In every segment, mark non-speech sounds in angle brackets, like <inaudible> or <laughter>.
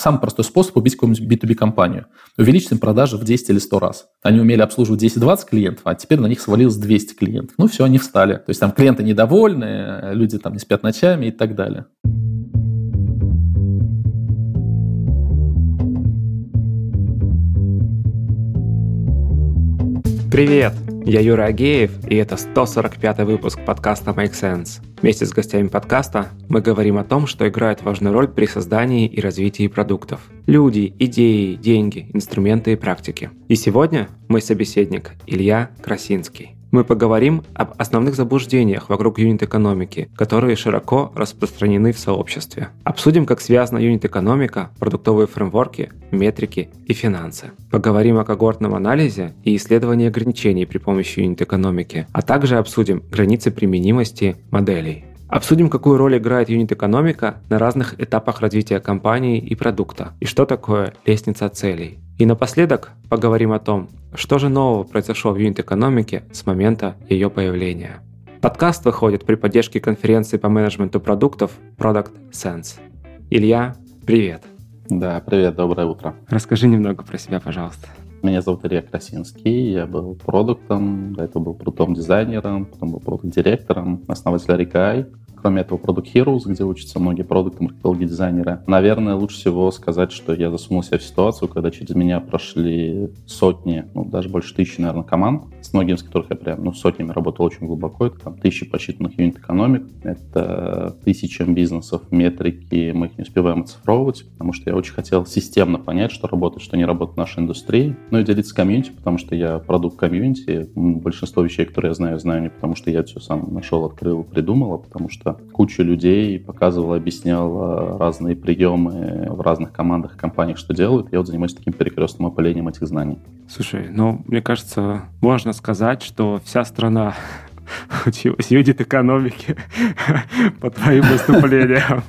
Самый простой способ убить какую-нибудь B2B-компанию. Увеличить им продажи в 10 или 100 раз. Они умели обслуживать 10-20 клиентов, а теперь на них свалилось 200 клиентов. Ну все, они встали. То есть там клиенты недовольны, люди там не спят ночами и так далее. Привет! Я Юра Агеев, и это 145 выпуск подкаста Make Sense. Вместе с гостями подкаста мы говорим о том, что играет важную роль при создании и развитии продуктов. Люди, идеи, деньги, инструменты и практики. И сегодня мой собеседник Илья Красинский. Мы поговорим об основных заблуждениях вокруг юнит-экономики, которые широко распространены в сообществе. Обсудим, как связана юнит-экономика, продуктовые фреймворки, метрики и финансы. Поговорим о когортном анализе и исследовании ограничений при помощи юнит-экономики, а также обсудим границы применимости моделей. Обсудим, какую роль играет юнит-экономика на разных этапах развития компании и продукта, и что такое лестница целей. И напоследок поговорим о том, что же нового произошло в юнит-экономике с момента ее появления. Подкаст выходит при поддержке конференции по менеджменту продуктов Product Sense. Илья, привет. Да, привет, доброе утро. Расскажи немного про себя, пожалуйста. Меня зовут Илья Красинский, я был продуктом, до этого был продуктовым дизайнером, потом был продукт-директором, основатель Рикай. Кроме этого, Product Heroes, где учатся многие продукты, маркетологи, дизайнеры. Наверное, лучше всего сказать, что я засунул себя в ситуацию, когда через меня прошли сотни, ну, даже больше тысячи, наверное, команд, с многими из которых я прям, ну, сотнями работал очень глубоко. Это там тысячи посчитанных юнит-экономик, это тысячи бизнесов, метрики, мы их не успеваем оцифровывать, потому что я очень хотел системно понять, что работает, что не работает в нашей индустрии, ну и делиться комьюнити, потому что я продукт комьюнити. Большинство вещей, которые я знаю, знаю не потому, что я все сам нашел, открыл, придумал, а потому что просто куча людей показывала, объясняла разные приемы в разных командах и компаниях, что делают. Я вот занимаюсь таким перекрестным опылением этих знаний. Слушай, ну, мне кажется, можно сказать, что вся страна <laughs> училась юдит экономики <laughs> по твоим выступлениям.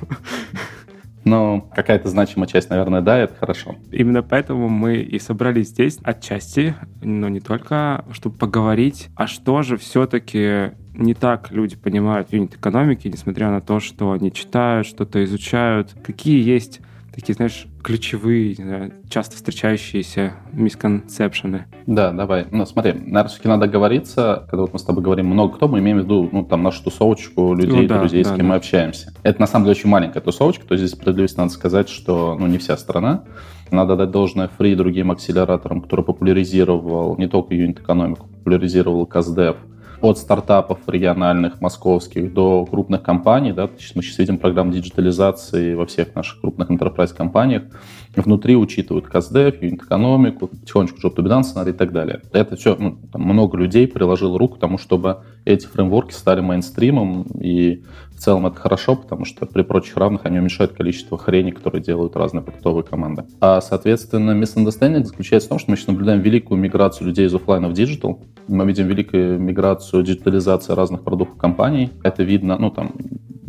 Но какая-то значимая часть, наверное, да, это хорошо. Именно поэтому мы и собрались здесь отчасти, но не только, чтобы поговорить, а что же все-таки не так люди понимают юнит экономики, несмотря на то, что они читают, что-то изучают. Какие есть такие, знаешь, ключевые, знаю, часто встречающиеся мисконцепшены. Да, давай. Ну, смотри, наверное, все-таки надо говориться, когда вот мы с тобой говорим много кто, мы имеем в виду, ну, там, нашу тусовочку людей, ну, да, друзей, да, с кем да. мы общаемся. Это, на самом деле, очень маленькая тусовочка, то есть здесь справедливости надо сказать, что, ну, не вся страна. Надо дать должное ФРИИ и другим акселераторам, который популяризировал не только юнит-экономику, популяризировал custdev, от стартапов региональных, московских, до крупных компаний. Да, мы сейчас видим программу диджитализации во всех наших крупных enterprise компаниях. Внутри учитывают custdev, юнит-экономику, потихонечку job done сценарий и так далее. Это все, ну, там много людей приложило руку к тому, чтобы эти фреймворки стали мейнстримом, и целом это хорошо, потому что при прочих равных они уменьшают количество хрени, которые делают разные продуктовые команды. А, соответственно, misunderstanding заключается в том, что мы сейчас наблюдаем великую миграцию людей из офлайна в digital. Мы видим великую миграцию, диджитализации разных продуктов компаний. Это видно, ну, там,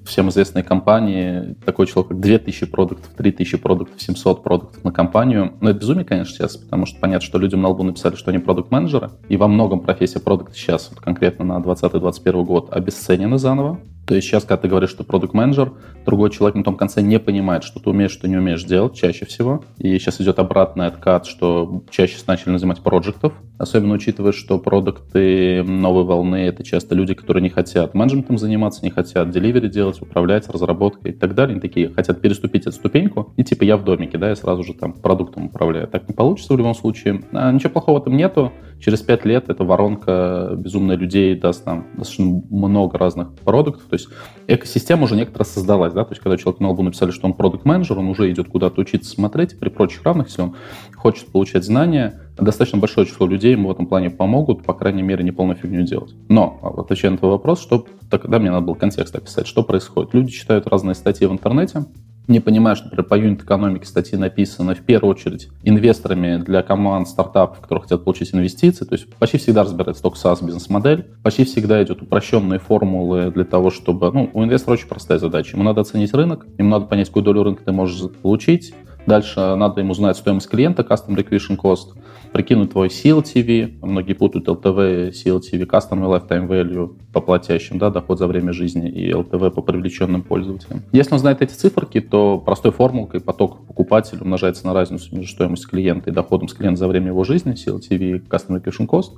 всем известной компании, такой человек, как 2000 продуктов, 3000 продуктов, 700 продуктов на компанию. Но это безумие, конечно, сейчас, потому что понятно, что людям на лбу написали, что они продукт-менеджеры, и во многом профессия продукта сейчас, вот конкретно на 2020-2021 год, обесценена заново. То есть сейчас, когда ты говоришь, что продукт менеджер другой человек на том конце не понимает, что ты умеешь, что не умеешь делать чаще всего. И сейчас идет обратный откат, что чаще начали называть проектов, особенно учитывая, что продукты новой волны — это часто люди, которые не хотят менеджментом заниматься, не хотят деливери делать, управлять, разработкой и так далее. Они такие хотят переступить эту ступеньку, и типа я в домике, да, я сразу же там продуктом управляю. Так не получится в любом случае. А ничего плохого в этом нету. Через пять лет эта воронка безумная людей даст нам достаточно много разных продуктов. То есть экосистема уже некоторая создалась. Да? То есть когда человек на лбу написали, что он продукт-менеджер, он уже идет куда-то учиться смотреть. При прочих равных, если он хочет получать знания, достаточно большое число людей ему в этом плане помогут, по крайней мере, не полную фигню делать. Но, отвечая на твой вопрос, что тогда мне надо было контекст описать, что происходит. Люди читают разные статьи в интернете, не понимаю, что, например, по юнит-экономике статьи написаны в первую очередь инвесторами для команд, стартапов, которые хотят получить инвестиции. То есть почти всегда разбирается только SaaS бизнес-модель. Почти всегда идет упрощенные формулы для того, чтобы... Ну, у инвестора очень простая задача. Ему надо оценить рынок, ему надо понять, какую долю рынка ты можешь получить. Дальше надо ему знать стоимость клиента, custom requisition cost. прикинуть твой CLTV, многие путают LTV, CLTV, Customer Lifetime Value по платящим, да, доход за время жизни и LTV по привлеченным пользователям. Если он знает эти циферки, то простой формулкой поток покупателя умножается на разницу между стоимостью клиента и доходом с клиента за время его жизни, CLTV, Customer Acquisition Cost,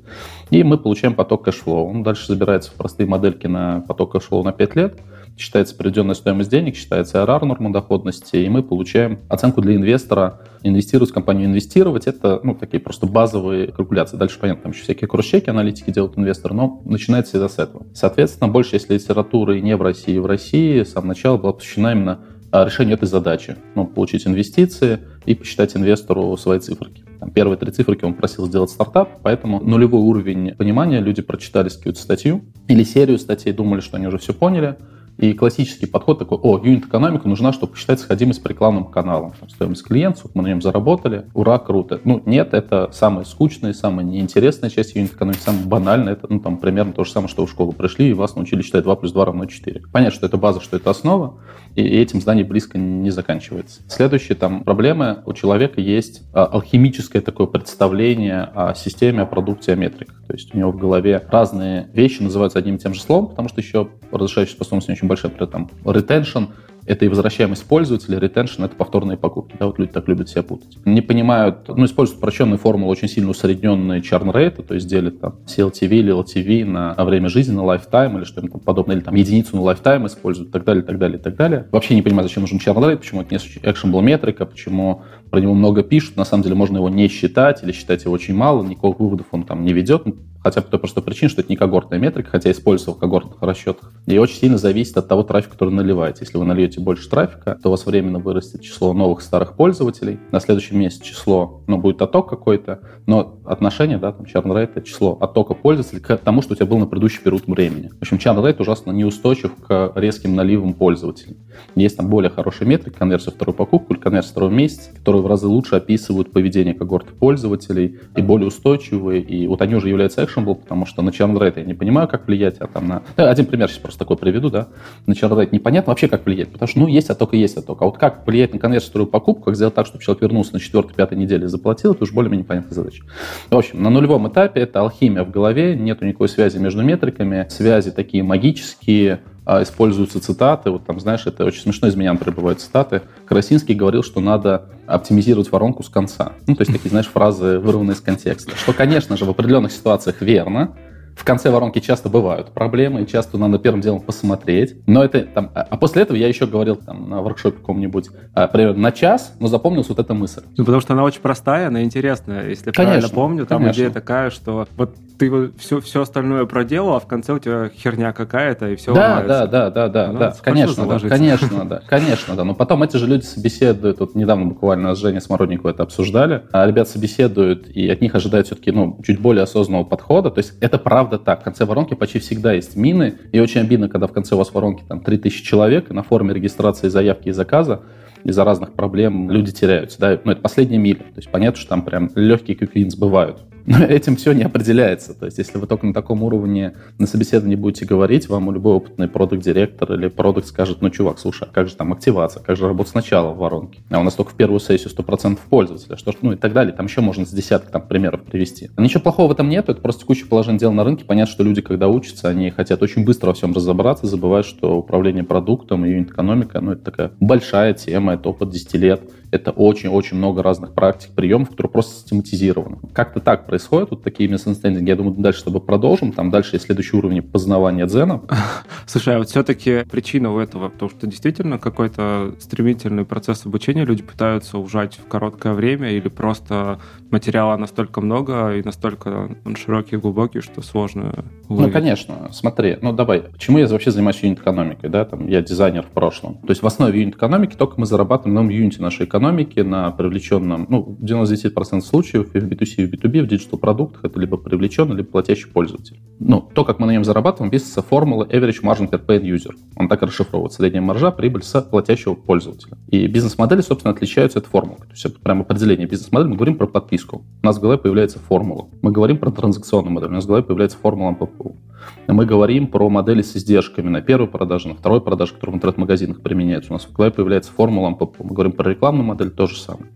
и мы получаем поток cash flow. Он дальше забирается в простые модельки на поток cash flow на 5 лет, считается приведенная стоимость денег, считается IRR, норма доходности, и мы получаем оценку для инвестора, инвестировать в компанию, инвестировать, это ну, такие просто базовые калькуляции. Дальше, понятно, там еще всякие кросс-чеки, аналитики делают инвестор, но начинается всегда с этого. Соответственно, больше, если литературы не в России, в России с самого начала была посвящена именно а, решению этой задачи. Ну, получить инвестиции и посчитать инвестору свои циферки. Первые три циферки он просил сделать стартап, поэтому нулевой уровень понимания, люди прочитали какую-то статью или серию статей, думали, что они уже все поняли, и классический подход такой, о, юнит-экономика нужна, чтобы посчитать сходимость по рекламным каналам. Там, стоимость клиента, мы на нем заработали, ура, круто. Ну, нет, это самая скучная, самая неинтересная часть юнит-экономики, самая банальная. Это, ну, там, примерно то же самое, что в школу пришли, и вас научили считать 2 плюс 2 равно 4. Понятно, что это база, что это основа, и этим здание близко не заканчивается. Следующая там проблема, у человека есть а, алхимическое такое представление о системе, о продукте, о метриках. То есть у него в голове разные вещи называются одним и тем же словом, потому что еще разрешающая способность не очень большая, например, там retention — это и возвращаемость пользователя, ретеншн — это повторные покупки. Да, вот люди так любят себя путать. Не понимают, ну, используют упрощенные формулы, очень сильно усредненные churn rate, то есть делят там CLTV или LTV на время жизни, на lifetime или что-нибудь подобное, или там единицу на lifetime используют, и так далее, и так далее, и так далее. Вообще не понимаю, зачем нужен churn rate, почему это не actionable метрика, почему про него много пишут, на самом деле можно его не считать или считать его очень мало, никаких выводов он там не ведет, хотя по той простой причине, что это не когортная метрика, хотя используется в когортных расчетах. И очень сильно зависит от того трафика, который наливаете. Если вы нальете больше трафика, то у вас временно вырастет число новых старых пользователей. На следующем месяце число, ну, будет отток какой-то, но отношение, да, там, churn rate, число оттока пользователей к тому, что у тебя был на предыдущий период времени. В общем, churn rate ужасно неустойчив к резким наливам пользователей. Есть там более хорошие метрики, конверсия второй покупку или конверсия второго месяца, которые в разы лучше описывают поведение когорты пользователей и более устойчивые, и вот они уже являются actionable, потому что на rate я не понимаю, как влиять, а там на... <laughs> Один пример сейчас просто такой приведу, да. На rate непонятно вообще, как влиять, потому что, ну, есть отток и есть отток. А вот как влиять на конверсию покупку, как сделать так, чтобы человек вернулся на четвертой, пятой неделе и заплатил, это уже более-менее понятная задача. В общем, на нулевом этапе это алхимия в голове, нету никакой связи между метриками, связи такие магические, а, используются цитаты. Вот там, знаешь, это очень смешно, из меня прибывают цитаты. Красинский говорил, что надо оптимизировать воронку с конца. Ну, то есть такие, знаешь, фразы, вырванные из контекста. Что, конечно же, в определенных ситуациях верно, в конце воронки часто бывают проблемы, и часто надо первым делом посмотреть. Но это там... А, а после этого я еще говорил там на воркшопе каком-нибудь а, примерно на час, но запомнилась вот эта мысль. Ну, потому что она очень простая, она интересная. Если конечно, правильно помню, там конечно. идея такая, что вот ты все, все остальное проделал, а в конце у тебя херня какая-то, и все да, ломается. Да, да, да, да, да, конечно, да, конечно, да, конечно, да. Но потом эти же люди собеседуют, вот недавно буквально с Женей Смородниковой это обсуждали, а ребят собеседуют, и от них ожидают все-таки, ну, чуть более осознанного подхода, то есть это правда так. В конце воронки почти всегда есть мины, и очень обидно, когда в конце у вас воронки там 3000 человек, и на форме регистрации заявки и заказа из-за разных проблем люди теряются. Да? Ну, это последняя миля. То есть понятно, что там прям легкие квиклинс бывают. <laughs> Но этим все не определяется. То есть, если вы только на таком уровне на собеседовании будете говорить, вам любой опытный продукт-директор или продукт скажет, ну, чувак, слушай, а как же там активация, как же работать сначала в воронке? А у нас только в первую сессию 100% пользователя, что ж, ну и так далее. Там еще можно с десяток там, примеров привести. Ничего плохого в этом нет, это просто куча положений дел на рынке. Понятно, что люди, когда учатся, они хотят очень быстро во всем разобраться, забывают, что управление продуктом и юнит-экономика, ну, это такая большая тема, это опыт 10 лет это очень-очень много разных практик, приемов, которые просто систематизированы. Как-то так происходит, вот такие misunderstanding. Я думаю, дальше с тобой продолжим. Там дальше есть следующий уровень познавания дзена. <laughs> Слушай, а вот все-таки причина у этого, потому что действительно какой-то стремительный процесс обучения люди пытаются ужать в короткое время или просто материала настолько много и настолько он широкий и глубокий, что сложно уловить. Ну, конечно. Смотри, ну давай, почему я вообще занимаюсь юнит-экономикой, да, там, я дизайнер в прошлом. То есть в основе юнит-экономики только мы зарабатываем на юните нашей экономики, на привлеченном, ну, в 99% случаев и в B2C, и в B2B, в диджитал-продуктах это либо привлеченный, либо платящий пользователь. Ну, то, как мы на нем зарабатываем, пишется формула average margin per paid user. Он так и расшифровывается. Средняя маржа, прибыль с платящего пользователя. И бизнес-модели, собственно, отличаются от формулы. То есть это прям определение бизнес-модели. Мы говорим про подписку. У нас в голове появляется формула. Мы говорим про транзакционную модель. У нас в голове появляется формула МППУ. Мы говорим про модели с издержками на первой продаже, на второй продаже, которые в интернет-магазинах применяются. У нас в Клай появляется формула, мы говорим про рекламную модель, то же самое.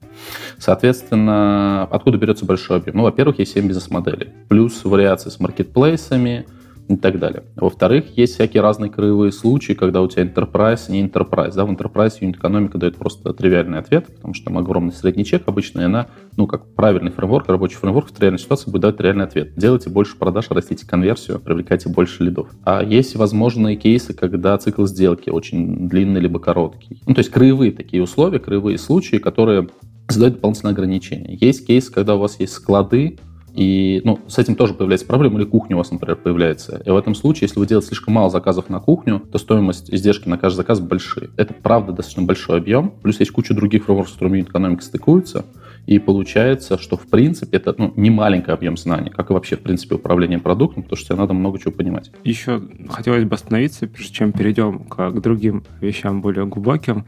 Соответственно, откуда берется большой объем? Ну, во-первых, есть 7 бизнес-моделей, плюс вариации с маркетплейсами, и так далее. Во-вторых, есть всякие разные краевые случаи, когда у тебя enterprise, не enterprise. Да? В enterprise юнит-экономика дает просто тривиальный ответ, потому что там огромный средний чек обычно, и она, ну, как правильный фреймворк, рабочий фреймворк в реальной ситуации будет давать реальный ответ. Делайте больше продаж, растите конверсию, привлекайте больше лидов. А есть возможные кейсы, когда цикл сделки очень длинный либо короткий. Ну, то есть краевые такие условия, краевые случаи, которые задают дополнительные ограничения. Есть кейс, когда у вас есть склады, и ну, с этим тоже появляется проблема, или кухня у вас, например, появляется. И в этом случае, если вы делаете слишком мало заказов на кухню, то стоимость издержки на каждый заказ большие. Это, правда, достаточно большой объем. Плюс есть куча других фреймворков, с которыми экономика стыкуется. И получается, что, в принципе, это ну, не маленький объем знаний, как и вообще, в принципе, управление продуктом, потому что тебе надо много чего понимать. Еще хотелось бы остановиться, прежде чем перейдем к, другим вещам более глубоким.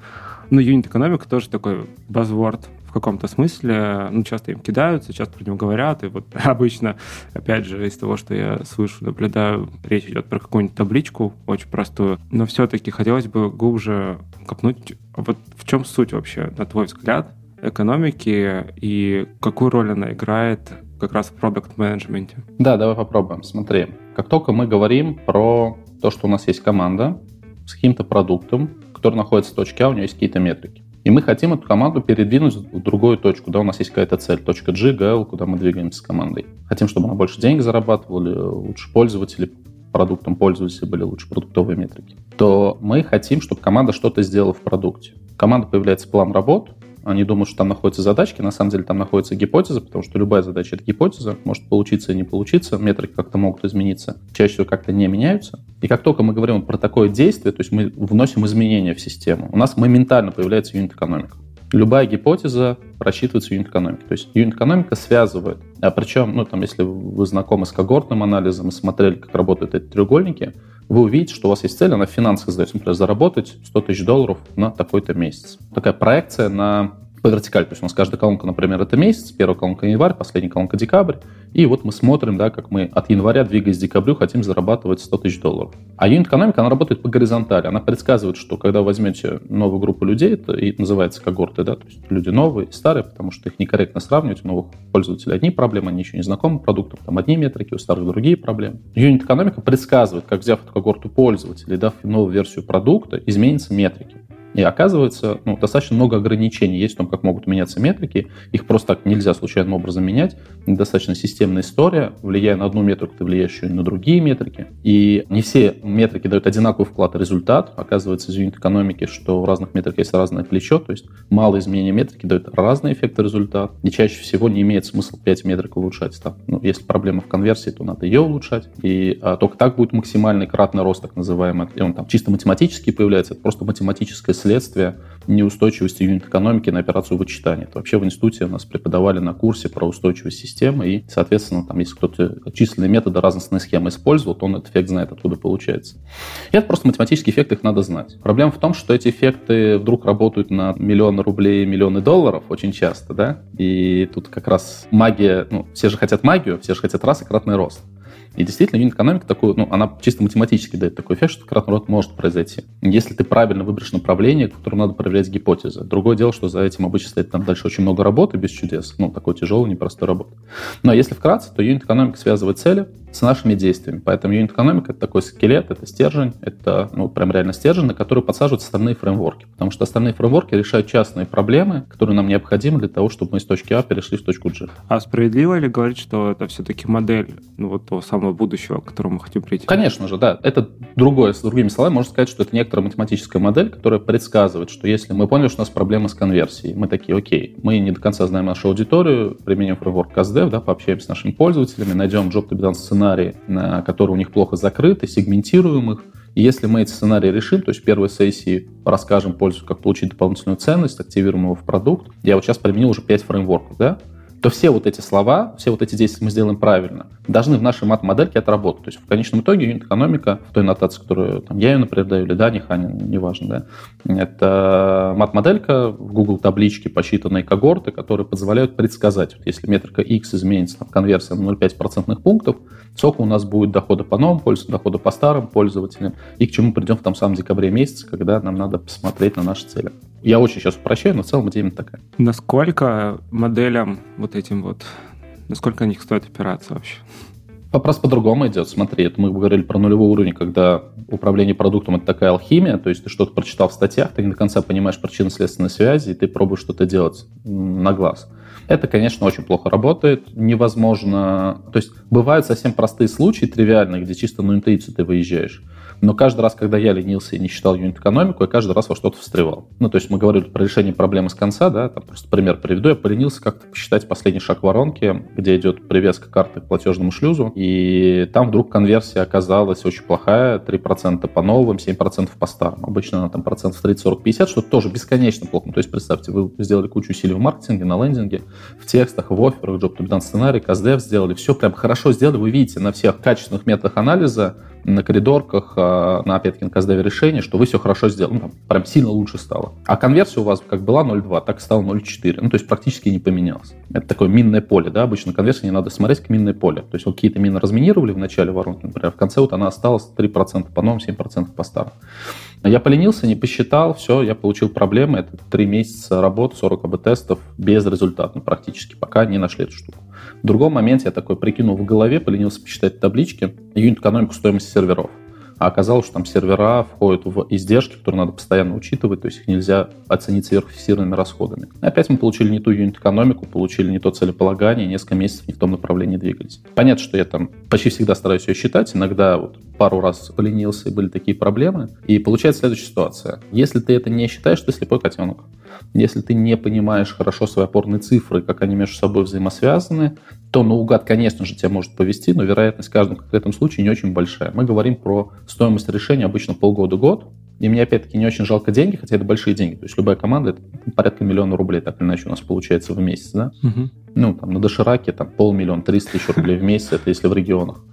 Ну, юнит-экономика тоже такой buzzword в каком-то смысле, ну, часто им кидаются, часто про него говорят, и вот <laughs> обычно, опять же, из того, что я слышу, наблюдаю, речь идет про какую-нибудь табличку очень простую, но все-таки хотелось бы глубже копнуть, вот в чем суть вообще, на твой взгляд, экономики и какую роль она играет как раз в продукт-менеджменте? Да, давай попробуем. Смотри, как только мы говорим про то, что у нас есть команда с каким-то продуктом, который находится в точке А, у нее есть какие-то метрики. И мы хотим эту команду передвинуть в другую точку. Да, у нас есть какая-то цель, точка G, GL, куда мы двигаемся с командой. Хотим, чтобы она больше денег зарабатывала, лучше пользователи, продуктом пользователи были лучше продуктовые метрики. То мы хотим, чтобы команда что-то сделала в продукте. Команда появляется план работ, они думают, что там находятся задачки, на самом деле там находится гипотеза, потому что любая задача — это гипотеза, может получиться и не получиться, метрики как-то могут измениться, чаще всего как-то не меняются. И как только мы говорим про такое действие, то есть мы вносим изменения в систему, у нас моментально появляется юнит-экономика. Любая гипотеза рассчитывается в юнит-экономике. То есть юнит-экономика связывает. А причем, ну, там, если вы знакомы с когортным анализом и смотрели, как работают эти треугольники, вы увидите, что у вас есть цель, она в финансах задается, например, заработать 100 тысяч долларов на такой-то месяц. Такая проекция на по вертикали. То есть у нас каждая колонка, например, это месяц, первая колонка январь, последняя колонка декабрь. И вот мы смотрим, да, как мы от января, двигаясь к декабрю, хотим зарабатывать 100 тысяч долларов. А юнит-экономика, она работает по горизонтали. Она предсказывает, что когда вы возьмете новую группу людей, это и называется когорты, да, то есть люди новые старые, потому что их некорректно сравнивать. У новых пользователей одни проблемы, они еще не знакомы продуктам, там одни метрики, у старых другие проблемы. Юнит-экономика предсказывает, как взяв эту когорту пользователей, дав новую версию продукта, изменятся метрики. И оказывается, ну, достаточно много ограничений есть в том, как могут меняться метрики. Их просто так нельзя случайным образом менять. Достаточно системная история. Влияя на одну метрику, ты влияешь еще и на другие метрики. И не все метрики дают одинаковый вклад и результат. Оказывается, из юнит-экономики, что в разных метриках есть разное плечо. То есть мало изменения метрики дают разные эффекты результат. И чаще всего не имеет смысла 5 метрик улучшать. Там, ну, если проблема в конверсии, то надо ее улучшать. И а, только так будет максимальный кратный рост, так называемый. И он там чисто математически появляется. Это просто математическое следствие неустойчивости юнит-экономики на операцию вычитания. Это вообще в институте нас преподавали на курсе про устойчивость системы, и, соответственно, там, если кто-то численные методы разностные схемы использовал, то он этот эффект знает, откуда получается. И это просто математический эффект, их надо знать. Проблема в том, что эти эффекты вдруг работают на миллионы рублей, миллионы долларов очень часто, да, и тут как раз магия, ну, все же хотят магию, все же хотят раз и кратный рост. И действительно, юнит-экономика такую, ну, она чисто математически дает такой эффект, что кратный рост может произойти. Если ты правильно выберешь направление, в котором надо проверять гипотезы. Другое дело, что за этим обычно стоит там дальше очень много работы без чудес. Ну, такой тяжелый, непростой работы. Но если вкратце, то юнит-экономика связывает цели с нашими действиями. Поэтому юнит-экономика — это такой скелет, это стержень, это, ну, прям реально стержень, на который подсаживаются остальные фреймворки. Потому что остальные фреймворки решают частные проблемы, которые нам необходимы для того, чтобы мы из точки А перешли в точку G. А справедливо ли говорить, что это все-таки модель ну, вот того самого самого будущего, к которому мы хотим прийти. Конечно же, да. Это другое. С другими словами, можно сказать, что это некоторая математическая модель, которая предсказывает, что если мы поняли, что у нас проблема с конверсией, мы такие, окей, мы не до конца знаем нашу аудиторию, применим фреймворк CastDev, да, пообщаемся с нашими пользователями, найдем job to сценарии, которые у них плохо закрыты, сегментируем их, и если мы эти сценарии решим, то есть в первой сессии расскажем пользователю, как получить дополнительную ценность, активируем его в продукт. Я вот сейчас применил уже 5 фреймворков, да? То все вот эти слова, все вот эти действия мы сделаем правильно, должны в нашей мат-модельке отработать. То есть в конечном итоге юнит-экономика, в той нотации, которую там, я ее, например, даю, или Даня Ханин, неважно, да, это мат-моделька в Google табличке, посчитанные когорты, которые позволяют предсказать, вот если метрика X изменится, там, конверсия на 0,5 процентных пунктов, сколько у нас будет дохода по новым пользователям, дохода по старым пользователям, и к чему придем в том самом декабре месяце, когда нам надо посмотреть на наши цели. Я очень сейчас упрощаю, но в целом идея такая. Насколько моделям вот этим вот, насколько на них стоит опираться вообще? Вопрос по-другому идет. Смотри, это мы говорили про нулевой уровень, когда управление продуктом — это такая алхимия, то есть ты что-то прочитал в статьях, ты не до конца понимаешь причинно-следственные связи, и ты пробуешь что-то делать на глаз. Это, конечно, очень плохо работает, невозможно... То есть бывают совсем простые случаи, тривиальные, где чисто на интуицию ты выезжаешь. Но каждый раз, когда я ленился и не считал юнит-экономику, я каждый раз во что-то встревал. Ну, то есть мы говорили про решение проблемы с конца, да, там просто пример приведу. Я поленился как-то посчитать последний шаг воронки, где идет привязка карты к платежному шлюзу, и там вдруг конверсия оказалась очень плохая, 3% по новым, 7% по старым. Обычно она там процентов 30, 40, 50, что тоже бесконечно плохо. Ну, то есть представьте, вы сделали кучу усилий в маркетинге, на лендинге, в текстах, в офферах, job to be сценарий, CastDev сделали, все прям хорошо сделали, вы видите на всех качественных методах анализа, на коридорках, а, на, каздеве решение, что вы все хорошо сделали. Ну, там, прям сильно лучше стало. А конверсия у вас как была 0,2, так стала 0,4. Ну, то есть практически не поменялось. Это такое минное поле, да, обычно конверсия не надо смотреть к минное поле. То есть вот какие-то мины разминировали в начале воронки, например, в конце вот она осталась 3% по новым, 7% по старым. Я поленился, не посчитал, все, я получил проблемы. Это три месяца работы, 40 АБ-тестов без результата, ну, практически, пока не нашли эту штуку. В другом моменте я такой прикинул в голове, поленился посчитать таблички, юнит-экономику стоимости серверов. А оказалось, что там сервера входят в издержки, которые надо постоянно учитывать, то есть их нельзя оценить сверхфиксированными расходами. Опять мы получили не ту юнит-экономику, получили не то целеполагание, несколько месяцев не в том направлении двигались. Понятно, что я там почти всегда стараюсь ее считать, иногда вот пару раз поленился, и были такие проблемы. И получается следующая ситуация. Если ты это не считаешь, ты слепой котенок. Если ты не понимаешь хорошо свои опорные цифры, как они между собой взаимосвязаны, то наугад, конечно же, тебя может повести, но вероятность в каждом конкретном случае не очень большая. Мы говорим про стоимость решения обычно полгода-год, и мне, опять-таки, не очень жалко деньги, хотя это большие деньги. То есть любая команда, это порядка миллиона рублей, так или иначе, у нас получается в месяц, да? Угу. Ну, там, на дошираке, там, полмиллиона, 300 тысяч рублей в месяц, это если в регионах.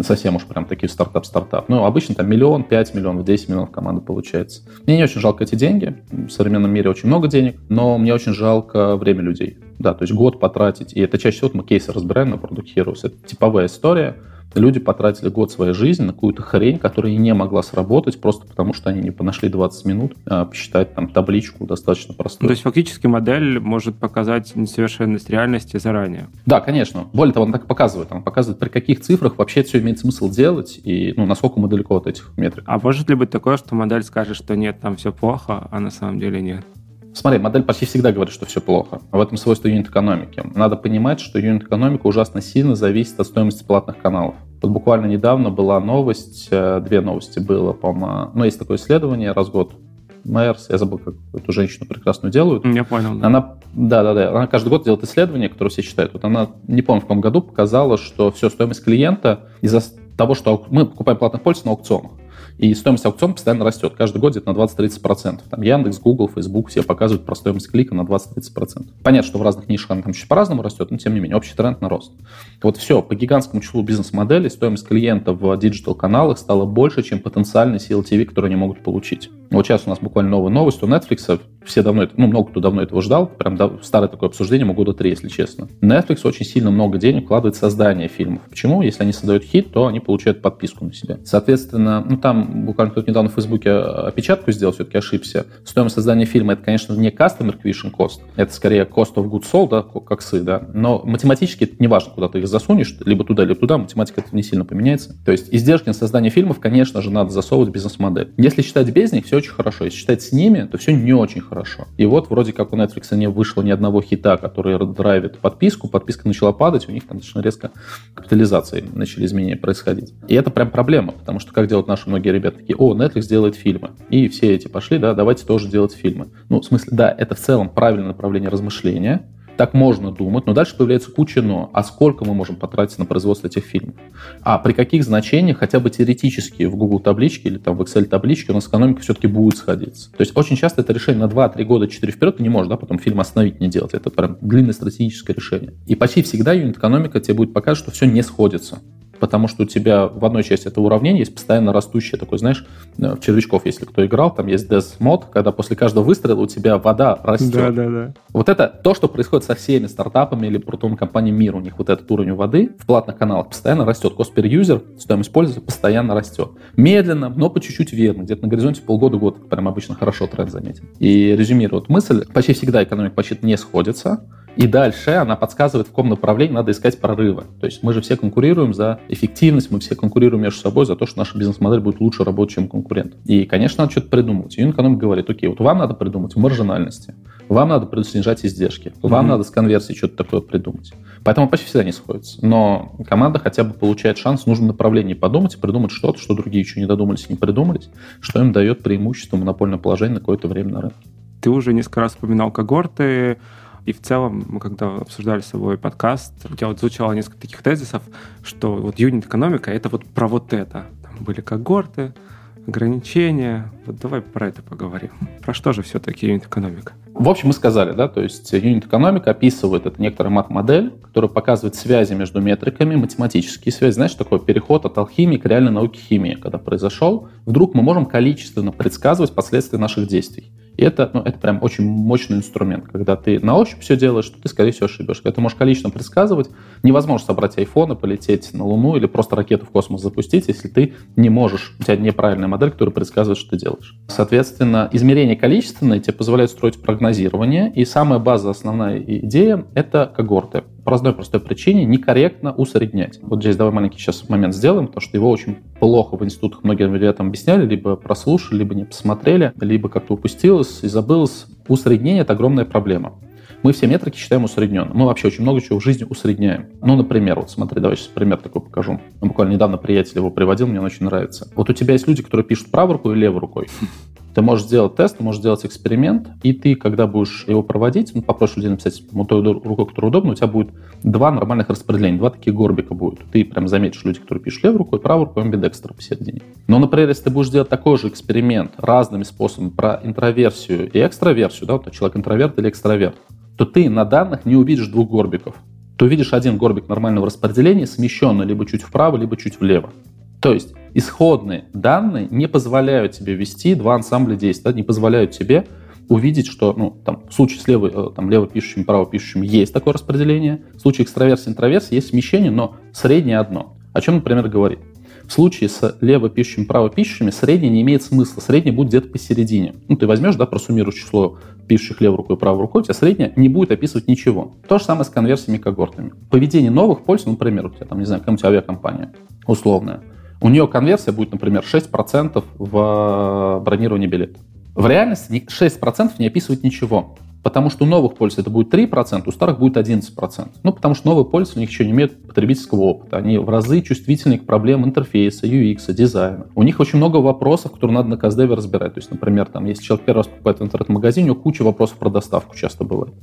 Совсем уж прям такие стартап-стартап. Ну, обычно там миллион, 5 миллионов, 10 миллионов команда получается. Мне не очень жалко эти деньги. В современном мире очень много денег, но мне очень жалко время людей. Да, то есть год потратить. И это чаще всего мы кейсы разбираем на Product Heroes. Это типовая история Люди потратили год своей жизни на какую-то хрень, которая не могла сработать просто потому, что они не понашли 20 минут а, посчитать там табличку достаточно простую. То есть фактически модель может показать несовершенность реальности заранее? Да, конечно. Более того, она так показывает. Она показывает, при каких цифрах вообще все имеет смысл делать и ну, насколько мы далеко от этих метрик. А может ли быть такое, что модель скажет, что нет, там все плохо, а на самом деле нет? Смотри, модель почти всегда говорит, что все плохо. В этом свойство юнит-экономики. Надо понимать, что юнит-экономика ужасно сильно зависит от стоимости платных каналов. Вот буквально недавно была новость, э, две новости было, по-моему. Ну, есть такое исследование раз в год. Мэрс, я забыл, как эту женщину прекрасную делают. Я понял. Да. Она, да, да, да. Она каждый год делает исследование, которое все читают. Вот она, не помню, в каком году показала, что все, стоимость клиента из-за того, что мы покупаем платных пользователей на аукционах. И стоимость аукциона постоянно растет. Каждый год где-то на 20-30%. Там Яндекс, Google, Facebook все показывают про стоимость клика на 20-30%. Понятно, что в разных нишах она там чуть по-разному растет, но тем не менее общий тренд на рост. Вот все, по гигантскому числу бизнес-моделей стоимость клиента в диджитал-каналах стала больше, чем потенциальный CLTV, который они могут получить. Вот сейчас у нас буквально новая новость у Netflix. Все давно ну, много кто давно этого ждал. Прям старое такое обсуждение, могу года три, если честно. Netflix очень сильно много денег вкладывает в создание фильмов. Почему? Если они создают хит, то они получают подписку на себя. Соответственно, ну там буквально кто-то недавно в Фейсбуке опечатку сделал, все-таки ошибся. Стоимость создания фильма это, конечно, не customer acquisition cost, это скорее cost of goods sold, да, как сы, да. Но математически это не важно, куда ты их засунешь, либо туда, либо туда, математика это не сильно поменяется. То есть издержки на создание фильмов, конечно же, надо засовывать в бизнес-модель. Если считать без них, все очень хорошо. Если считать с ними, то все не очень хорошо. И вот вроде как у Netflix не вышло ни одного хита, который драйвит подписку, подписка начала падать, у них там достаточно резко капитализации начали изменения происходить. И это прям проблема, потому что как делают наши многие ребята такие, о, Netflix делает фильмы. И все эти пошли, да, давайте тоже делать фильмы. Ну, в смысле, да, это в целом правильное направление размышления, так можно думать, но дальше появляется куча «но». А сколько мы можем потратить на производство этих фильмов? А при каких значениях, хотя бы теоретически, в Google табличке или там в Excel табличке у нас экономика все-таки будет сходиться? То есть очень часто это решение на 2-3 года, 4 вперед, ты не можешь, да, потом фильм остановить, не делать. Это прям длинное стратегическое решение. И почти всегда юнит-экономика тебе будет показывать, что все не сходится потому что у тебя в одной части этого уравнения есть постоянно растущее такое, знаешь, э, в червячков, если кто играл, там есть Death мод, когда после каждого выстрела у тебя вода растет. Да, да, да. Вот это то, что происходит со всеми стартапами или крутыми компаниями мира. У них вот этот уровень воды в платных каналах постоянно растет. Cost per user, стоимость пользователя постоянно растет. Медленно, но по чуть-чуть верно. Где-то на горизонте полгода-год прям обычно хорошо тренд заметен. И резюмирует мысль, почти всегда экономика почти не сходится, и дальше она подсказывает, в каком направлении надо искать прорывы. То есть мы же все конкурируем за эффективность, мы все конкурируем между собой за то, что наша бизнес-модель будет лучше работать, чем конкурент. И, конечно, надо что-то придумывать. Юнит экономик говорит, окей, вот вам надо придумать в маржинальности, вам надо снижать издержки, вам mm-hmm. надо с конверсией что-то такое придумать. Поэтому почти всегда не сходится. Но команда хотя бы получает шанс в нужном направлении подумать и придумать что-то, что другие еще не додумались и не придумались, что им дает преимущество монопольное положение на какое-то время на рынке. Ты уже несколько раз упоминал когорты, и в целом, мы когда обсуждали с собой подкаст, у тебя вот звучало несколько таких тезисов, что вот юнит-экономика — это вот про вот это. Там были когорты, ограничения. Вот давай про это поговорим. Про что же все-таки юнит-экономика? В общем, мы сказали, да, то есть юнит-экономика описывает это некоторая мат-модель, которая показывает связи между метриками, математические связи. Знаешь, такой переход от алхимии к реальной науке химии, когда произошел, вдруг мы можем количественно предсказывать последствия наших действий. И это, ну, это прям очень мощный инструмент. Когда ты на ощупь все делаешь, то ты, скорее всего, ошибешься. Когда ты можешь количественно предсказывать, невозможно собрать айфон и полететь на Луну или просто ракету в космос запустить, если ты не можешь, у тебя неправильная модель, которая предсказывает, что ты делаешь. Соответственно, измерение количественное тебе позволяет строить прогнозирование, и самая база, основная идея — это когорты по одной простой причине некорректно усреднять. Вот здесь давай маленький сейчас момент сделаем, потому что его очень плохо в институтах многим ребятам объясняли, либо прослушали, либо не посмотрели, либо как-то упустилось и забылось. Усреднение — это огромная проблема. Мы все метрики считаем усредненным. Мы вообще очень много чего в жизни усредняем. Ну, например, вот смотри, давай сейчас пример такой покажу. Я буквально недавно приятель его приводил, мне он очень нравится. Вот у тебя есть люди, которые пишут правой рукой и левой рукой. Ты можешь сделать тест, ты можешь сделать эксперимент, и ты, когда будешь его проводить, ну, попросишь людей написать ну, той рукой, которая удобна, у тебя будет два нормальных распределения, два таких горбика будет. Ты прям заметишь люди, которые пишут левой рукой, правой рукой, амбидекстер посередине. Но, например, если ты будешь делать такой же эксперимент разными способами про интроверсию и экстраверсию, да, вот человек интроверт или экстраверт, то ты на данных не увидишь двух горбиков. Ты увидишь один горбик нормального распределения, смещенный либо чуть вправо, либо чуть влево. То есть исходные данные не позволяют тебе вести два ансамбля действий, да, не позволяют тебе увидеть, что ну, там, в случае с левой, э, там, левопишущим, правопишущим есть такое распределение, в случае экстраверсии, интроверсии есть смещение, но среднее одно. О чем, например, говорит? В случае с левопишущими, правопишущими среднее не имеет смысла. Среднее будет где-то посередине. Ну, ты возьмешь, да, просуммируешь число пишущих левой рукой и правой рукой, у тебя среднее не будет описывать ничего. То же самое с конверсиями и когортами. Поведение новых пользователей, например, у тебя там, не знаю, какая-нибудь авиакомпания условная, у нее конверсия будет, например, 6% в бронировании билета. В реальности 6% не описывает ничего. Потому что у новых пользователей это будет 3%, у старых будет 11%. Ну, потому что новые пользователи еще не имеют потребительского опыта. Они в разы чувствительны к проблемам интерфейса, UX, дизайна. У них очень много вопросов, которые надо на каздеве разбирать. То есть, например, там, если человек первый раз покупает в интернет-магазине, у него куча вопросов про доставку часто бывает.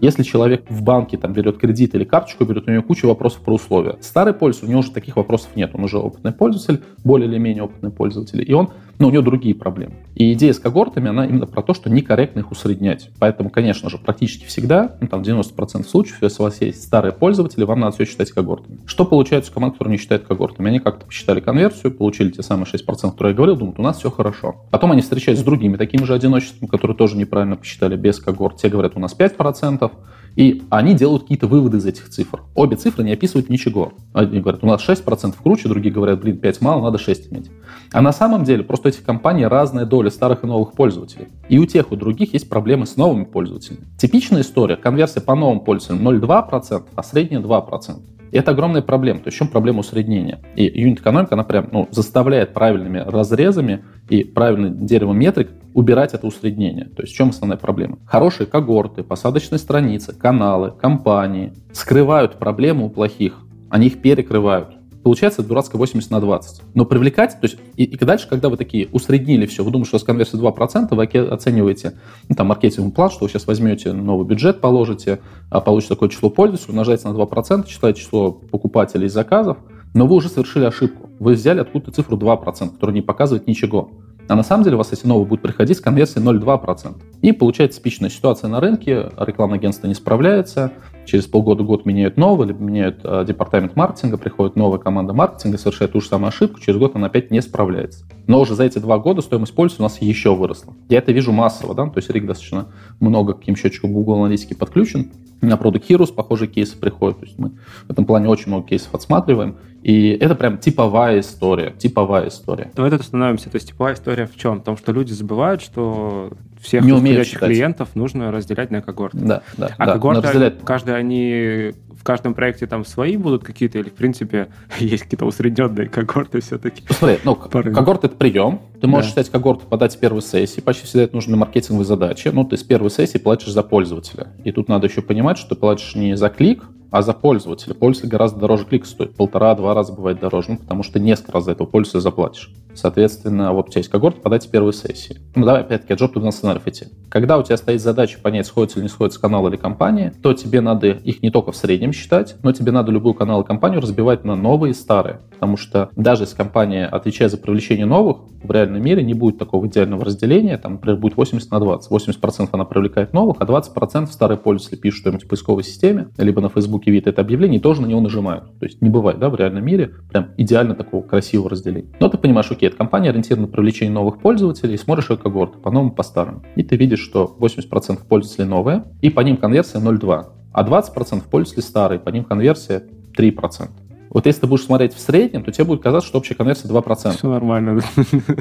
Если человек в банке там, берет кредит или карточку берет, у него куча вопросов про условия. Старый пользователь, у него уже таких вопросов нет. Он уже опытный пользователь, более или менее опытный пользователь. И он, ну, у него другие проблемы. И идея с когортами, она именно про то, что некорректно их усреднять. Поэтому, конечно же, практически всегда, ну, там 90% случаев, если у вас есть старые пользователи, вам надо все считать когортами. Что получается у команд, которые не считают когортами? Они как-то посчитали конверсию, получили те самые 6%, которые я говорил, думают, у нас все хорошо. Потом они встречаются с другими такими же одиночествами, которые тоже неправильно посчитали без когорт. Те говорят, у нас 5%, и они делают какие-то выводы из этих цифр. Обе цифры не описывают ничего. Одни говорят, у нас 6% круче, другие говорят, блин, 5 мало, надо 6 иметь. А на самом деле просто у этих компаний разная доля старых и новых пользователей. И у тех, у других есть проблемы с новыми пользователями. Типичная история. Конверсия по новым пользователям 0,2%, а средняя 2%. Это огромная проблема. То есть в чем проблема усреднения? И юнит-экономика, она прям ну, заставляет правильными разрезами и правильным деревом метрик убирать это усреднение. То есть в чем основная проблема? Хорошие когорты, посадочные страницы, каналы, компании скрывают проблему у плохих. Они их перекрывают. Получается дурацкая 80 на 20. Но привлекать, то есть, и, и дальше, когда вы такие усреднили все, вы думаете, что у вас конверсия 2%, вы оцениваете ну, там, маркетинговый план, что вы сейчас возьмете новый бюджет, положите, а получите такое число пользователей, умножаете на 2%, считаете число покупателей и заказов, но вы уже совершили ошибку. Вы взяли откуда-то цифру 2%, которая не показывает ничего. А на самом деле у вас эти новые будут приходить с конверсией 0,2%. И получается типичная ситуация на рынке, рекламное агентство не справляется, через полгода-год меняют новый, либо меняют э, департамент маркетинга, приходит новая команда маркетинга, совершает ту же самую ошибку, через год она опять не справляется. Но уже за эти два года стоимость пользователя у нас еще выросла. Я это вижу массово, да, то есть Рик достаточно много к каким счетчикам Google аналитики подключен, на Product Heroes похожие кейсы приходят. То есть мы в этом плане очень много кейсов отсматриваем. И это прям типовая история. Типовая история. Давай тут остановимся. То есть типовая история в чем? В том, что люди забывают, что всех не умеют клиентов нужно разделять на когорты. Да, да. А да, когорты, разделять... каждый они в каждом проекте там свои будут какие-то, или в принципе <laughs> есть какие-то усредненные когорты все-таки? Смотри, ну, когорт — это прием. Ты можешь да. считать когорт, подать с первой сессии. Почти всегда это нужны маркетинговые задачи. Ну, ты с первой сессии платишь за пользователя. И тут надо еще понимать, что ты платишь не за клик, а за пользователя. Пользователь гораздо дороже клик стоит. Полтора-два раза бывает дороже, ну, потому что несколько раз за этого пользователя заплатишь. Соответственно, вот у тебя есть когорт, подать первой сессии. Ну, давай опять-таки от job to сценариев идти. Когда у тебя стоит задача понять, сходится или не сходится канал или компания, то тебе надо их не только в среднем считать, но тебе надо любую канал и компанию разбивать на новые и старые. Потому что даже если компания отвечает за привлечение новых, в реальном мире не будет такого идеального разделения, там, например, будет 80 на 20. 80% она привлекает новых, а 20% старые пользователи пишут что-нибудь в поисковой системе, либо на Фейсбуке видят это объявление и тоже на него нажимают. То есть не бывает, да, в реальном мире прям идеально такого красивого разделения. Но ты понимаешь, окей, эта компания ориентирована на привлечение новых пользователей, смотришь ее когорты по новым, по старым. И ты видишь, что 80% пользователей новые, и по ним конверсия 0,2. А 20% пользователей старые, по ним конверсия 3%. Вот если ты будешь смотреть в среднем, то тебе будет казаться, что общая конверсия 2%. Все нормально.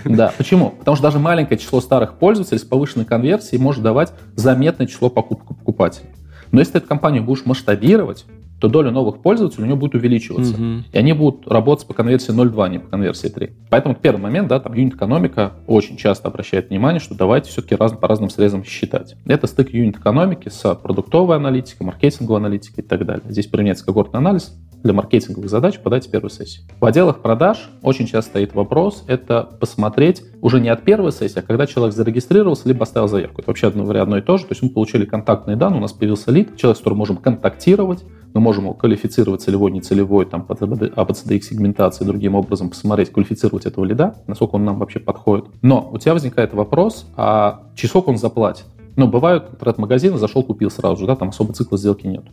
Да. Почему? Потому что даже маленькое число старых пользователей с повышенной конверсией может давать заметное число покупок покупателей. Но если ты эту компанию будешь масштабировать, то доля новых пользователей у него будет увеличиваться. Угу. И они будут работать по конверсии 0,2, а не по конверсии 3. Поэтому первый момент, да, там юнит-экономика очень часто обращает внимание, что давайте все-таки раз, по разным срезам считать. Это стык юнит-экономики с продуктовой аналитикой, маркетинговой аналитикой и так далее. Здесь применяется когортный анализ для маркетинговых задач подать первую сессию. В отделах продаж очень часто стоит вопрос, это посмотреть уже не от первой сессии, а когда человек зарегистрировался, либо оставил заявку. Это вообще одно, одно и то же. То есть мы получили контактные данные, у нас появился лид, человек, с которым можем контактировать, мы можем квалифицировать целевой, нецелевой, там, по ABCDX сегментации, другим образом посмотреть, квалифицировать этого лида, насколько он нам вообще подходит. Но у тебя возникает вопрос, а часок он заплатит? Ну, бывают, интернет-магазины, зашел, купил сразу же, да, там особо цикла сделки нет.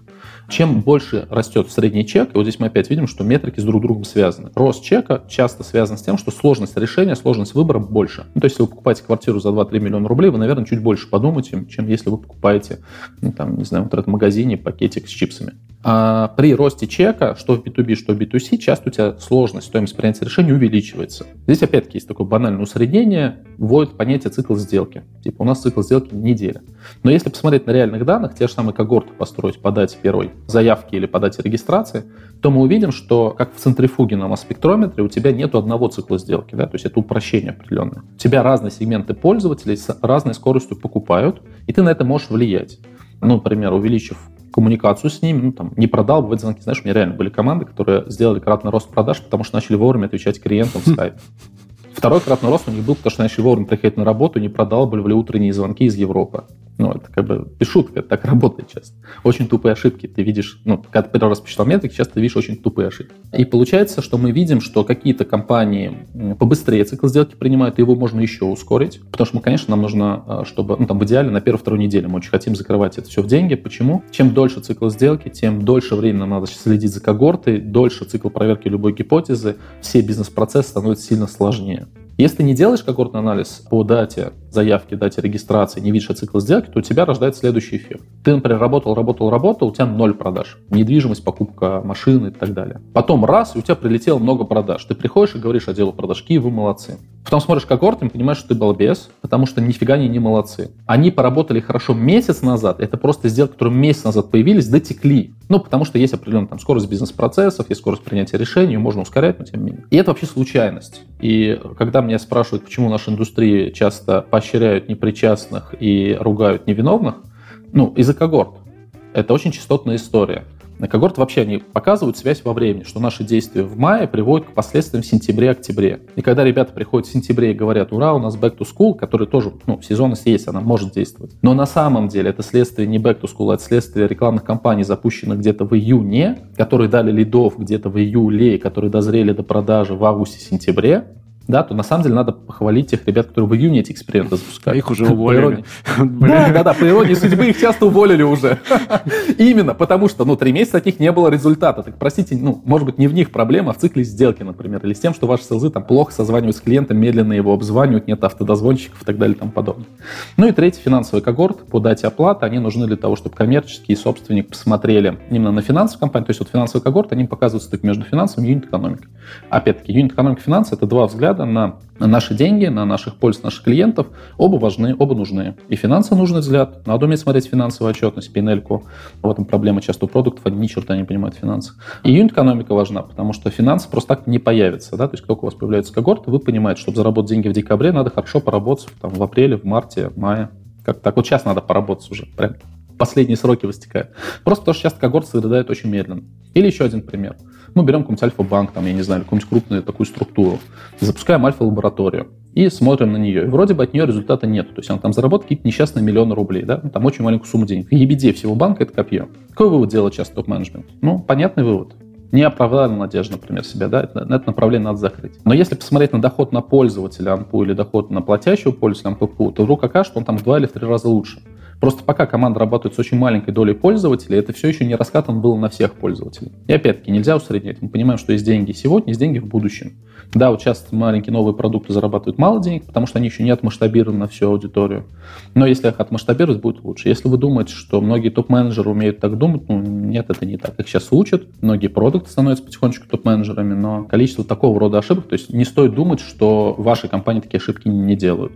Чем больше растет средний чек, и вот здесь мы опять видим, что метрики с друг другом связаны. Рост чека часто связан с тем, что сложность решения, сложность выбора больше. Ну, то есть, если вы покупаете квартиру за 2-3 миллиона рублей, вы, наверное, чуть больше подумаете, чем если вы покупаете, ну, там, не знаю, в интернет-магазине пакетик с чипсами. А при росте чека, что в B2B, что в B2C, часто у тебя сложность, стоимость принятия решения увеличивается. Здесь опять-таки есть такое банальное усреднение, вводит понятие цикл сделки. Типа у нас цикл сделки неделя. Но если посмотреть на реальных данных, те же самые когорты построить по дате первой заявки или по дате регистрации, то мы увидим, что как в центрифуге на масс-спектрометре у тебя нет одного цикла сделки, да, то есть это упрощение определенное. У тебя разные сегменты пользователей с разной скоростью покупают, и ты на это можешь влиять. Ну, например, увеличив коммуникацию с ними, ну, там, не продал, бывают звонки. Знаешь, у меня реально были команды, которые сделали кратный рост продаж, потому что начали вовремя отвечать клиентам в Skype. <laughs> Второй кратный рост у них был, потому что начали вовремя приходить на работу, не продалбливали утренние звонки из Европы. Ну, это как бы без шутка, так работает часто. Очень тупые ошибки ты видишь, ну, когда ты первый раз посчитал метрики, часто видишь очень тупые ошибки. И получается, что мы видим, что какие-то компании побыстрее цикл сделки принимают, и его можно еще ускорить, потому что, мы, конечно, нам нужно, а, чтобы, ну, там, в идеале на первую-вторую неделю мы очень хотим закрывать это все в деньги. Почему? Чем дольше цикл сделки, тем дольше времени нам надо следить за когортой, дольше цикл проверки любой гипотезы, все бизнес-процессы становятся сильно сложнее. Если не делаешь когортный анализ по дате заявки, дате регистрации, не видишь цикл сделки, то у тебя рождается следующий эффект. Ты, например, работал, работал, работал, у тебя ноль продаж. Недвижимость, покупка машины и так далее. Потом раз, и у тебя прилетело много продаж. Ты приходишь и говоришь отделу продажки, вы молодцы. Потом смотришь когорты и понимаешь, что ты балбес, потому что нифига они не молодцы. Они поработали хорошо месяц назад, это просто сделки, которые месяц назад появились, дотекли. Ну, потому что есть определенная там скорость бизнес-процессов, есть скорость принятия решений, можно ускорять, но тем не менее. И это вообще случайность. И когда меня спрашивают, почему наша индустрия часто поощряют непричастных и ругают невиновных, ну, из-за когорт. Это очень частотная история. На когорт вообще они показывают связь во времени, что наши действия в мае приводят к последствиям в сентябре-октябре. И когда ребята приходят в сентябре и говорят, ура, у нас back to school, который тоже, ну, сезонность есть, она может действовать. Но на самом деле это следствие не back to school, а это следствие рекламных кампаний, запущенных где-то в июне, которые дали лидов где-то в июле, которые дозрели до продажи в августе-сентябре, да, то на самом деле надо похвалить тех ребят, которые в июне эти эксперименты запускали. Их уже уволили. <laughs> Да, да, да, по иронии судьбы их часто уволили уже. <laughs> Именно, потому что, ну, три месяца от них не было результата. Так, простите, ну, может быть, не в них проблема, а в цикле сделки, например, или с тем, что ваши селзы там плохо созванивают с клиентом, медленно его обзванивают, нет автодозвонщиков и так далее и тому подобное. Ну и третий финансовый когорт по дате оплаты, они нужны для того, чтобы коммерческие собственники посмотрели именно на финансовую компанию, то есть вот финансовый когорт, они показывают стык между финансовым и юнит-экономикой. Опять-таки, юнит-экономика финансы – это два взгляда взгляда на наши деньги, на наших польз наших клиентов, оба важны, оба нужны. И финансы нужный взгляд, надо уметь смотреть финансовую отчетность, пинельку. В этом проблема часто у продуктов, они ни черта не понимают в финансах. И юнит-экономика важна, потому что финансы просто так не появятся. Да? То есть, только у вас появляется когорты, вы понимаете, чтобы заработать деньги в декабре, надо хорошо поработать там, в апреле, в марте, мае. Как так вот сейчас надо поработать уже, прям последние сроки выстекают. Просто потому что часто когорты съедают очень медленно. Или еще один пример. Мы берем какой-нибудь Альфа-банк, там, я не знаю, какую-нибудь крупную такую структуру, запускаем Альфа-лабораторию и смотрим на нее. И вроде бы от нее результата нет. То есть она там заработает какие-то несчастные миллионы рублей, да, ну, там очень маленькую сумму денег. Ебеде всего банка это копье. Какой вывод делает часто топ-менеджмент? Ну, понятный вывод не оправдали надежды, например, себя, да, это, это направление надо закрыть. Но если посмотреть на доход на пользователя АМПУ или доход на платящего пользователя АМПУ, то вдруг окажется, что он там в два или в три раза лучше. Просто пока команда работает с очень маленькой долей пользователей, это все еще не раскатано было на всех пользователей. И опять-таки нельзя усреднять. Мы понимаем, что есть деньги сегодня, есть деньги в будущем. Да, вот сейчас маленькие новые продукты зарабатывают мало денег, потому что они еще не отмасштабированы на всю аудиторию. Но если их отмасштабировать, будет лучше. Если вы думаете, что многие топ-менеджеры умеют так думать, ну нет, это не так. Их сейчас учат, многие продукты становятся потихонечку топ-менеджерами, но количество такого рода ошибок, то есть не стоит думать, что ваши компании такие ошибки не делают.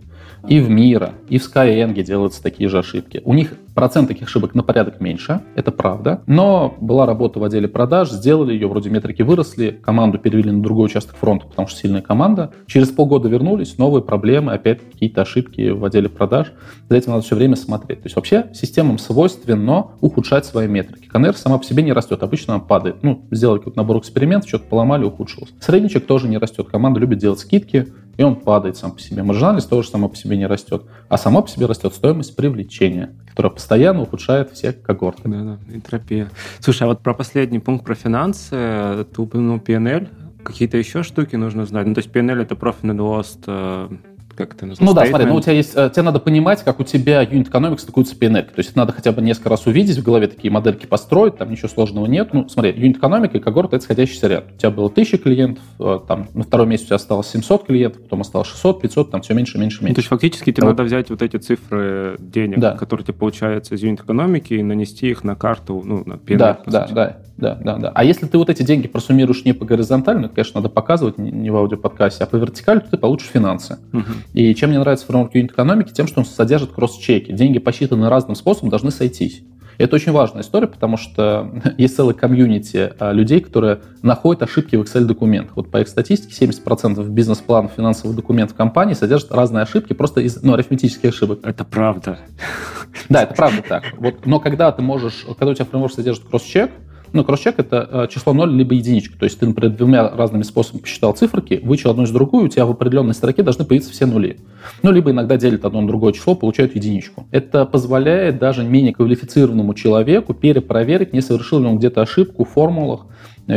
И в Мира, и в Skyeng делаются такие же ошибки. У них процент таких ошибок на порядок меньше, это правда. Но была работа в отделе продаж, сделали ее, вроде метрики выросли, команду перевели на другой участок фронта, потому что сильная команда. Через полгода вернулись, новые проблемы, опять какие-то ошибки в отделе продаж. За этим надо все время смотреть. То есть вообще системам свойственно ухудшать свои метрики. КНР сама по себе не растет, обычно она падает. Ну, сделали какой-то набор экспериментов, что-то поломали, ухудшилось. Средничек тоже не растет. Команда любит делать скидки, и он падает сам по себе. Маржинальность тоже само по себе не растет. А само по себе растет стоимость привлечения, которая постоянно ухудшает все когорты. Да, да, энтропия. Слушай, а вот про последний пункт про финансы, ты упомянул PNL, какие-то еще штуки нужно знать? Ну, то есть PNL — это Profit and Loss как это называется? Ну да, смотри, ну у тебя есть, э, тебе надо понимать, как у тебя юнит экономикс стыкуется с PNL. То есть это надо хотя бы несколько раз увидеть, в голове такие модельки построить, там ничего сложного нет. Ну смотри, юнит экономика и когорт — это сходящийся ряд. У тебя было 1000 клиентов, э, там на втором месяце у тебя осталось 700 клиентов, потом осталось 600, 500, там все меньше, меньше, меньше. Ну, то есть фактически тебе вот. надо взять вот эти цифры денег, да. которые тебе получаются из юнит экономики, и нанести их на карту, ну, на PNL. Да, да, да да, да, да. А если ты вот эти деньги просуммируешь не по горизонтали, это, конечно, надо показывать не в аудиоподкасте, а по вертикали, то ты получишь финансы. Угу. И чем мне нравится фреймворк юнит экономики, тем, что он содержит кросс-чеки. Деньги, посчитанные разным способом, должны сойтись. Это очень важная история, потому что <laughs> есть целый комьюнити а, людей, которые находят ошибки в Excel-документах. Вот по их статистике 70% бизнес-планов финансовых документов компании содержат разные ошибки просто из ну, арифметических ошибок. Это правда. Да, это правда так. Вот, но когда ты можешь, когда у тебя фреймворк содержит кросс-чек, ну, кросс-чек — это э, число 0 либо единичка. То есть ты, например, двумя разными способами посчитал циферки, вычел одну из другую, у тебя в определенной строке должны появиться все нули. Ну, либо иногда делят одно на другое число, получают единичку. Это позволяет даже менее квалифицированному человеку перепроверить, не совершил ли он где-то ошибку в формулах,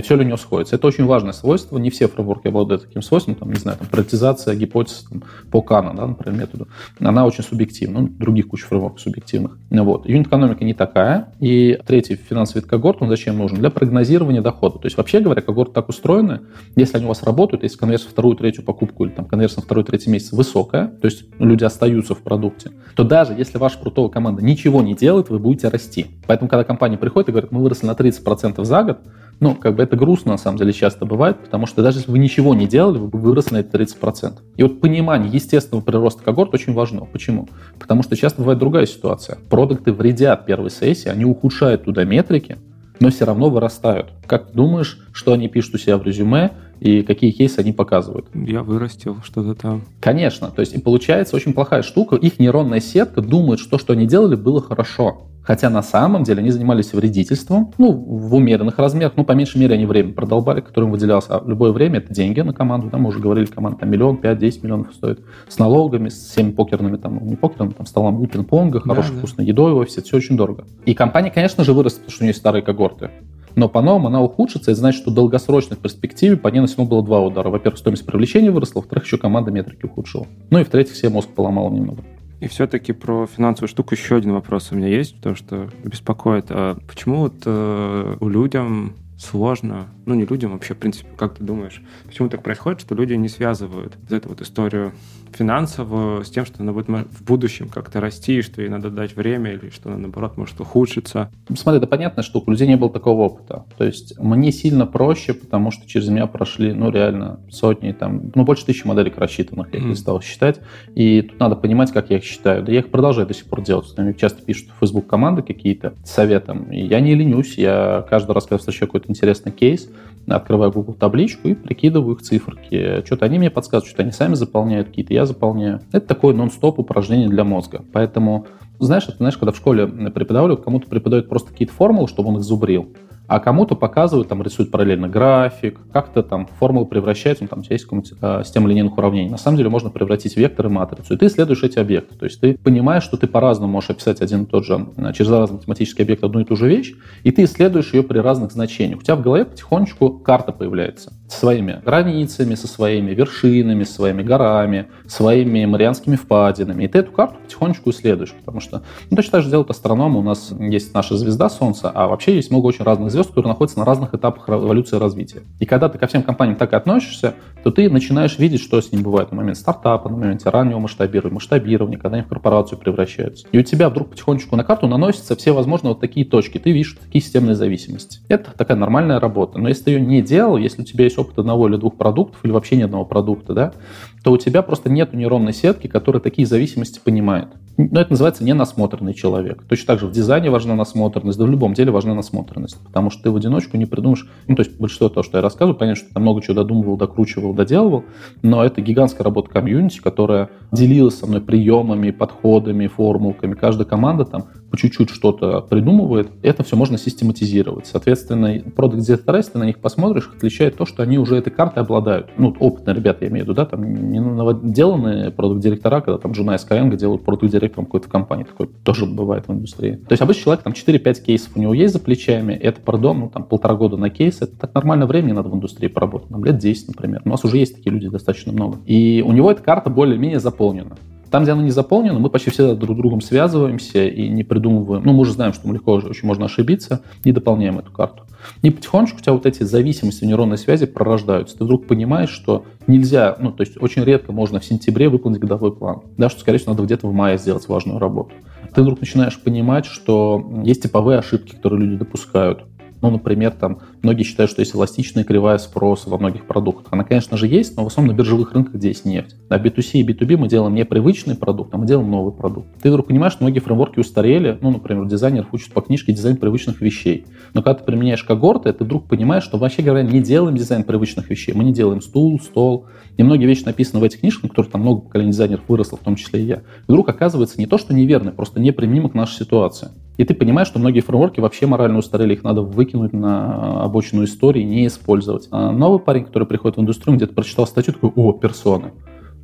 все ли у него сходится. Это очень важное свойство. Не все фреймворки обладают таким свойством. Там, не знаю, там, приоритизация гипотез там, по Кана, да, например, методу. Она очень субъективна. Ну, других куча фреймворков субъективных. Вот. Юнит-экономика не такая. И третий финансовый вид когорт, он зачем нужен? Для прогнозирования дохода. То есть, вообще говоря, когорты так устроены, если они у вас работают, если конверсия вторую, третью покупку или там конверсия на второй, третий месяц высокая, то есть люди остаются в продукте, то даже если ваша крутая команда ничего не делает, вы будете расти. Поэтому, когда компания приходит и говорит, мы выросли на 30% за год, ну, как бы это грустно, на самом деле, часто бывает, потому что даже если вы ничего не делали, вы бы выросли на это 30%. И вот понимание естественного прироста когорт очень важно. Почему? Потому что часто бывает другая ситуация. Продукты вредят первой сессии, они ухудшают туда метрики, но все равно вырастают. Как ты думаешь, что они пишут у себя в резюме, и какие кейсы они показывают. Я вырастил что-то там. Конечно. То есть и получается очень плохая штука. Их нейронная сетка думает, что то, что они делали, было хорошо. Хотя на самом деле они занимались вредительством, ну, в умеренных размерах, ну, по меньшей мере они время продолбали, которым выделялось. А любое время это деньги на команду, да, мы уже говорили, команда там миллион, пять, десять миллионов стоит. С налогами, с всеми покерными, там, ну, не покерными, там, столом пинг-понга, хорошей да, вкусной едой в офисе, все очень дорого. И компания, конечно же, вырастет, потому что у нее старые когорты. Но по-новому она ухудшится, и значит, что в долгосрочной перспективе по ней нанесено было два удара. Во-первых, стоимость привлечения выросла, во-вторых, еще команда метрики ухудшила. Ну и в-третьих, все мозг поломал немного. И все-таки про финансовую штуку еще один вопрос у меня есть, потому что беспокоит. А почему вот э, у людям сложно, ну не людям вообще, в принципе, как ты думаешь, почему так происходит, что люди не связывают вот эту вот историю финансовую с тем, что она будет в будущем как-то расти, что ей надо дать время, или что она, наоборот, может ухудшиться? Смотри, это понятная штука, у людей не было такого опыта. То есть мне сильно проще, потому что через меня прошли, ну, реально, сотни, там, ну, больше тысячи моделек рассчитанных, я их mm. стал считать, и тут надо понимать, как я их считаю. Да я их продолжаю до сих пор делать. Мне часто пишут в Facebook команды какие-то с советом, и я не ленюсь, я каждый раз, когда встречаю какой-то интересный кейс, открываю Google табличку и прикидываю их циферки. Что-то они мне подсказывают, что-то они сами заполняют, какие-то я заполняю. Это такое нон-стоп упражнение для мозга. Поэтому, знаешь, это знаешь, когда в школе преподавали, кому-то преподают просто какие-то формулы, чтобы он их зубрил а кому-то показывают, там рисуют параллельно график, как-то там формула превращается, ну, там у тебя есть э, система линейных уравнений. На самом деле можно превратить вектор и матрицу, и ты исследуешь эти объекты. То есть ты понимаешь, что ты по-разному можешь описать один и тот же, через разный математический объект одну и ту же вещь, и ты исследуешь ее при разных значениях. У тебя в голове потихонечку карта появляется со своими границами, со своими вершинами, со своими горами, своими марианскими впадинами. И ты эту карту потихонечку исследуешь, потому что ну, точно так же делают астрономы. У нас есть наша звезда Солнца, а вообще есть много очень разных звезд, которые находятся на разных этапах эволюции и развития. И когда ты ко всем компаниям так и относишься, то ты начинаешь видеть, что с ним бывает на момент стартапа, на моменте раннего масштабирования, масштабирования, когда они в корпорацию превращаются. И у тебя вдруг потихонечку на карту наносятся все возможные вот такие точки. Ты видишь такие системные зависимости. Это такая нормальная работа. Но если ты ее не делал, если у тебя есть опыт одного или двух продуктов, или вообще ни одного продукта, да, то у тебя просто нет нейронной сетки, которая такие зависимости понимает. Но это называется ненасмотренный человек. Точно так же в дизайне важна насмотренность, да в любом деле важна насмотренность, потому что ты в одиночку не придумаешь, ну, то есть большинство того, что я рассказываю, понятно, что там много чего додумывал, докручивал, доделывал, но это гигантская работа комьюнити, которая делилась со мной приемами, подходами, формулками. Каждая команда там по чуть-чуть что-то придумывает, это все можно систематизировать. Соответственно, продукт если ты на них посмотришь, отличает то, что они уже этой картой обладают. Ну, опытные ребята, я имею в виду, да, там не деланные продукт директора, когда там жена из Skyeng делают продукт директором какой-то компании, такое тоже бывает в индустрии. То есть обычный человек, там 4-5 кейсов у него есть за плечами, это, пардон, ну, там полтора года на кейс, это так нормально времени надо в индустрии поработать, там лет 10, например. У нас уже есть такие люди достаточно много. И у него эта карта более-менее заполнена. Там, где оно не заполнено, мы почти всегда друг с другом связываемся и не придумываем. Ну, мы уже знаем, что мы легко очень можно ошибиться, и дополняем эту карту. И потихонечку у тебя вот эти зависимости нейронной связи пророждаются. Ты вдруг понимаешь, что нельзя, ну, то есть очень редко можно в сентябре выполнить годовой план. Да, что, скорее всего, надо где-то в мае сделать важную работу. Ты вдруг начинаешь понимать, что есть типовые ошибки, которые люди допускают. Ну, например, там многие считают, что есть эластичная кривая спроса во многих продуктах. Она, конечно же, есть, но в основном на биржевых рынках, где есть нефть. На B2C и B2B мы делаем не привычный продукт, а мы делаем новый продукт. Ты вдруг понимаешь, что многие фреймворки устарели. Ну, например, дизайнер учат по книжке дизайн привычных вещей. Но когда ты применяешь когорты, ты вдруг понимаешь, что вообще говоря, не делаем дизайн привычных вещей. Мы не делаем стул, стол. И многие вещи написаны в этих книжках, на которых там много поколений дизайнеров выросло, в том числе и я. И вдруг оказывается не то, что неверно, просто неприменимо к нашей ситуации. И ты понимаешь, что многие фреймворки вообще морально устарели, их надо выкинуть на обочину истории, не использовать. А новый парень, который приходит в индустрию, где-то прочитал статью, такой, о, персоны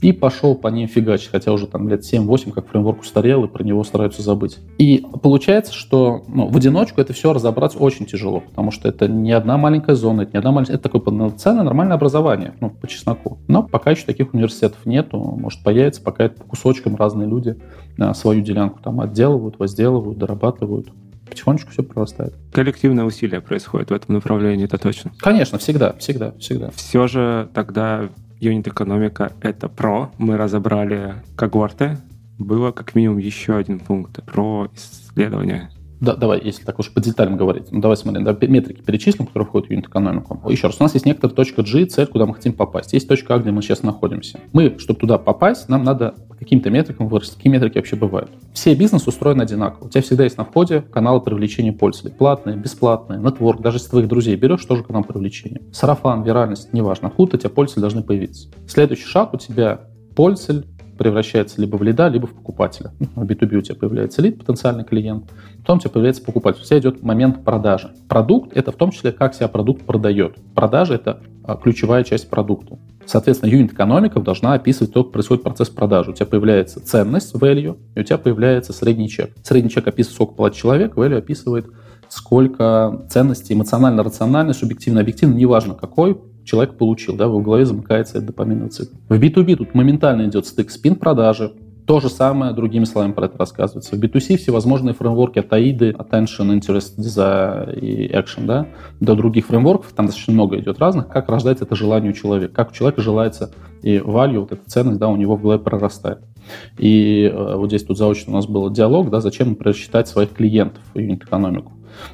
и пошел по ним фигачить, хотя уже там лет 7-8, как фреймворк устарел, и про него стараются забыть. И получается, что ну, в одиночку это все разобрать очень тяжело, потому что это не одна маленькая зона, это не одна маленькая... Это такое полноценное нормальное образование, ну, по чесноку. Но пока еще таких университетов нету, может появится, пока это по кусочкам разные люди а, свою делянку там отделывают, возделывают, дорабатывают потихонечку все прорастает. Коллективное усилие происходит в этом направлении, это точно. Конечно, всегда, всегда, всегда. Все же тогда юнит-экономика — это про. Мы разобрали когорты. Было как минимум еще один пункт про исследование. Да, давай, если так уж по деталям говорить, ну, давай смотрим, да, метрики перечислим, которые входят в юнит-экономику. Еще раз, у нас есть некоторая точка G, цель, куда мы хотим попасть. Есть точка А, где мы сейчас находимся. Мы, чтобы туда попасть, нам надо по каким-то метрикам вырасти. Какие метрики вообще бывают? Все бизнес устроены одинаково. У тебя всегда есть на входе каналы привлечения пользователей. Платные, бесплатные, нетворк. Даже если твоих друзей берешь, тоже канал привлечения. Сарафан, виральность, неважно. Откуда у тебя пользователи должны появиться. Следующий шаг у тебя пользователь превращается либо в лида, либо в покупателя. В B2B у тебя появляется лид, потенциальный клиент, потом у тебя появляется покупатель. У тебя идет момент продажи. Продукт — это в том числе, как себя продукт продает. Продажа — это а, ключевая часть продукта. Соответственно, юнит-экономика должна описывать то, как происходит процесс продажи. У тебя появляется ценность, value, и у тебя появляется средний чек. Средний чек описывает, сколько платит человек, value описывает, сколько ценностей эмоционально, рационально, субъективно, объективно, неважно какой, человек получил, да, в голове замыкается этот допаминовый цикл. В B2B тут моментально идет стык спин продажи, то же самое, другими словами, про это рассказывается. В B2C всевозможные фреймворки от AIDA, Attention, Interest, Desire и Action, да, до других фреймворков, там достаточно много идет разных, как рождается это желание у человека, как у человека желается и value, вот эта ценность, да, у него в голове прорастает. И э, вот здесь тут заочно у нас был диалог, да, зачем, например, считать своих клиентов юнит-экономику.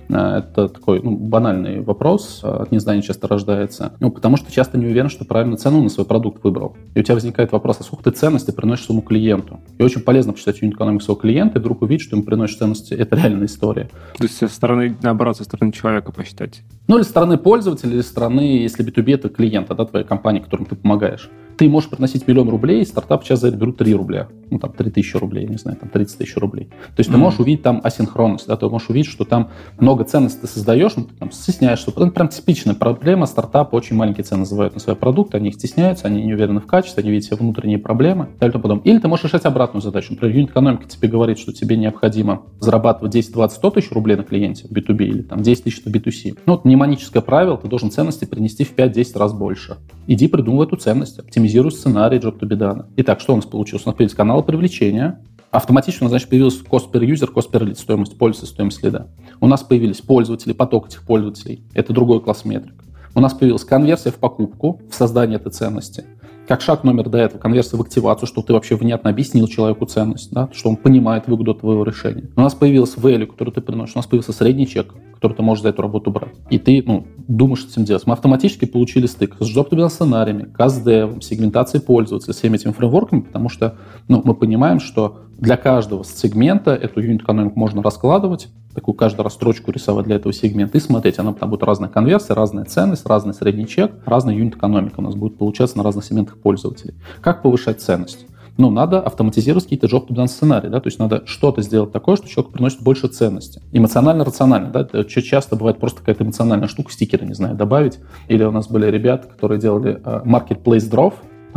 Э, это такой ну, банальный вопрос, э, от незнания часто рождается. Ну, потому что часто не уверен, что правильно цену на свой продукт выбрал. И у тебя возникает вопрос, а сколько ты ценности приносишь своему клиенту? И очень полезно почитать юнит экономику своего клиента и вдруг увидеть, что ему приносит ценности. Это реальная история. То есть со стороны, наоборот, со стороны человека посчитать? Ну, или со стороны пользователя, или со стороны, если B2B это клиент, да, твоя компания, которым ты помогаешь ты можешь приносить миллион рублей, стартап сейчас за это берут 3 рубля. Ну, там, 3 тысячи рублей, не знаю, там, 30 тысяч рублей. То есть mm-hmm. ты можешь увидеть там асинхронность, да, ты можешь увидеть, что там много ценностей ты создаешь, ну, ты там стесняешься. Это прям типичная проблема стартапа, очень маленькие цены называют на свои продукты, они их стесняются, они не уверены в качестве, они видят все внутренние проблемы так потом. Или ты можешь решать обратную задачу. Например, юнит экономика тебе говорит, что тебе необходимо зарабатывать 10, 20, 100 тысяч рублей на клиенте в B2B или там 10 тысяч в B2C. Ну, вот мнемоническое правило, ты должен ценности принести в 5-10 раз больше. Иди придумывай эту ценность, оптимизируй сценарий job to be done. Итак, что у нас получилось? У нас появились каналы привлечения, автоматически у нас, значит, появился cost per user, cost per lead, стоимость пользы, стоимость следа. У нас появились пользователи, поток этих пользователей. Это другой класс метрик. У нас появилась конверсия в покупку, в создание этой ценности. Как шаг номер до этого, конверсия в активацию, что ты вообще внятно объяснил человеку ценность, да, что он понимает выгоду твоего решения. У нас появился value, который ты приносишь, у нас появился средний чек, который ты можешь за эту работу брать. И ты ну, думаешь, что этим делать. Мы автоматически получили стык с job сценариями, CastDev, сегментацией пользователя, всеми этими фреймворками, потому что ну, мы понимаем, что для каждого сегмента эту юнит-экономику можно раскладывать, такую каждую строчку рисовать для этого сегмента и смотреть, она там будет разная конверсия, разная ценность, разный средний чек, разная юнит-экономика у нас будет получаться на разных сегментах пользователей. Как повышать ценность? Ну, надо автоматизировать какие-то job to сценарии, да, то есть надо что-то сделать такое, что человек приносит больше ценности. Эмоционально-рационально, да, это часто бывает просто какая-то эмоциональная штука, стикеры, не знаю, добавить. Или у нас были ребята, которые делали uh, marketplace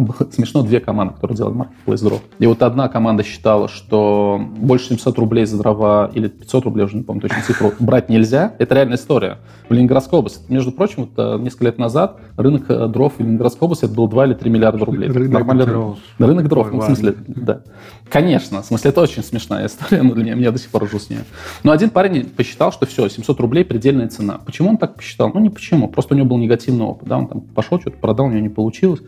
было <laughs> смешно две команды, которые делали Marketplace Draw. И вот одна команда считала, что больше 700 рублей за дрова или 500 рублей, уже не помню точно цифру, <laughs> брать нельзя. Это реальная история. В Ленинградской области, между прочим, вот э, несколько лет назад рынок э, дров в Ленинградской области это был 2 или 3 миллиарда рублей. Рынок Нормальный дров. Рынок, рынок дров, Ой, ну, в смысле, да. Конечно, в смысле, это очень смешная история, <laughs> но для меня, меня до сих пор ржу с нее. Но один парень посчитал, что все, 700 рублей предельная цена. Почему он так посчитал? Ну, не почему, просто у него был негативный опыт, да, он там пошел, что-то продал, у него не получилось.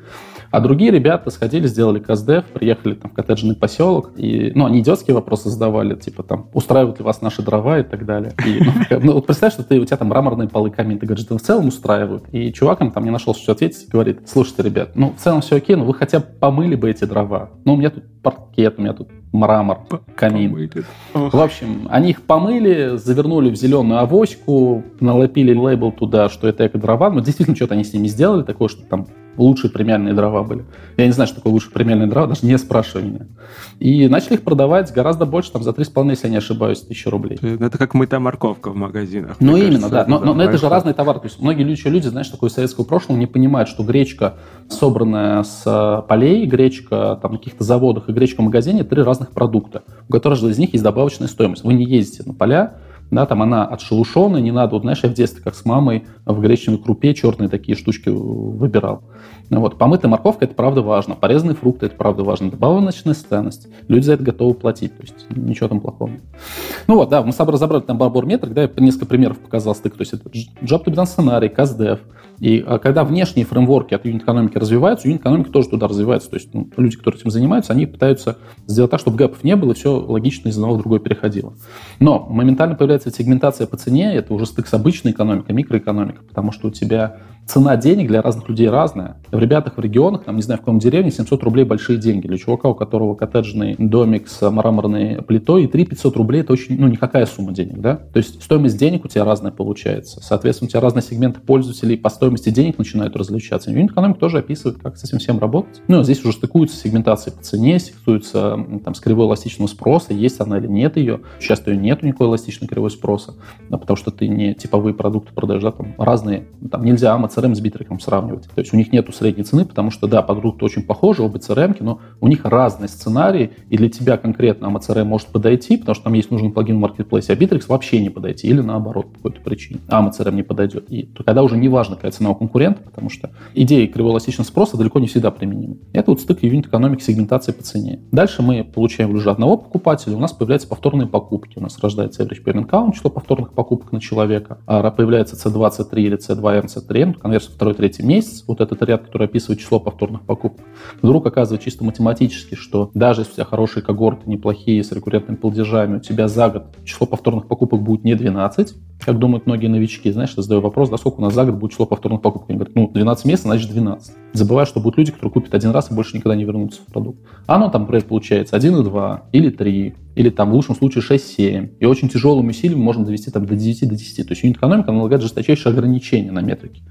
А другие ребята сходили, сделали КСДФ, приехали там в коттеджный поселок, и, ну, они идиотские вопросы задавали, типа там, устраивают ли вас наши дрова и так далее. И, ну, <laughs> ну, вот представь, что ты, у тебя там мраморные полы камень, ты говоришь, да в целом устраивают. И чувак им там не нашел, что ответить, говорит, слушайте, ребят, ну, в целом все окей, но вы хотя бы помыли бы эти дрова. Ну, у меня тут паркет, у меня тут мрамор, камин. В общем, они их помыли, завернули в зеленую авоську, налепили лейбл туда, что это эко-дрова. Но действительно, что-то они с ними сделали, такое, что там лучшие премиальные дрова были. Я не знаю, что такое лучшие премиальные дрова, даже не спрашивай меня. И начали их продавать гораздо больше, там за 3,5, если я не ошибаюсь, тысячи рублей. Ну, это как мытая морковка в магазинах. Ну, именно, кажется, да. Но, но, но это же разные товары. То есть многие люди, люди, знаешь, такое советского прошлого, не понимают, что гречка, собранная с э, полей, гречка там, на каких-то заводах и гречка в магазине, три разных продукта, у которых из них есть добавочная стоимость. Вы не ездите на поля, да, там она отшелушенная, не надо, вот знаешь, я в детстве как с мамой в гречневой крупе черные такие штучки выбирал. Вот. Помытая морковка – это правда важно, порезанные фрукты – это правда важно, добавленная ценность, люди за это готовы платить, то есть ничего там плохого нет. Ну вот, да, мы разобрали там барбор метрик, да, я несколько примеров показал стык, то есть это job to be done сценарий, CastDev, и а, когда внешние фреймворки от юнит-экономики развиваются, юнит-экономика тоже туда развивается. То есть ну, люди, которые этим занимаются, они пытаются сделать так, чтобы гэпов не было, и все логично из одного в другое переходило. Но моментально появляется сегментация по цене, это уже стык с обычной экономикой, микроэкономикой, потому что у тебя цена денег для разных людей разная. В ребятах в регионах, там, не знаю, в каком деревне, 700 рублей большие деньги. Для чувака, у которого коттеджный домик с мраморной плитой, и 3 500 рублей это очень, ну, никакая сумма денег, да? То есть стоимость денег у тебя разная получается. Соответственно, у тебя разные сегменты пользователей по стоимости денег начинают различаться. Юнит экономик тоже описывает, как с этим всем работать. Ну, здесь уже стыкуются сегментации по цене, стыкуются там, с кривой эластичного спроса, есть она или нет ее. Часто ее нету никакой эластичной кривой спроса, да, потому что ты не типовые продукты продаешь, да, там разные, там нельзя Amazon CRM с битреком сравнивать. То есть у них нету средней цены, потому что, да, продукты очень похожи, оба CRM, но у них разные сценарии, и для тебя конкретно AMA CRM может подойти, потому что там есть нужный плагин в Marketplace, а Bittrex вообще не подойти, или наоборот, по какой-то причине. AMA CRM не подойдет. И то тогда уже не важно, какая цена у конкурента, потому что идеи кривоэластичного спроса далеко не всегда применимы. Это вот стык юнит экономики сегментации по цене. Дальше мы получаем уже одного покупателя, у нас появляются повторные покупки. У нас рождается average payment count, число повторных покупок на человека. А появляется C2, C3 или C2, M, C3, конверсия второй, третий месяц, вот этот ряд, который описывает число повторных покупок, вдруг оказывается чисто математически, что даже если у тебя хорошие когорты, неплохие, с рекуррентными платежами, у тебя за год число повторных покупок будет не 12, как думают многие новички, знаешь, я задаю вопрос, да сколько у нас за год будет число повторных покупок? Они говорят, ну, 12 месяцев, значит 12. Забывая, что будут люди, которые купят один раз и больше никогда не вернутся в продукт. А оно там, например, получается 1,2 или 3, или там в лучшем случае 6-7. И очень тяжелым усилием можно довести там до 9 до 10. То есть юнит-экономика налагает жесточайшие ограничения на метрики.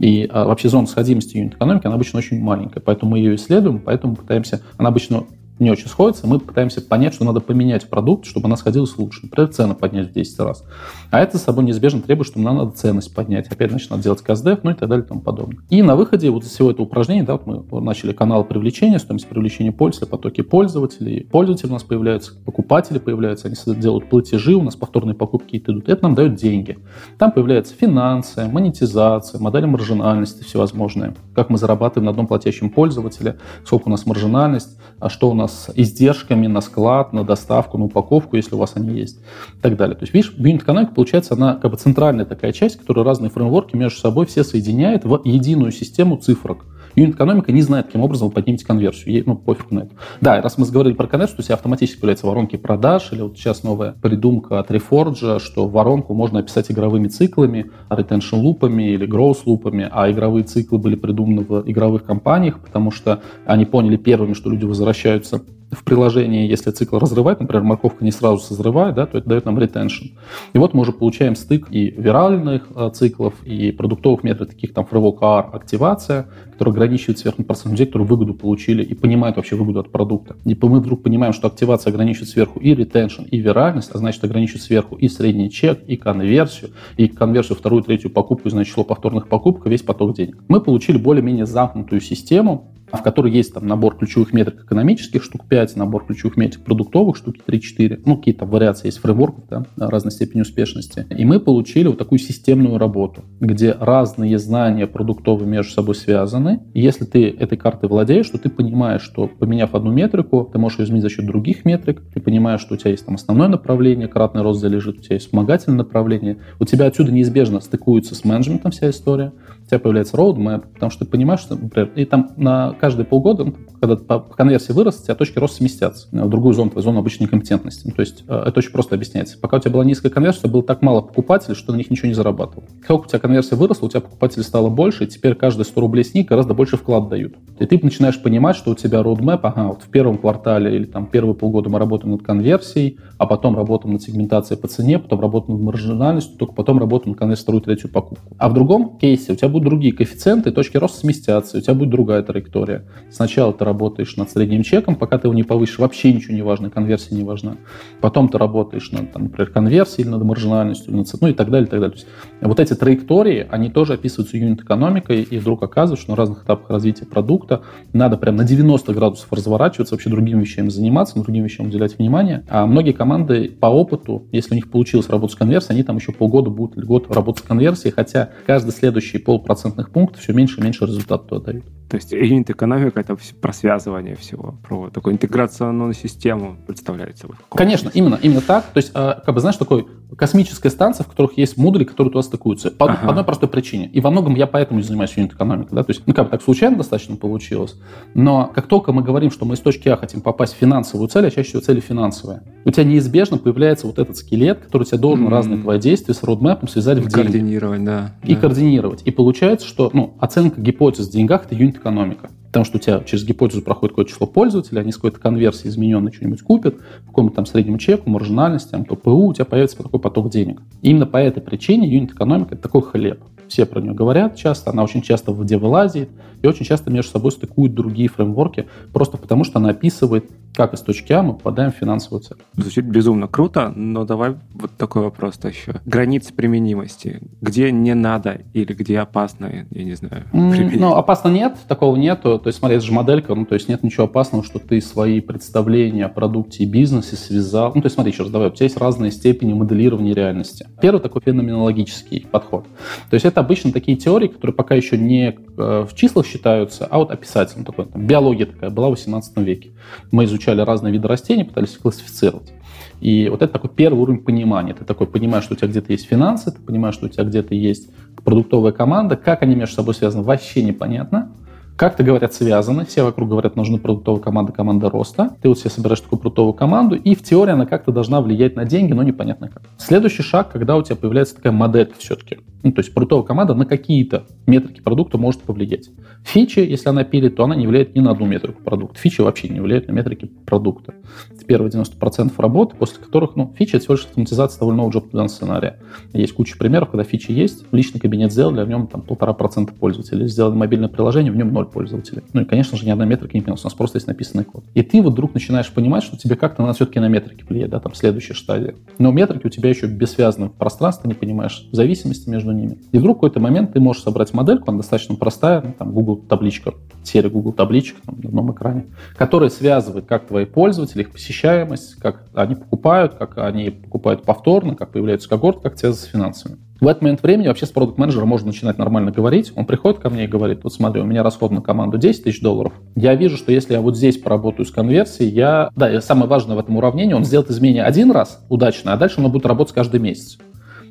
И а, вообще зона сходимости юнит-экономики, она обычно очень маленькая. Поэтому мы ее исследуем, поэтому пытаемся... Она обычно не очень сходится, мы пытаемся понять, что надо поменять продукт, чтобы она сходилась лучше. Например, цену поднять в 10 раз. А это с собой неизбежно требует, что нам надо ценность поднять. Опять, значит, надо делать КСДФ, ну и так далее и тому подобное. И на выходе вот из всего этого упражнения, да, вот мы начали канал привлечения, стоимость привлечения пользователя, потоки пользователей. Пользователи у нас появляются, покупатели появляются, они делают платежи, у нас повторные покупки идут. Это нам дает деньги. Там появляются финансы, монетизация, модели маржинальности всевозможные. Как мы зарабатываем на одном платящем пользователе, сколько у нас маржинальность, а что у нас с издержками на склад, на доставку, на упаковку, если у вас они есть, и так далее. То есть, видишь, юнит-экономика, получается, она как бы центральная такая часть, которая разные фреймворки между собой все соединяет в единую систему цифрок. Юнит-экономика не знает, каким образом вы поднимете конверсию. Ей, ну, пофиг на это. Да, раз мы заговорили про конверсию, то есть автоматически появляются воронки продаж, или вот сейчас новая придумка от Reforge, что воронку можно описать игровыми циклами, retention лупами или growth лупами, а игровые циклы были придуманы в игровых компаниях, потому что они поняли первыми, что люди возвращаются в приложении, если цикл разрывает, например, морковка не сразу созревает, да, то это дает нам retention. И вот мы уже получаем стык и виральных э, циклов, и продуктовых методов, таких там R, активация, которая ограничивает сверху процент людей, которые выгоду получили и понимают вообще выгоду от продукта. И мы вдруг понимаем, что активация ограничивает сверху и retention, и виральность, а значит ограничивает сверху и средний чек, и конверсию, и конверсию вторую, третью покупку, и значит число повторных покупок, весь поток денег. Мы получили более-менее замкнутую систему, в которой есть там набор ключевых метрик экономических, штук 5, набор ключевых метрик продуктовых, штуки 3-4, ну, какие-то вариации есть фреймворков, да, разной степени успешности. И мы получили вот такую системную работу, где разные знания продуктовые между собой связаны. Если ты этой картой владеешь, то ты понимаешь, что поменяв одну метрику, ты можешь ее изменить за счет других метрик, ты понимаешь, что у тебя есть там основное направление, кратный рост где лежит, у тебя есть вспомогательное направление, у тебя отсюда неизбежно стыкуется с менеджментом вся история, у тебя появляется roadmap, потому что ты понимаешь, что, например, и там на каждые полгода, когда по конверсии вырос, у тебя точки роста сместятся в другую зону, твою зону обычной компетентности. Ну, то есть э, это очень просто объясняется. Пока у тебя была низкая конверсия, было так мало покупателей, что на них ничего не зарабатывал. Как у тебя конверсия выросла, у тебя покупателей стало больше, и теперь каждые 100 рублей с них гораздо больше вклад дают. И ты начинаешь понимать, что у тебя roadmap, ага, вот в первом квартале или там первые полгода мы работаем над конверсией, а потом работаем над сегментацией по цене, потом работаем над маржинальностью, только потом работаем над конверсией вторую, третью покупку. А в другом кейсе у тебя будут другие коэффициенты, точки роста сместятся, у тебя будет другая траектория. Сначала ты работаешь над средним чеком, пока ты его не повысишь, вообще ничего не важно, конверсия не важна. Потом ты работаешь над, там, например, конверсией, над маржинальностью, над, ну и так далее, и так далее. То есть вот эти траектории, они тоже описываются юнит-экономикой, и вдруг оказывается, что на разных этапах развития продукта надо прям на 90 градусов разворачиваться, вообще другими вещами заниматься, другим вещам уделять внимание. А многие команды по опыту, если у них получилось работать с конверсией, они там еще полгода будут или год работать с конверсией, хотя каждый следующий полпроцентных пунктов все меньше и меньше результат туда дают. То есть юнит-экономика — это про связывание всего, про такую интеграционную систему представляет собой. Конечно, именно, именно так. То есть, а, как бы, знаешь, такой космическая станция, в которых есть модули, которые туда стыкуются. По, ага. одной простой причине. И во многом я поэтому занимаюсь юнит-экономикой. Да? То есть, ну, как бы так случайно достаточно получилось. Но как только мы говорим, что мы из точки А хотим попасть в финансовую цель, а чаще всего цель финансовая, у тебя неизбежно появляется вот этот скелет, который тебе должен mm-hmm. разные твои действия с родмэпом связать в деньги. Координировать, да. И да. координировать. И получается, что ну, оценка гипотез в деньгах – это юнит-экономика. Потому что у тебя через гипотезу проходит какое-то число пользователей, они с какой-то конверсией измененной что-нибудь купят, по какому-то там среднему чеку, маржинальности, там, ППУ, у тебя появится такой поток денег. И именно по этой причине юнит-экономика – это такой хлеб. Все про нее говорят часто, она очень часто в воде вылазит, и очень часто между собой стыкуют другие фреймворки, просто потому что она описывает как из точки А мы попадаем в финансовую цель. Звучит безумно круто, но давай вот такой вопрос-то еще. Границы применимости. Где не надо или где опасно, я не знаю, применить? Ну, опасно нет, такого нету. То есть, смотри, это же моделька, ну, то есть нет ничего опасного, что ты свои представления о продукте и бизнесе связал. Ну, то есть, смотри, еще раз, давай, у тебя есть разные степени моделирования реальности. Первый такой феноменологический подход. То есть это обычно такие теории, которые пока еще не э, в числах считаются, а вот описательно такой. Там, биология такая была в 18 веке. Мы изучали изучали разные виды растений, пытались классифицировать. И вот это такой первый уровень понимания. Ты такой понимаешь, что у тебя где-то есть финансы, ты понимаешь, что у тебя где-то есть продуктовая команда, как они между собой связаны, вообще непонятно. Как-то говорят, связаны, все вокруг говорят, нужны продуктовая команда, команда роста. Ты вот себе собираешь такую продуктовую команду, и в теории она как-то должна влиять на деньги, но непонятно как. Следующий шаг, когда у тебя появляется такая модель все-таки. Ну, то есть продуктовая команда на какие-то метрики продукта может повлиять. Фичи, если она пилит, то она не влияет ни на одну метрику продукта. Фичи вообще не влияют на метрики продукта. Это первые 90% работы, после которых, ну, фичи — это всего лишь автоматизация того или иного job сценария. Есть куча примеров, когда фичи есть, личный кабинет сделали, в нем там полтора процента пользователей. Сделали мобильное приложение, в нем ноль пользователей. Ну и, конечно же, ни одна метрика не поменялась, у нас просто есть написанный код. И ты вот вдруг начинаешь понимать, что тебе как-то надо все-таки на метрики влиять, да, там следующая стадия. Но метрики у тебя еще бессвязаны в пространстве, не понимаешь зависимости между ними. И вдруг в какой-то момент ты можешь собрать модельку, она достаточно простая, ну, там Google табличка, серия Google табличек там, на одном экране, которая связывает как твои пользователи, их посещаемость, как они покупают, как они покупают повторно, как появляются когорты, как связано с финансами. В этот момент времени вообще с продукт менеджером можно начинать нормально говорить. Он приходит ко мне и говорит, вот смотри, у меня расход на команду 10 тысяч долларов. Я вижу, что если я вот здесь поработаю с конверсией, я... Да, и самое важное в этом уравнении, он сделает изменение один раз удачно, а дальше он будет работать каждый месяц.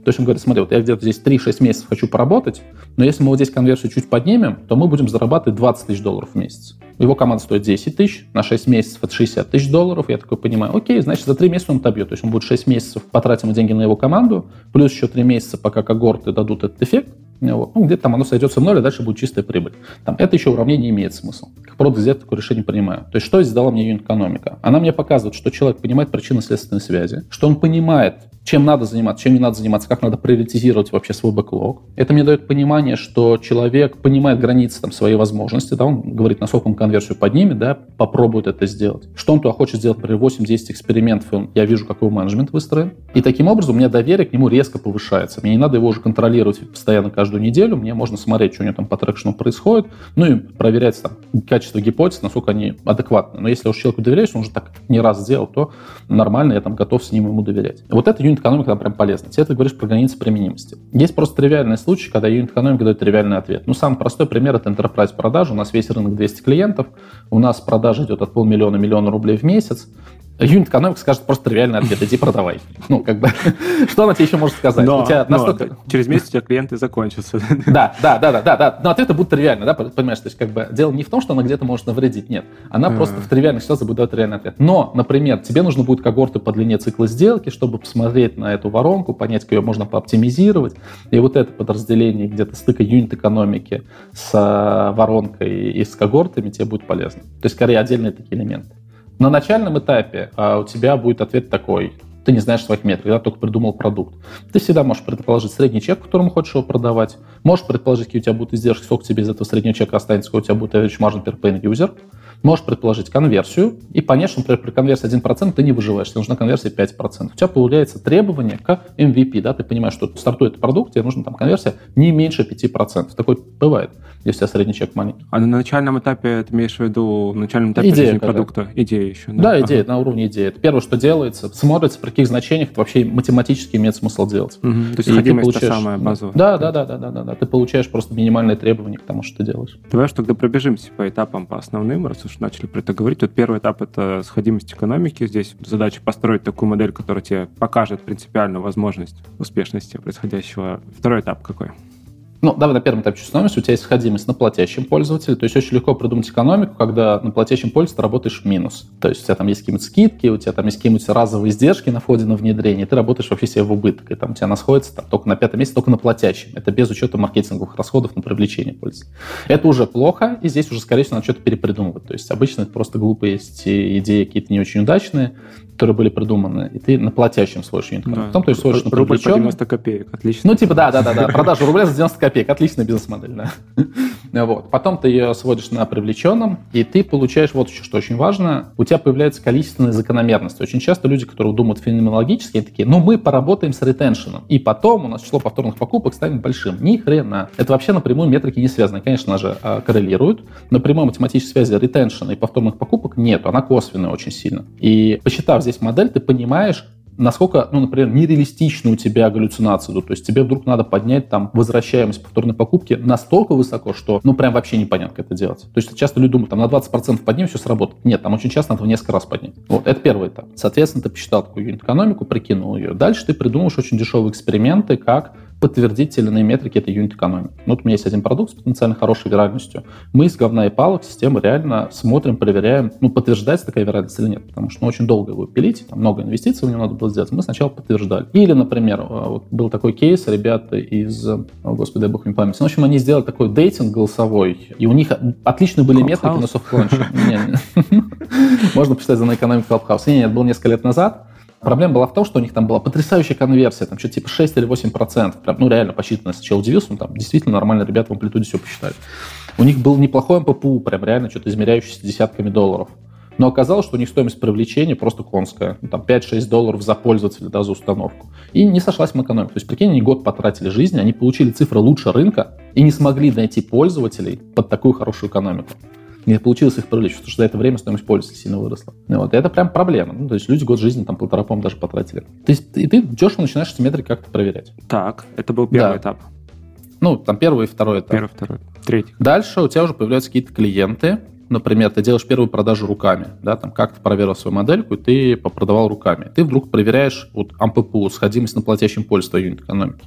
То есть он говорит, смотри, вот я где-то здесь 3-6 месяцев хочу поработать, но если мы вот здесь конверсию чуть поднимем, то мы будем зарабатывать 20 тысяч долларов в месяц. Его команда стоит 10 тысяч, на 6 месяцев это 60 тысяч долларов. Я такой понимаю, окей, значит, за 3 месяца он отобьет. То есть он будет 6 месяцев, потратим деньги на его команду, плюс еще 3 месяца, пока когорты дадут этот эффект, вот. Ну, где-то там оно сойдется в ноль, а дальше будет чистая прибыль. Там, это еще уравнение имеет смысл. Как продукт взять такое решение принимаю. То есть, что здесь дала мне юнит-экономика? Она мне показывает, что человек понимает причинно-следственные связи, что он понимает, чем надо заниматься, чем не надо заниматься, как надо приоритизировать вообще свой бэклог. Это мне дает понимание, что человек понимает границы там, своей возможности, да, он говорит, насколько он конверсию поднимет, да, попробует это сделать. Что он туда хочет сделать, например, 8-10 экспериментов, он, я вижу, как его менеджмент выстроен. И таким образом у меня доверие к нему резко повышается. Мне не надо его уже контролировать постоянно каждую неделю, мне можно смотреть, что у него там по трекшену происходит, ну и проверять там качество гипотез, насколько они адекватны. Но если уж человеку доверяешь, он уже так не раз сделал, то нормально, я там готов с ним ему доверять. Вот это юнит-экономика там прям полезна. Тебе ты говоришь про границы применимости. Есть просто тривиальный случай, когда юнит-экономика дает тривиальный ответ. Ну, самый простой пример — это enterprise продажи. У нас весь рынок 200 клиентов, у нас продажа идет от полмиллиона миллиона рублей в месяц. Юнит экономика скажет просто тривиальный ответ, иди продавай. Ну, как бы, <laughs> что она тебе еще может сказать? Но, у тебя но настолько... через месяц у тебя клиенты закончатся. <laughs> Да, да, да, да, да, да. Но ответы будут тривиальны, да, понимаешь? То есть, как бы, дело не в том, что она где-то может навредить, нет. Она mm. просто в тривиальных ситуациях будет давать реальный ответ. Но, например, тебе нужно будет когорты по длине цикла сделки, чтобы посмотреть на эту воронку, понять, как ее можно пооптимизировать. И вот это подразделение где-то стыка юнит экономики с а, воронкой и с когортами тебе будет полезно. То есть, скорее, отдельные такие элементы. На начальном этапе а, у тебя будет ответ такой. Ты не знаешь своих метрик, да, только придумал продукт. Ты всегда можешь предположить средний чек, которому хочешь его продавать. Можешь предположить, какие у тебя будут издержки, сколько тебе из этого среднего чека останется, сколько у тебя будет average margin per paying user. Можешь предположить конверсию и понять, что, например, при конверсии 1% ты не выживаешь, тебе нужна конверсия 5%. У тебя появляется требование к MVP, да, ты понимаешь, что стартует продукт, тебе нужна там конверсия не меньше 5%. Такое бывает, если у тебя средний чек маленький. А на начальном этапе ты имеешь в виду, на начальном этапе идея жизни продукта, идея еще? Да, да идея, ага. на уровне идеи. Это первое, что делается, смотрится, при каких значениях это вообще математически имеет смысл делать. Угу. То есть и ты получаешь... самая базовая. Да, да, да, да, да, да, да. Ты получаешь просто минимальные требования к тому, что ты делаешь. Давай что тогда пробежимся по этапам, по основным, раз уж уже начали про это говорить. Тут первый этап — это сходимость экономики. Здесь задача построить такую модель, которая тебе покажет принципиальную возможность успешности происходящего. Второй этап какой? Ну, давай на первом этапе чувствуемость. У тебя есть сходимость на платящем пользователе. То есть очень легко придумать экономику, когда на платящем пользователе ты работаешь в минус. То есть у тебя там есть какие-нибудь скидки, у тебя там есть какие-нибудь разовые издержки на входе на внедрение, ты работаешь вообще себе в убыток. И там у тебя она сходится там, только на пятом месте, только на платящем. Это без учета маркетинговых расходов на привлечение пользователя. Это уже плохо, и здесь уже, скорее всего, надо что-то перепридумывать. То есть обычно это просто глупые идеи какие-то не очень удачные, которые были придуманы, и ты на платящем свой юнит да. Потом ты сводишь на Рубль по 90 копеек, отлично. Ну, типа, да-да-да, продажа рубля за 90 копеек, отличная бизнес-модель, да. <laughs> вот. Потом ты ее сводишь на привлеченном, и ты получаешь вот еще, что очень важно, у тебя появляется количественная закономерность. Очень часто люди, которые думают феноменологически, они такие, ну, мы поработаем с ретеншеном, и потом у нас число повторных покупок станет большим. Ни хрена. Это вообще напрямую метрики не связаны. Конечно же, а, коррелируют, но прямой математической связи ретеншена и повторных покупок нет, она косвенная очень сильно. И посчитав здесь модель, ты понимаешь, насколько, ну, например, нереалистичны у тебя галлюцинации. То есть тебе вдруг надо поднять там возвращаемость повторной покупки настолько высоко, что, ну, прям вообще непонятно, как это делать. То есть часто люди думают, там, на 20% поднимем, все сработает. Нет, там очень часто надо в несколько раз поднять. Вот, это первый этап. Соответственно, ты посчитал такую юнит-экономику, прикинул ее. Дальше ты придумаешь очень дешевые эксперименты, как подтвердить те или иные метрики этой юнит экономики. Ну, вот у меня есть один продукт с потенциально хорошей виральностью. Мы из говна и палок системы реально смотрим, проверяем, ну, подтверждается такая виральность или нет, потому что ну, очень долго его пилить, там много инвестиций в него надо было сделать. Мы сначала подтверждали. Или, например, э, вот был такой кейс, ребята из, о, господи, дай бог мне память. Ну, в общем, они сделали такой dating голосовой, и у них отличные были метрики на soft launch е. <laughs> Можно почитать за на экономику Clubhouse. Нет, это было несколько лет назад. Проблема была в том, что у них там была потрясающая конверсия, там что-то типа 6 или 8 процентов. Прям, ну, реально посчитано. Сначала удивился, но там действительно нормально ребята в амплитуде все посчитали. У них был неплохой МППУ, прям реально что-то измеряющийся десятками долларов. Но оказалось, что у них стоимость привлечения просто конская. Ну, там 5-6 долларов за пользователя, да, за установку. И не сошлась в экономику. То есть, прикинь, они год потратили жизни, они получили цифры лучше рынка и не смогли найти пользователей под такую хорошую экономику не получилось их привлечь, потому что за это время стоимость пользователя сильно выросла. Вот, и это прям проблема. Ну, то есть люди год жизни там полтора, по даже потратили. То есть и ты дешево начинаешь эти метрики как-то проверять. Так, это был первый да. этап. Ну, там первый и второй этап. Первый, второй, третий. Дальше у тебя уже появляются какие-то клиенты, например, ты делаешь первую продажу руками, да, там как ты проверил свою модельку, и ты попродавал руками. Ты вдруг проверяешь вот АМППУ, сходимость на платящем поле твоей юнит экономики.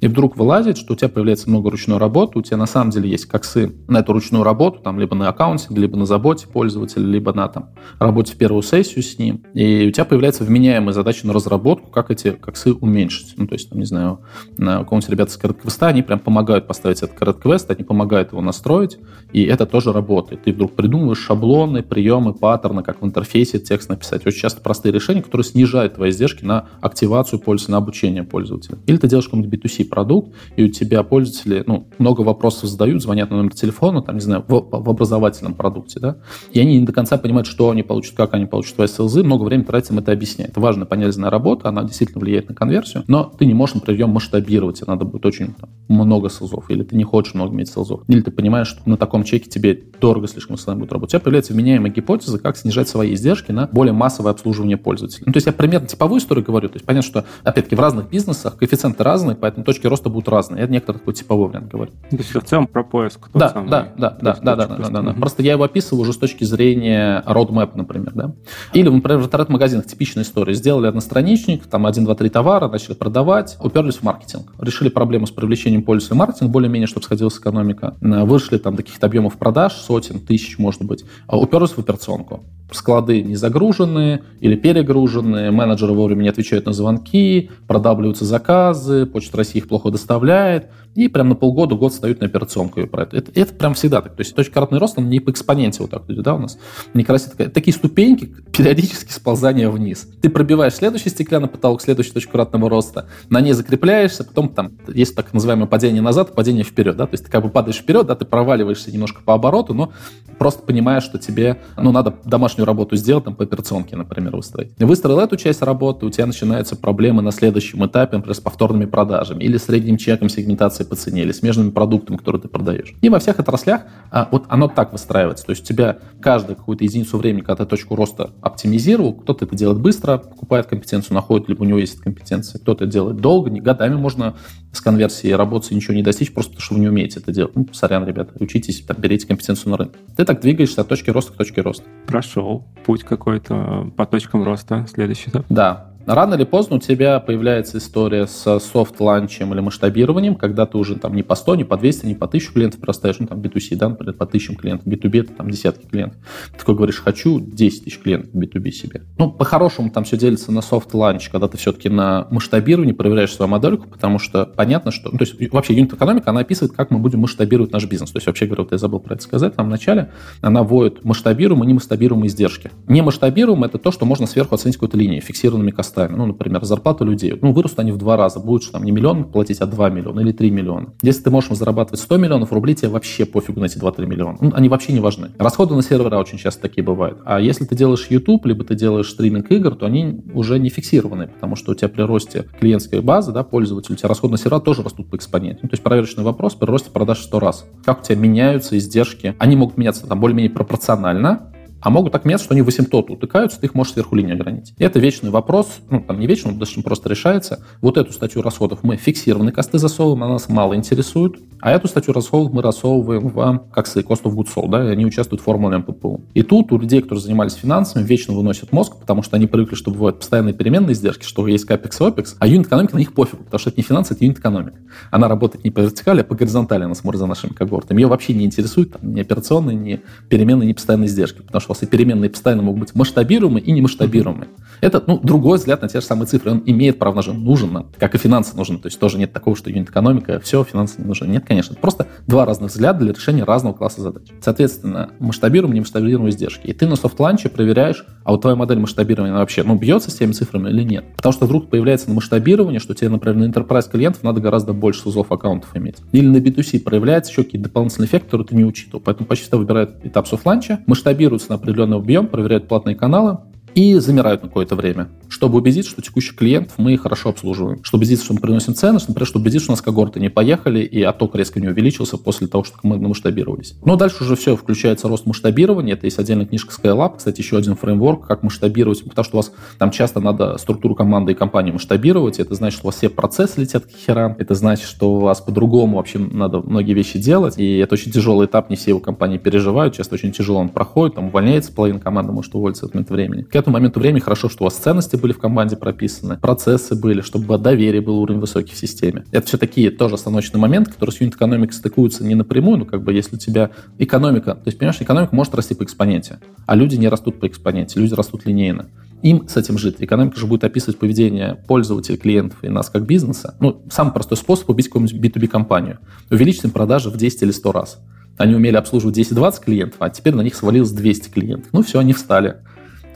И вдруг вылазит, что у тебя появляется много ручной работы, у тебя на самом деле есть коксы на эту ручную работу, там либо на аккаунте, либо на заботе пользователя, либо на там работе в первую сессию с ним. И у тебя появляется вменяемая задача на разработку, как эти коксы уменьшить. Ну, то есть, там, не знаю, на каком-нибудь ребята с квеста, они прям помогают поставить этот квест, они помогают его настроить, и это тоже работает. Ты вдруг придумываешь шаблоны, приемы, паттерны, как в интерфейсе текст написать. Очень часто простые решения, которые снижают твои издержки на активацию пользователя, на обучение пользователя. Или ты делаешь какой-нибудь B2C продукт, и у тебя пользователи ну, много вопросов задают, звонят на номер телефона, там, не знаю, в, в образовательном продукте, да, и они не до конца понимают, что они получат, как они получат твои селзы, много времени тратим это объяснять. Это важная, полезная работа, она действительно влияет на конверсию, но ты не можешь, например, масштабировать, надо будет очень там, много селзов, или ты не хочешь много иметь селзов, или ты понимаешь, что на таком чеке тебе дорого слишком, если будет работать. У тебя появляется вменяемая гипотеза, как снижать свои издержки на более массовое обслуживание пользователей. Ну, то есть я примерно типовую историю говорю. То есть понятно, что, опять-таки, в разных бизнесах коэффициенты разные, поэтому точки роста будут разные. Я некоторый такой типовой вариант говорю. То есть в целом про поиск. Да, самый, да, да, да, да, да, да, да, да. Просто я его описываю уже с точки зрения roadmap, например, да. Или, например, в интернет-магазинах типичная история. Сделали одностраничник, там один, два, три товара, начали продавать, уперлись в маркетинг. Решили проблему с привлечением пользователей маркетинг, более-менее, чтобы сходилась экономика. Вышли там до каких-то объемов продаж, сотен, тысяч, может быть. А уперлись в операционку. Склады не загружены или перегружены, менеджеры вовремя не отвечают на звонки, продавливаются заказы, Почта России их плохо доставляет, и прям на полгода, год встают на операционку. Это. Это, это прям всегда так. То есть точка кратный рост, он не по экспоненте вот так идет, да, у нас. Не красит такая, такие ступеньки, <laughs> периодически сползания вниз. Ты пробиваешь следующий стеклянный потолок, следующую точку кратного роста, на ней закрепляешься, потом там есть так называемое падение назад, падение вперед, да, то есть ты как бы падаешь вперед, да, ты проваливаешься немножко по обороту, но просто понимаешь, что тебе, ну, надо домашнюю работу сделать, там, по операционке, например, выстроить. Выстроил эту часть работы, у тебя начинаются проблемы на следующем этапе, например, с повторными продажами, или средним чеком сегментации по цене, или смежными продуктами, которые ты продаешь. И во всех отраслях а, вот оно так выстраивается. То есть у тебя каждую какую-то единицу времени, когда ты точку роста оптимизировал, кто-то это делает быстро, покупает компетенцию, находит, либо у него есть компетенция, кто-то делает долго, не годами можно с конверсией работы ничего не достичь, просто потому что вы не умеете это делать. Ну, сорян, ребята, учитесь, там, берите компетенцию на рынке. Ты так двигаешься от точки роста к точке роста. Прошел путь какой-то по точкам роста. Следующий этап. Да, Рано или поздно у тебя появляется история с софт-ланчем или масштабированием, когда ты уже там не по 100, не по 200, не по 1000 клиентов простаешь, ну там B2C, да, например, по 1000 клиентов, B2B это там десятки клиентов. Ты такой говоришь, хочу 10 тысяч клиентов B2B себе. Ну, по-хорошему там все делится на soft launch, когда ты все-таки на масштабировании проверяешь свою модельку, потому что понятно, что... Ну, то есть вообще юнит-экономика, она описывает, как мы будем масштабировать наш бизнес. То есть вообще, говорю, вот я забыл про это сказать, там в начале она вводит масштабируемые и немасштабируемые издержки. Немасштабируемые – это то, что можно сверху оценить какой-то линией, фиксированными cost ами. Ну, например, зарплату людей. Ну, вырастут они в два раза. Будут там не миллион платить, а 2 миллиона или 3 миллиона. Если ты можешь зарабатывать 100 миллионов рублей, тебе вообще пофигу на эти 2-3 миллиона. Ну, они вообще не важны. Расходы на сервера очень часто такие бывают. А если ты делаешь YouTube, либо ты делаешь стриминг игр, то они уже не фиксированы, потому что у тебя при росте клиентской базы, да, пользователей, у тебя расходы на сервера тоже растут по экспоненте. Ну, то есть проверочный вопрос при росте продаж в 100 раз. Как у тебя меняются издержки? Они могут меняться там более-менее пропорционально, а могут так меняться, что они в асимптоту утыкаются, ты их можешь сверху линии ограничить. Это вечный вопрос, ну, там не вечный, он достаточно просто решается. Вот эту статью расходов мы фиксированные косты засовываем, она нас мало интересует, а эту статью расходов мы рассовываем в как с cost of goods sold, да, и они участвуют в формуле МППУ. И тут у людей, которые занимались финансами, вечно выносят мозг, потому что они привыкли, что бывают постоянные переменные издержки, что есть капекс и опекс, а юнит экономика на них пофиг, потому что это не финансы, это юнит экономика. Она работает не по вертикали, а по горизонтали, она смотрит за нашими когортами. Ее вообще не интересует там, ни операционные, ни переменные, ни постоянные издержки, потому что у вас и переменные постоянно могут быть масштабируемые и немасштабируемые. Это, ну, другой взгляд на те же самые цифры. Он имеет право на нужен нам, как и финансы нужны. То есть тоже нет такого, что юнит экономика, все, финансы не нужны. Нет, конечно. Это просто два разных взгляда для решения разного класса задач. Соответственно, масштабируем, не масштабируем издержки. И ты на soft launch е проверяешь, а вот твоя модель масштабирования вообще, ну, бьется с теми цифрами или нет. Потому что вдруг появляется на масштабирование, что тебе, например, на enterprise клиентов надо гораздо больше sales ов, account ов иметь. Или на B2C проявляется еще какие-то дополнительные эффекты, которые ты не учитывал. Поэтому почти всегда выбирают этап soft launch а, масштабируются на определенный объем, проверяют платные каналы, и замирают на какое-то время, чтобы убедиться, что текущих клиентов мы хорошо обслуживаем, чтобы убедиться, что мы приносим ценность, например, чтобы убедиться, что у нас когорты не поехали и отток резко не увеличился после того, что мы масштабировались. Но дальше уже все, включается рост масштабирования, это есть отдельная книжка Skylab, кстати, еще один фреймворк, как масштабировать, потому что у вас там часто надо структуру команды и компании масштабировать, это значит, что у вас все процессы летят к херам, это значит, что у вас по-другому вообще надо многие вещи делать, и это очень тяжелый этап, не все его компании переживают, часто очень тяжело он проходит, там увольняется половина команды, может уволиться в этот момент времени. Этому моменту времени хорошо, что у вас ценности были в команде прописаны, процессы были, чтобы доверие был уровень высокий в системе. Это все такие тоже остановочные моменты, которые с юнит-экономикой стыкуются не напрямую, но как бы если у тебя экономика, то есть, понимаешь, экономика может расти по экспоненте, а люди не растут по экспоненте, люди растут линейно. Им с этим жить. Экономика же будет описывать поведение пользователей, клиентов и нас как бизнеса. Ну, самый простой способ убить какую-нибудь B2B-компанию. Увеличить им продажи в 10 или 100 раз. Они умели обслуживать 10-20 клиентов, а теперь на них свалилось 200 клиентов. Ну, все, они встали.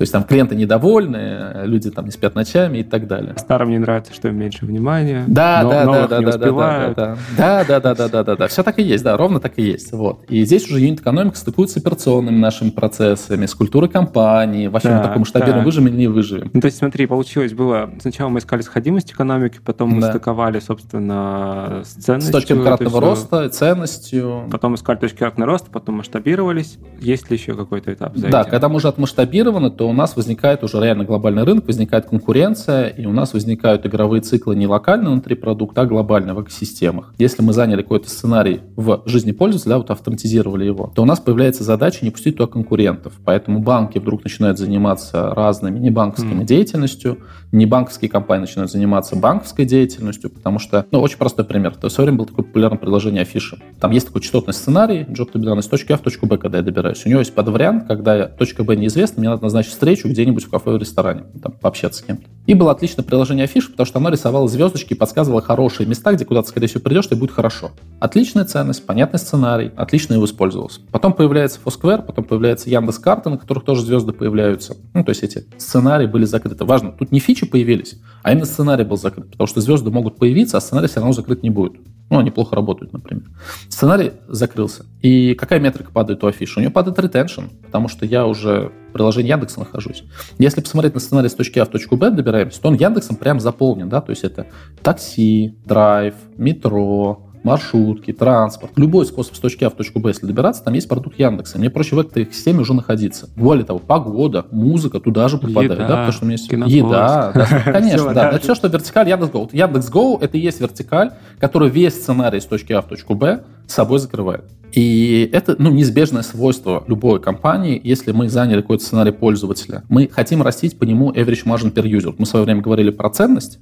То есть там клиенты недовольны, люди там не спят ночами и так далее. Старым не нравится, что им меньше внимания. Да, да, да, да, да, да, да, да, да, да, да, да, да, да, все так и есть, да, ровно так и есть. Вот. И здесь уже юнит-экономика стыкуется с операционными нашими процессами, с культурой компании, вообще да, мы таком масштабируем, да. выживем или не выживем. Ну, то есть смотри, получилось было, сначала мы искали сходимость экономики, потом мы да. стыковали, собственно, с ценностью. С точки кратного роста, ценностью. Потом искали точки кратного роста, потом масштабировались. Есть ли еще какой-то этап за Да, этим? когда мы уже отмасштабированы, то у нас возникает уже реально глобальный рынок, возникает конкуренция, и у нас возникают игровые циклы не локально внутри продукта, а глобально в экосистемах. Если мы заняли какой-то сценарий в жизни пользователя, да, вот автоматизировали его, то у нас появляется задача не пустить туда конкурентов. Поэтому банки вдруг начинают заниматься разными небанковскими mm. деятельностью, небанковские компании начинают заниматься банковской деятельностью, потому что, ну, очень простой пример. В свое время было такое популярное предложение афиши. Там есть такой частотный сценарий, job to be done из точки А в точку Б, когда я добираюсь. У него есть подвариант, когда точка Б неизвестна, мне надо назначить встречу где-нибудь в кафе или ресторане, там, пообщаться с кем-то. И было отличное приложение афиш, потому что оно рисовало звездочки и подсказывало хорошие места, где куда-то, скорее всего, придешь, и будет хорошо. Отличная ценность, понятный сценарий, отлично его использовался. Потом появляется Foursquare, потом появляется Яндекс Карта, на которых тоже звезды появляются. Ну, то есть эти сценарии были закрыты. Важно, тут не фичи появились, а именно сценарий был закрыт, потому что звезды могут появиться, а сценарий все равно закрыт не будет. Ну, они плохо работают, например. Сценарий закрылся. И какая метрика падает у афиши? У нее падает ретеншн, потому что я уже в приложении Яндекса нахожусь. Если посмотреть на сценарий с точки А в точку Б добираемся, то он Яндексом прям заполнен, да, то есть это такси, драйв, метро, маршрутки, транспорт, любой способ с точки А в точку Б, если добираться, там есть продукт Яндекса. Мне проще в этой системе уже находиться. Более того, погода, музыка туда же попадает, еда, да, потому что у меня есть еда, да, <laughs> конечно, да, это все, что вертикаль Яндекс.Го. Яндекс.Го это и есть вертикаль, который весь сценарий с точки А в точку Б собой закрывает. И это ну, неизбежное свойство любой компании, если мы заняли какой-то сценарий пользователя. Мы хотим растить по нему average margin per user. Мы в свое время говорили про ценность,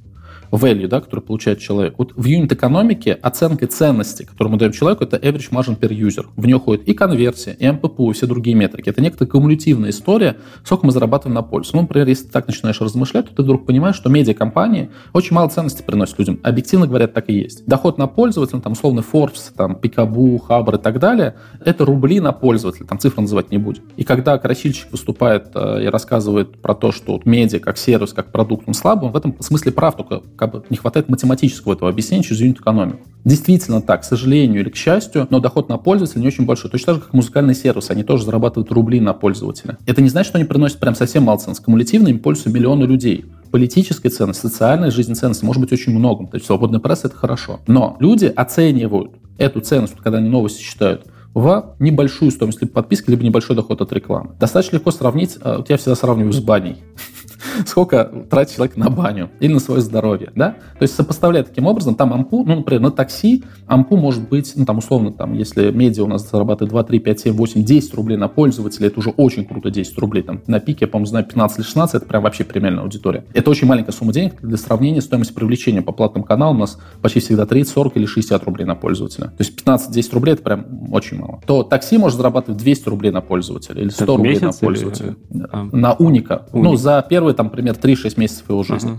value, да, который получает человек. Вот в юнит-экономике оценкой ценности, которую мы даем человеку, это average margin per user. В нее ходит и конверсия, и МППУ, и все другие метрики. Это некоторая кумулятивная история, сколько мы зарабатываем на пользу. Ну, например, если ты так начинаешь размышлять, то ты вдруг понимаешь, что медиакомпании очень мало ценности приносят людям. Объективно говоря, так и есть. Доход на пользователя, там, условно, Forbes, там, Пикабу, Хабр и так далее, это рубли на пользователя, там цифры называть не будем. И когда красильщик выступает э, и рассказывает про то, что вот медиа как сервис, как продукт, он слабый, он в этом смысле прав, только как бы не хватает математического этого объяснения через юнит-экономику. Действительно так, к сожалению или к счастью, но доход на пользователя не очень большой. Точно так же, как музыкальный сервис, они тоже зарабатывают рубли на пользователя. Это не значит, что они приносят прям совсем мало ценность. Кумулятивно им пользуются миллионы людей политической ценности, социальной жизни ценности может быть очень много. То есть свободная пресса – это хорошо. Но люди оценивают эту ценность, когда они новости читают, в небольшую стоимость либо подписки, либо небольшой доход от рекламы. Достаточно легко сравнить, э, вот я всегда сравниваю с баней. <laughs> сколько тратит человек на баню или на свое здоровье, да? То есть сопоставляя таким образом, там ампу, ну, например, на такси ампу может быть, ну, там, условно, там, если медиа у нас зарабатывает 2, 3, 5, 7, 8, 10 рублей на пользователя, это уже очень круто 10 рублей, там, на пике, я, по-моему, знаю, 15 или 16, это прям вообще премиальная аудитория. Это очень маленькая сумма денег, для сравнения стоимость привлечения по платным каналам у нас почти всегда 30, 40 или 60 рублей на пользователя. То есть 15-10 рублей это прям очень мало. То такси может зарабатывать 200 рублей на пользователя или 100 рублей на пользователя. Или... На уника. Уник. Ну, за первые, там, пример 3-6 месяцев его жизни. Uh-huh.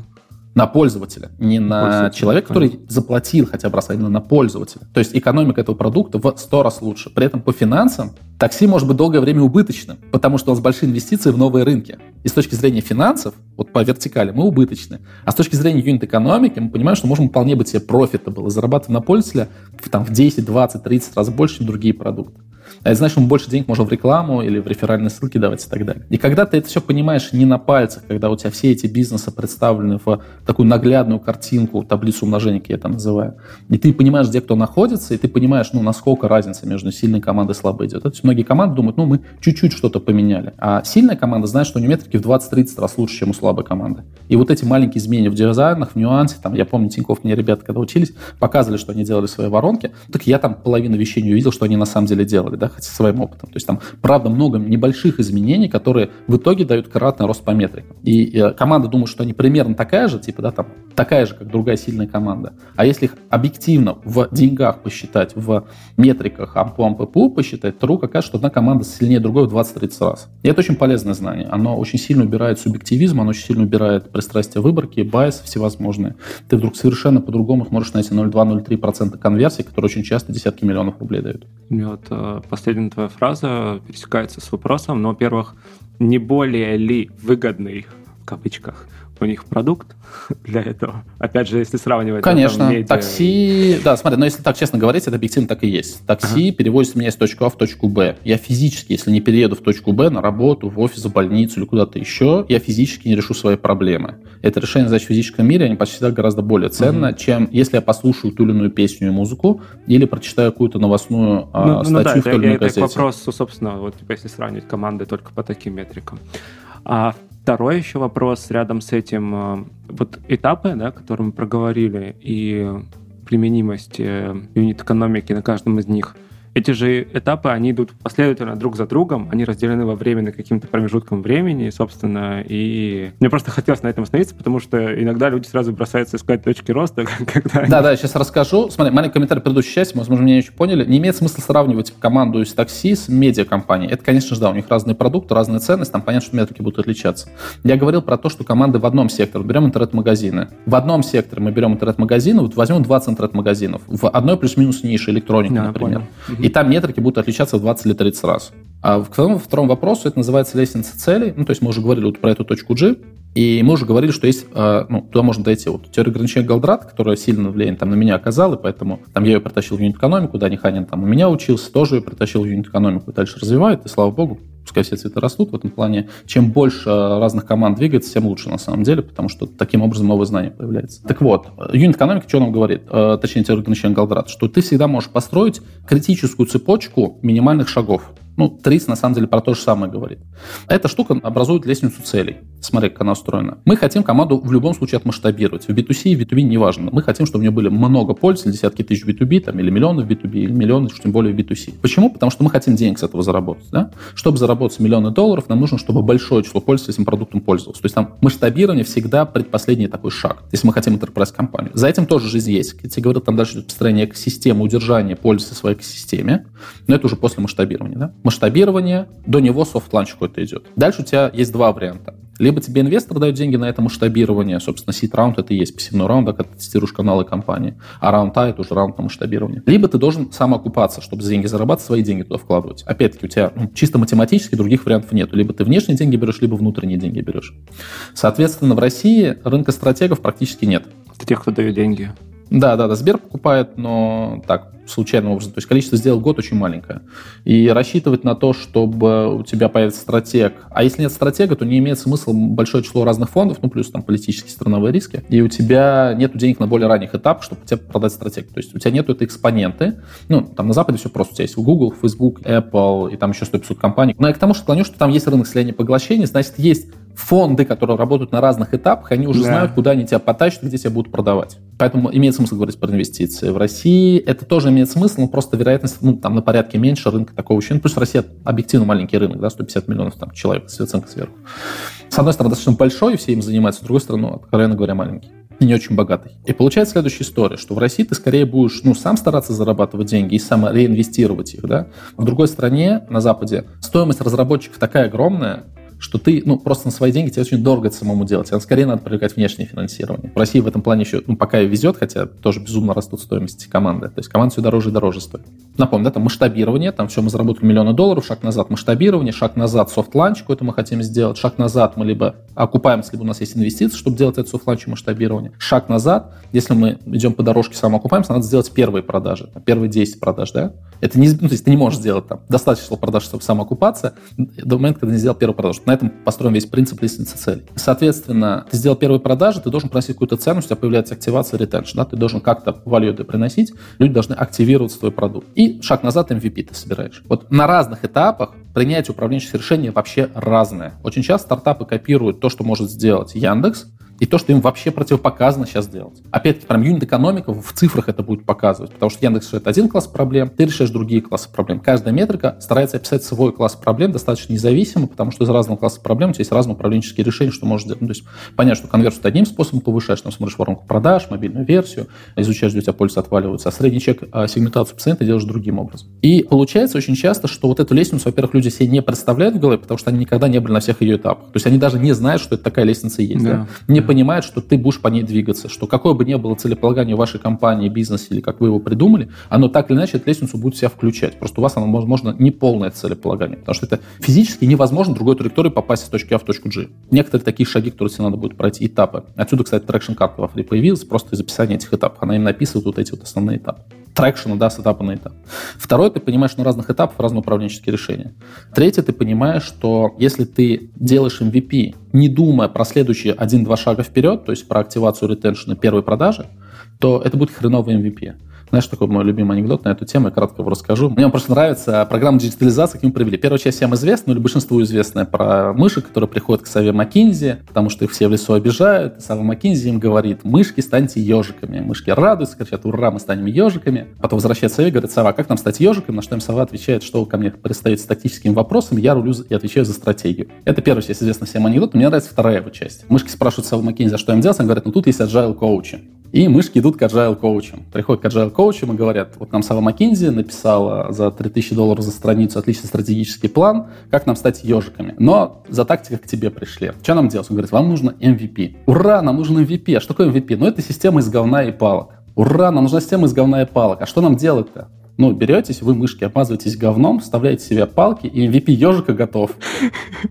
На пользователя, не на пользователя. человека, который заплатил хотя бы раз, а именно на пользователя. То есть экономика этого продукта в 100 раз лучше. При этом по финансам такси может быть долгое время убыточным, потому что у нас большие инвестиции в новые рынки. И с точки зрения финансов, вот по вертикали, мы убыточны. А с точки зрения юнит-экономики, мы понимаем, что можем вполне быть себе профита было зарабатывать на пользователя в, там, в 10, 20, 30 раз больше, чем другие продукты. А это значит, мы больше денег можем в рекламу или в реферальные ссылки давать и так далее. И когда ты это все понимаешь не на пальцах, когда у тебя все эти бизнесы представлены в такую наглядную картинку, таблицу умножения, как я это называю, и ты понимаешь, где кто находится, и ты понимаешь, ну, насколько разница между сильной командой и слабой идет. То многие команды думают, ну, мы чуть-чуть что-то поменяли. А сильная команда знает, что у нее метрики в 20-30 раз лучше, чем у слабой команды. И вот эти маленькие изменения в дизайнах, в нюансе, там, я помню, Тинькофф мне ребята, когда учились, показывали, что они делали свои воронки, так я там половину вещей не увидел, что они на самом деле делали, да, хотя своим опытом. То есть там, правда, много небольших изменений, которые в итоге дают кратный рост по метрикам. И, и э, команда думает, что они примерно такая же, типа, да, там, такая же, как другая сильная команда. А если их объективно в деньгах посчитать, в метриках ARPU, ARPPU посчитать, то какая, что одна команда сильнее другой в 20-30 раз. И это очень полезное знание. Оно очень сильно убирает субъективизм, оно очень сильно убирает пристрастие выборки, bias всевозможные. Ты вдруг совершенно по-другому сможешь найти 0,2-0,3% конверсии, которые очень часто десятки миллионов рублей дают. Мне последняя твоя фраза пересекается с вопросом, но, во-первых, не более ли выгодный, в кавычках, у них продукт <laughs> для этого. Опять же, если сравнивать... Конечно, медиа... такси... Да, смотри, но если так честно говорить, это объективно так и есть. Такси ага. перевозит меня из точки А в точку Б. Я физически, если не перееду в точку Б на работу, в офис, в больницу или куда-то еще, я физически не решу свои проблемы. Это решение задач в физическом мире, они почти всегда гораздо более ценно, ага. чем если я послушаю ту или иную песню и музыку, или прочитаю какую-то новостную а, ну, статью ну, да, в той или иной газете. Это к вопросу, собственно, вот типа, если сравнивать команды только по таким метрикам. А Второй еще вопрос рядом с этим. Э, вот этапы, да, которые мы проговорили, и применимость э, юнит-экономики на каждом из них – эти же этапы, они идут последовательно друг за другом, они разделены во времени каким-то промежутком времени, собственно, и мне просто хотелось на этом остановиться, потому что иногда люди сразу бросаются искать точки роста, <laughs> когда... Да, да, сейчас расскажу. Смотри, маленький комментарий предыдущей части, возможно, меня еще поняли. Не имеет смысла сравнивать команду из такси с медиакомпанией. Это, конечно же, да, у них разные продукты, разные ценности, там понятно, что метрики будут отличаться. Я говорил про то, что команды в одном секторе, берем интернет-магазины. В одном секторе мы берем интернет-магазины, вот возьмем 20 интернет-магазинов. В одной плюс-минус нише электроника, да, например. Понял И там метрики будут отличаться в 20 или 30 раз. А к второму, второму вопросу это называется лестница целей. Ну, то есть мы уже говорили вот про эту точку G, и мы уже говорили, что есть, э, ну, туда можно дойти. Вот теория ограничения Галдрат, которая сильно влияние там на меня оказала, поэтому там я ее притащил в юнит-экономику, Дани Ханин там у меня учился, тоже ее притащил в юнит-экономику, дальше развивает, и слава богу, пускай все цветы растут в этом плане. Чем больше разных команд двигается, тем лучше на самом деле, потому что таким образом новые знания появляются. Так вот, юнит экономики что нам говорит, э, точнее, теория Галдрат, что ты всегда можешь построить критическую цепочку минимальных шагов. Ну, ТРИС на самом деле про то же самое говорит. Эта штука образует лестницу целей. Смотри, как она устроена. Мы хотим команду в любом случае отмасштабировать. В B2C и B2B неважно. Мы хотим, чтобы у нее были много пользователей, десятки тысяч B2B, там, или миллионы в B2B, или миллионы, тем более в B2C. Почему? Потому что мы хотим денег с этого заработать. Да? Чтобы заработать миллионы долларов, нам нужно, чтобы большое число пользователей этим продуктом пользовалось. То есть там масштабирование всегда предпоследний такой шаг, если мы хотим enterprise компанию. За этим тоже жизнь есть. Я тебе говорю, там дальше идет построение экосистемы, удержание в своей экосистеме, но это уже после масштабирования. Да? Масштабирование, до него soft launch какой-то идет. Дальше у тебя есть два варианта. Либо тебе инвестор дает деньги на это масштабирование, собственно, seed раунд это и есть посевной раунд, когда ты тестируешь каналы компании, а раунд А это уже раунд на масштабирование. Либо ты должен сам окупаться, чтобы деньги зарабатывать, свои деньги туда вкладывать. Опять-таки, у тебя ну, чисто математически других вариантов нет. Либо ты внешние деньги берешь, либо внутренние деньги берешь. Соответственно, в России рынка стратегов практически нет. Это тех, кто дает деньги. Да, да, да, Сбер покупает, но так, случайным образом. То есть количество сделок в год очень маленькое. И рассчитывать на то, чтобы у тебя появится стратег. А если нет стратега, то не имеет смысла большое число разных фондов, ну, плюс там политические страновые риски. И у тебя нет денег на более ранних этапах, чтобы тебе продать стратег. То есть у тебя нет этой экспоненты. Ну, там на Западе все просто. У тебя есть Google, Facebook, Apple и там еще 100-500 компаний. Но я к тому, что клоню, что там есть рынок слияния поглощения, значит, есть фонды, которые работают на разных этапах, они уже да. знают, куда они тебя потащат, где тебя будут продавать. Поэтому имеет смысл говорить про инвестиции. В России это тоже имеет смысл, но просто вероятность ну, там на порядке меньше рынка такого еще. Ну, плюс Россия объективно маленький рынок, да, 150 миллионов там, человек с оценкой сверху. С одной стороны, достаточно большой, и все им занимаются, с другой стороны, ну, откровенно говоря, маленький и не очень богатый. И получается следующая история, что в России ты скорее будешь ну, сам стараться зарабатывать деньги и сам реинвестировать их. Да? В другой стране, на Западе, стоимость разработчиков такая огромная, что ты, ну, просто на свои деньги тебе очень дорого это самому делать. Тебе скорее надо привлекать внешнее финансирование. В России в этом плане еще, ну, пока и везет, хотя тоже безумно растут стоимости команды. То есть команда все дороже и дороже стоит. Напомню, да, там масштабирование, там все, мы заработали миллионы долларов, шаг назад масштабирование, шаг назад soft launch какой-то мы хотим сделать, шаг назад мы либо окупаемся, либо у нас есть инвестиции, чтобы делать это soft launch и масштабирование. Шаг назад, если мы идем по дорожке самоокупаемся, надо сделать первые продажи, первые 10 продаж, да? Это не, ну, то есть ты не можешь сделать там достаточно продаж, чтобы самоокупаться до момента, когда не сделал первую продажу. На этом построен весь принцип лестницы целей. Соответственно, ты сделал первые продажи, ты должен приносить какую-то ценность, у тебя появляется активация, ретеншн, да? Ты должен как-то value приносить, люди должны активировать свой продукт. И шаг назад MVP ты собираешь. Вот на разных этапах принятие управленческих решений вообще разное. Очень часто стартапы копируют то, что может сделать Яндекс, и то, что им вообще противопоказано сейчас делать. Опять-таки, прям юнит-экономика в цифрах это будет показывать, потому что Яндекс решает один класс проблем, ты решаешь другие классы проблем. Каждая метрика старается описать свой класс проблем достаточно независимо, потому что из разного класса проблем у тебя есть разные управленческие решения, что можешь делать. Ну, то есть понятно, что конверсию ты одним способом повышаешь, там смотришь воронку продаж, мобильную версию, изучаешь, где у тебя польза отваливается, а средний чек а сегментацию пациента делаешь другим образом. И получается очень часто, что вот эту лестницу, во-первых, люди себе не представляют в голове, потому что они никогда не были на всех ее этапах. То есть они даже не знают, что это такая лестница есть. Да. Да? Не понимают, что ты будешь по ней двигаться, что какое бы ни было целеполагание вашей компании, бизнеса или как вы его придумали, оно так или иначе эту лестницу будет себя включать. Просто у вас оно, возможно, не полное целеполагание, потому что это физически невозможно другой траектории попасть с точки А в точку G. Некоторые такие шаги, которые тебе надо будет пройти, этапы. Отсюда, кстати, traction карта во ФРИИ появилась просто из описания этих этапов. Она им описывает вот эти вот основные этапы трекшена, да, с этапа на этап. Второе, ты понимаешь на разных этапах разные управленческие решения. Третье, ты понимаешь, что если ты делаешь MVP, не думая про следующие один-два шага вперед, то есть про активацию ретеншена первой продажи, то это будет хреновый MVP. Знаешь, такой мой любимый анекдот на эту тему, я кратко его расскажу. Мне просто нравится программа диджитализации, как мы провели. Первая часть всем известна, ну или большинству известная про мышек, которые приходят к Саве Маккинзи, потому что их все в лесу обижают. Сава Маккинзи им говорит, мышки, станьте ежиками. Мышки радуются, кричат, ура, мы станем ежиками. Потом возвращается Саве и говорит, Сава, как нам стать ежиками? На что им Сава отвечает, что ко мне пристаете с тактическими вопросами, я рулю и отвечаю за стратегию. Это первая часть известна всем анекдот, мне нравится вторая его часть. Мышки спрашивают Саву Маккинзи, а что им делать? Он говорит, ну тут есть agile коучи. И мышки идут к agile коучам. Приходят к agile коучам и говорят, вот нам Сава Маккинзи написала за 3000 долларов за страницу отличный стратегический план, как нам стать ежиками. Но за тактикой к тебе пришли. Что нам делать? Он говорит, вам нужно MVP. Ура, нам нужен MVP. А что такое MVP? Ну, это система из говна и палок. Ура, нам нужна система из говна и палок. А что нам делать-то? Ну, беретесь, вы мышки, обмазываетесь говном, вставляете себе палки, и MVP ежика готов.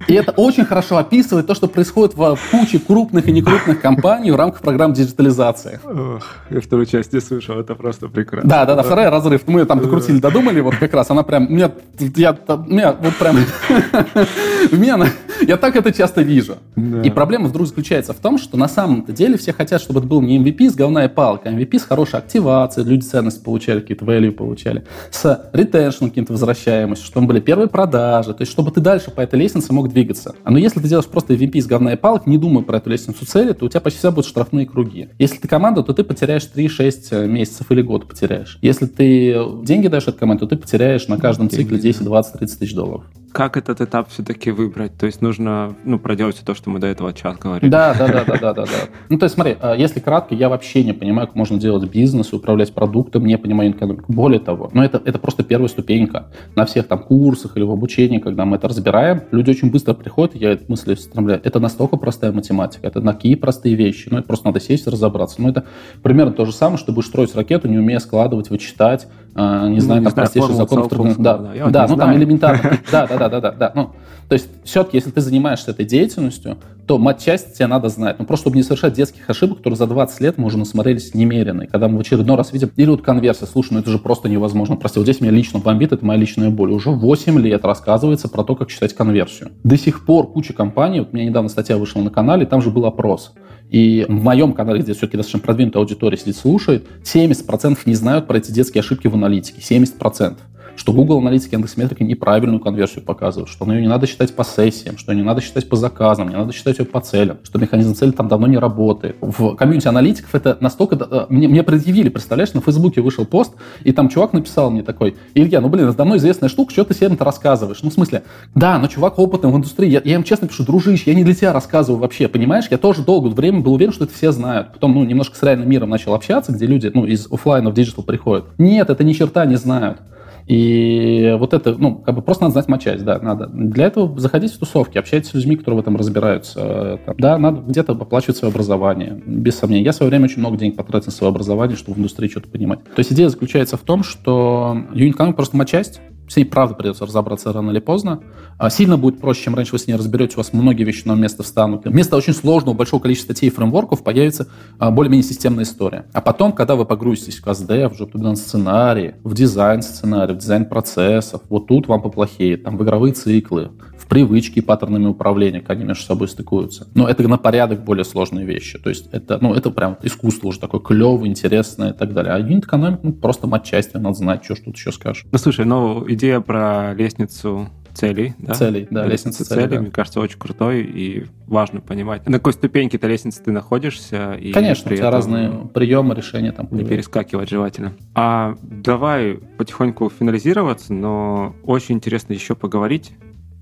И это очень хорошо описывает то, что происходит в куче крупных и некрупных компаний в рамках программ диджитализации. Ох, я вторую часть не слышал, это просто прекрасно. Да, да, да, вторая разрыв. Мы там докрутили, додумали, вот как раз она прям, меня, я, меня вот прям, <laughs> меня, я так это часто вижу. И проблема вдруг заключается в том, что на самом-то деле все хотят, чтобы это был не MVP с говна и палка, а MVP с хорошей активацией, люди ценность получали, какие-то value получали, с ретеншн каким-то возвращаемостью, чтобы были первые продажи, то есть чтобы ты дальше по этой лестнице мог двигаться. Но если ты делаешь просто MVP с говна и не думая про эту лестницу цели, то у тебя почти всегда будут штрафные круги. Если ты команда, то ты потеряешь 3-6 э, месяцев или год потеряешь. Если ты деньги даешь этой команде, то ты потеряешь на каждом цикле 10, 20, 30 тысяч долларов как этот этап все-таки выбрать? То есть нужно ну, проделать все то, что мы до этого час говорили. Да, да, да, да, да, да, да. Ну, то есть смотри, а, если кратко, я вообще не понимаю, как можно делать бизнес, управлять продуктом, не понимаю экономику. Более того, ну, это, это просто первая ступенька. На всех там курсах или в обучении, когда мы это разбираем, люди очень быстро приходят, я эту мысль встремляю. Это настолько простая математика, это такие простые вещи. Ну, это просто надо сесть и разобраться. Ну, это примерно то же самое, что будешь строить ракету, не умея складывать, вычитать, а, не знаю, ну, там простейших законов. Да, да, да ну там элементарно. <laughs> Да, да, да, да, да, да. Ну, то есть все-таки, если ты занимаешься этой деятельностью, то матчасть тебе надо знать. Ну, просто чтобы не совершать детских ошибок, которые за 20 лет мы уже насмотрелись немерено. И когда мы в очередной раз видим, или вот конверсия, слушай, ну это же просто невозможно. Прости, вот здесь меня лично бомбит, это моя личная боль. Уже 8 лет рассказывается про то, как считать конверсию. До сих пор куча компаний, вот у меня недавно статья вышла на канале, там же был опрос. И в моем канале, где все-таки достаточно продвинутая аудитория сидит, слушает, 70% не знают про эти детские ошибки в аналитике. 70% что Google аналитики Яндекс.Метрики неправильную конверсию показывают, что ее не надо считать по сессиям, что ее не надо считать по заказам, не надо считать ее по целям, что механизм цели там давно не работает. В комьюнити аналитиков это настолько... Э, мне, мне предъявили, представляешь, на Фейсбуке вышел пост, и там чувак написал мне такой, Илья, ну блин, это давно известная штука, что ты всем это рассказываешь? Ну в смысле, да, но чувак опытный в индустрии, я, я им честно пишу, дружище, я не для тебя рассказываю вообще, понимаешь? Я тоже долгое время был уверен, что это все знают. Потом, ну, немножко с реальным миром начал общаться, где люди, ну, из офлайна в digital приходят. Нет, это ни черта не знают. И вот это, ну, как бы просто надо знать матчасть, да, надо. Для этого заходить в тусовки, общайтесь с людьми, которые в этом разбираются. Там, да, надо где-то оплачивать свое образование, без сомнения. Я в свое время очень много денег потратил на свое образование, чтобы в индустрии что-то понимать. То есть идея заключается в том, что юнит просто матчасть, с ней, правда, придется разобраться рано или поздно. А сильно будет проще, чем раньше вы с ней разберете, у вас многие вещи на место встанут. Вместо очень сложного, большого количества статей и фреймворков появится а, более-менее системная история. А потом, когда вы погрузитесь в КСД, в job сценарии, в дизайн сценарий, в дизайн процессов, вот тут вам поплохеет, там в игровые циклы, привычки паттернами управления, как они между собой стыкуются. Но это на порядок более сложные вещи. То есть это, ну, это прям искусство уже такое клевое, интересное и так далее. А юнит экономик, ну, просто матчасть, надо знать, что, что тут еще скажешь. Ну, слушай, ну, идея про лестницу целей, да? Целей, да, лестница целей, целей да. мне кажется, очень крутой и важно понимать, на какой ступеньке этой лестницы ты находишься. И Конечно, у тебя разные приемы, решения там. Не перескакивать желательно. А давай потихоньку финализироваться, но очень интересно еще поговорить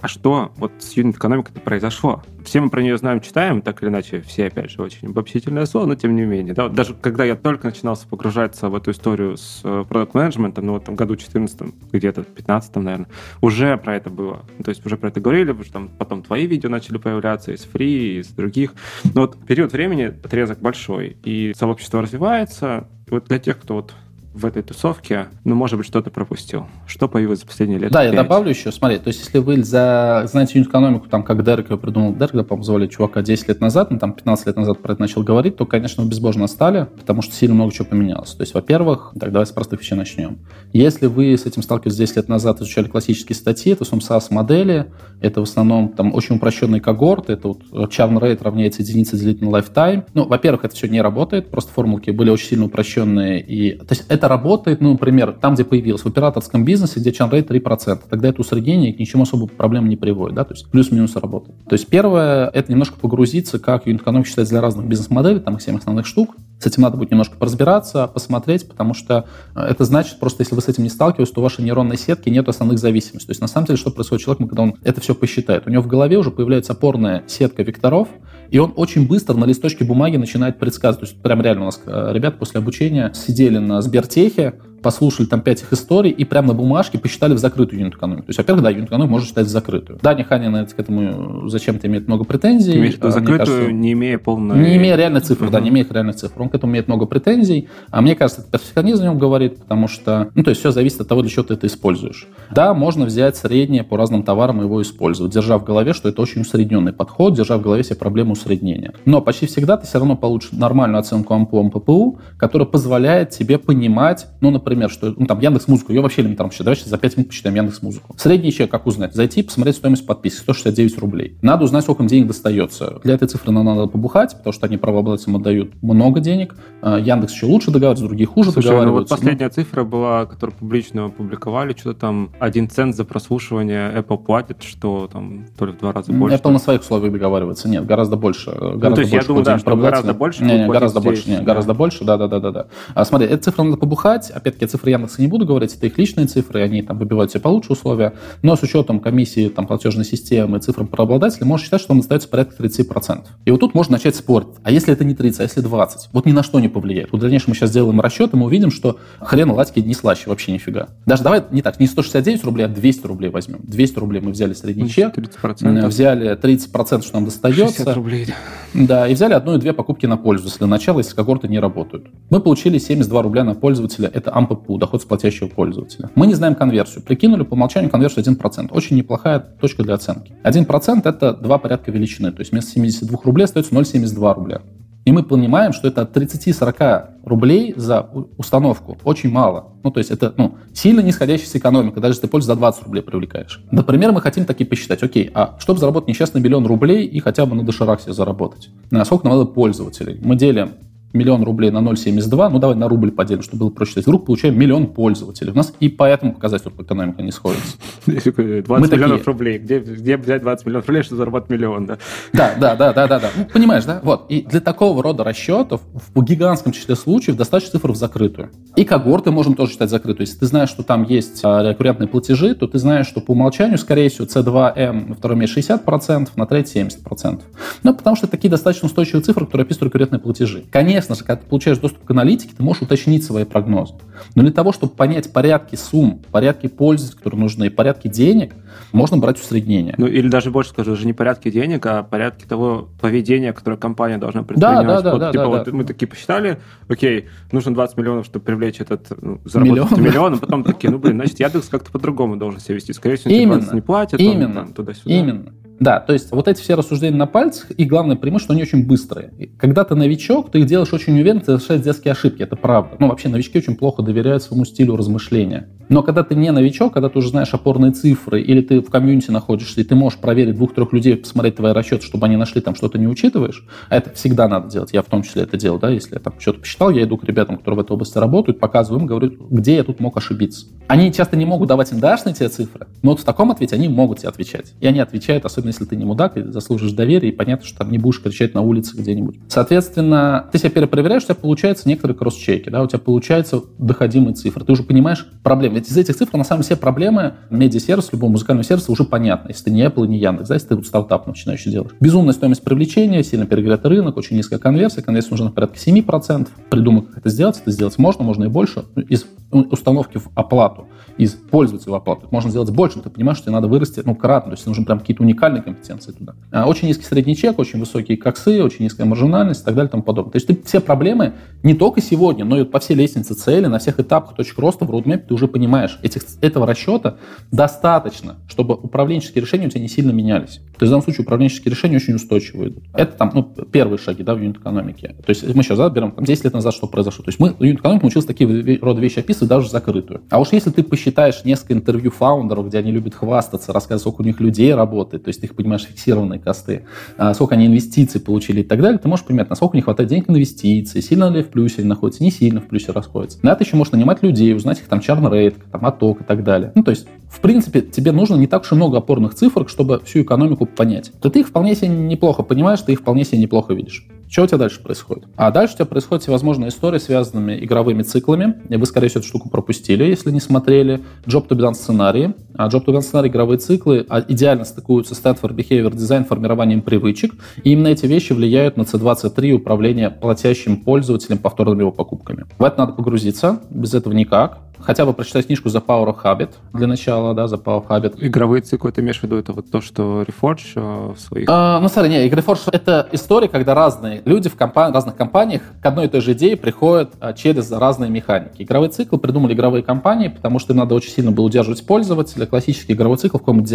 а что вот с юнит-экономикой произошло? Все мы про нее знаем, читаем, так или иначе, все, опять же, очень обобщительное слово, но тем не менее. Да, вот даже когда я только начинался погружаться в эту историю с продукт-менеджментом, ну, вот там году 14 где-то 15 наверное, уже про это было. То есть уже про это говорили, потому что там потом твои видео начали появляться из фри, из других. Но вот период времени, отрезок большой, и сообщество развивается. И вот для тех, кто вот в этой тусовке, ну, может быть, что-то пропустил. Что появилось за последние лет Да, 5? я добавлю еще, смотри, то есть если вы за, знаете юнит-экономику, там, как Дерек ее придумал, Дерек, да, по-моему, звали чувака 10 лет назад, ну, там, 15 лет назад про это начал говорить, то, конечно, вы безбожно стали, потому что сильно много чего поменялось. То есть, во-первых, так, давайте с простых вещей начнем. Если вы с этим сталкивались 10 лет назад, изучали классические статьи, это основном SaaS-модели, это в основном там очень упрощенные когорты, это вот churn rate равняется единице делить на lifetime. Ну, во-первых, это все не работает, просто формулки были очень сильно упрощенные, и, то есть, это работает, ну, например, там, где появилось, в операторском бизнесе, где rate 3%, тогда это усреднение к ничему особо проблем не приводит, да, то есть плюс-минус работает. То есть первое, это немножко погрузиться, как юнит экономика считается для разных бизнес-моделей, там их 7 основных штук, с этим надо будет немножко поразбираться, посмотреть, потому что э, это значит, просто если вы с этим не сталкиваетесь, то у вашей нейронной сетки нет основных зависимостей. То есть на самом деле, что происходит человеком, когда он это все посчитает? У него в голове уже появляется опорная сетка векторов, и он очень быстро на листочке бумаги начинает предсказывать. То есть прям реально у нас э, ребята после обучения сидели на Сбертехе, послушали там 5 их историй и прямо на бумажке посчитали в закрытую юнит-экономику. То есть, во-первых, да, юнит-экономику можно считать в закрытую. Даня Ханин к этому зачем-то имеет много претензий. Ты имеешь в виду закрытую, кажется, не имея полной... Не имея реальной цифры, uh-huh. да, не имея реальных цифр. Он к этому имеет много претензий. А мне кажется, это перфекционизм о нем говорит, потому что, ну, то есть все зависит от того, для чего ты это используешь. Да, можно взять среднее по разным товарам и его использовать, держа в голове, что это очень усредненный подход, держа в голове все проблемы усреднения. Но почти всегда ты все равно получишь нормальную оценку амплом ППУ, которая позволяет тебе понимать, ну, например, что, ну, там, Яндекс Музыку, ее вообще элементарно считать. Давай сейчас за 5 минут посчитаем Яндекс Музыку. Средний чек, как узнать? Зайти, посмотреть стоимость подписки, 169 рублей. Надо узнать, сколько им денег достается. Для этой цифры нам надо побухать, потому что они правообладателям отдают много денег. А, Яндекс еще лучше договаривается, другие хуже Слушай, договариваются. Ну вот последняя ну, цифра была, которую публично опубликовали, что-то там один цент за прослушивание Apple платит, что там то ли в два раза больше. Apple на своих условиях договаривается. Нет, гораздо больше. Гораздо ну, то есть больше я думаю, да, что гораздо больше. Не, не, гораздо больше, не, да. гораздо больше, да, да, да, да, да. А, смотри, эти цифры надо побухать. Опять-таки, цифры Яндекса не буду говорить, это их личные цифры, они там выбивают себе получше условия. Но с учетом комиссии там, платежной системы, цифрам правообладателя, можно считать, что он остается порядка 30%. И вот тут можно начать спорить. А если это не 30, а если 20? Вот ни на что не повлияет. Вот в дальнейшем мы сейчас сделаем расчет, и мы увидим, что хрен ладьки не слаще вообще нифига. Даже давай не так, не 169 рублей, а 200 рублей возьмем. 200 рублей мы взяли средний чек, 30%. взяли 30%, что нам достается. 60 рублей. Да, и взяли одну и две покупки на пользователя. Начало, если когорты не работают. Мы получили 72 рубля на пользователя. Это АМППУ, доход с платящего пользователя. Мы не знаем конверсию. Прикинули по умолчанию конверсию 1%. Очень неплохая точка для оценки. 1% это два порядка величины. То есть вместо 72 рублей остается 0,72 рубля. И мы понимаем, что это от 30-40 рублей за установку очень мало. Ну, то есть это ну, сильно нисходящаяся экономика, даже если ты пользу за 20 рублей привлекаешь. Например, мы хотим такие посчитать, окей, а чтобы заработать несчастный миллион рублей и хотя бы на доширак заработать, насколько нам надо пользователей? Мы делим миллион рублей на 0,72, ну давай на рубль поделим, чтобы было проще. Вдруг получаем миллион пользователей. У нас и поэтому показатель экономика не сходится. 20 <laughs> Мы миллионов такие... рублей. Где, где взять 20 миллионов рублей, чтобы заработать миллион, да? Да, <laughs> да, да, да, да, да. Ну, понимаешь, да? Вот. И для такого рода расчетов в гигантском числе случаев достаточно цифр в закрытую. И когорты можем тоже считать закрытую. Если ты знаешь, что там есть а, рекуррентные платежи, то ты знаешь, что по умолчанию, скорее всего, C2M на втором месте 60%, на третьем 70%. Ну, потому что такие достаточно устойчивые цифры, которые описывают рекуррентные платежи. Конечно, конечно же, когда ты получаешь доступ к аналитике, ты можешь уточнить свои прогнозы. Но для того, чтобы понять порядки сумм, порядки пользователей, которые нужны, и порядки денег, можно брать усреднение. Ну, или даже больше скажу, даже не порядки денег, а порядки того поведения, которое компания должна предпринимать. Да, да, вот, да, типа, да, вот да. мы такие посчитали, окей, нужно 20 миллионов, чтобы привлечь этот, ну, заработать миллион, миллион, а потом такие, ну, блин, значит, Яндекс как-то по-другому должен себя вести. Скорее всего, Именно. не платят, Именно. Он, туда-сюда. Именно. Да, то есть вот эти все рассуждения на пальцах, и главное преимущество, они очень быстрые. Когда ты новичок, ты их делаешь очень уверенно, ты совершаешь детские ошибки, это правда. Ну, вообще, новички очень плохо доверяют своему стилю размышления. Но когда ты не новичок, когда ты уже знаешь опорные цифры, или ты в комьюнити находишься, и ты можешь проверить двух-трех людей, посмотреть твои расчеты, чтобы они нашли там что-то не учитываешь, а это всегда надо делать, я в том числе это делал, да, если я там что-то посчитал, я иду к ребятам, которые в этой области работают, показываю им, говорю, где я тут мог ошибиться. Они часто не могут давать им дашные тебе цифры, но вот в таком ответе они могут тебе отвечать. И они отвечают, особенно если ты не мудак и заслужишь доверие, и понятно, что там не будешь кричать на улице где-нибудь. Соответственно, ты себя перепроверяешь, у тебя получается некоторые кросс-чеки, да, у тебя получаются доходимые цифры. Ты уже понимаешь проблемы. Ведь из этих цифр, на самом деле, все проблемы медиа-сервиса, любого музыкального сервиса уже понятны. Если ты не Apple не Яндекс, да, если ты вот стартап начинающий делаешь. Безумная стоимость привлечения, сильно перегретый рынок, очень низкая конверсия. Конверсия нужна порядка 7%. Придумай, как это сделать. Это сделать можно, можно и больше. Из установки в оплату, из пользователя в оплату. Можно сделать больше, но ты понимаешь, что тебе надо вырасти, ну, кратно. То есть нужны прям какие-то уникальные компетенции туда. А, очень низкий средний чек, очень высокие коксы, очень низкая маржинальность и так далее и тому подобное. То есть ты все проблемы не только сегодня, но и по всей лестнице цели, на всех этапах точек роста в roadmap ты уже понимаешь. Этих, этого расчета достаточно, чтобы управленческие решения у тебя не сильно менялись. То есть в данном случае управленческие решения очень устойчивые идут. Это там ну, первые шаги да, в юнит-экономике. То есть мы сейчас да, берем там, 10 лет назад, что произошло. То есть мы в юнит-экономике научились такие рода вещи описывать даже закрытую. А уж если ты посчитаешь несколько интервью фаундеров, где они любят хвастаться, рассказывать, сколько у них людей работает, то есть ты их понимаешь фиксированные косты, а, сколько они инвестиций получили и так далее, ты можешь понимать, насколько не хватает денег на инвестиции, сильно ли в плюсе они находятся, не сильно в плюсе расходятся. На это еще можно нанимать людей, узнать их там churn rate, там отток и так далее. Ну, то есть, в принципе, тебе нужно не так уж и много опорных цифр, чтобы всю экономику понять. То ты их вполне себе неплохо понимаешь, ты их вполне себе неплохо видишь. Что у тебя дальше происходит? А дальше у тебя происходят всевозможные истории, связанные игровыми циклами. И вы, скорее всего, эту штуку пропустили, если не смотрели. Job to be done сценарии. А Job to be done сценарии игровые циклы а идеально стыкуются с Stanford Behavior Design формированием привычек. И именно эти вещи влияют на C23 управление платящим пользователем повторными его покупками. В это надо погрузиться, без этого никак. Хотя бы прочитать книжку The Power of Habit для начала, да, The Power of Habit. Игровые циклы, ты имеешь в виду, это вот то, что Reforge э, в своих... А, ну, смотри, не, Reforge — это история, когда разные люди в компа- разных компаниях к одной и той же идее приходят а, через разные механики. Игровые циклы придумали игровые компании, потому что им надо очень сильно было удерживать пользователя. Классический игровой цикл в каком-нибудь.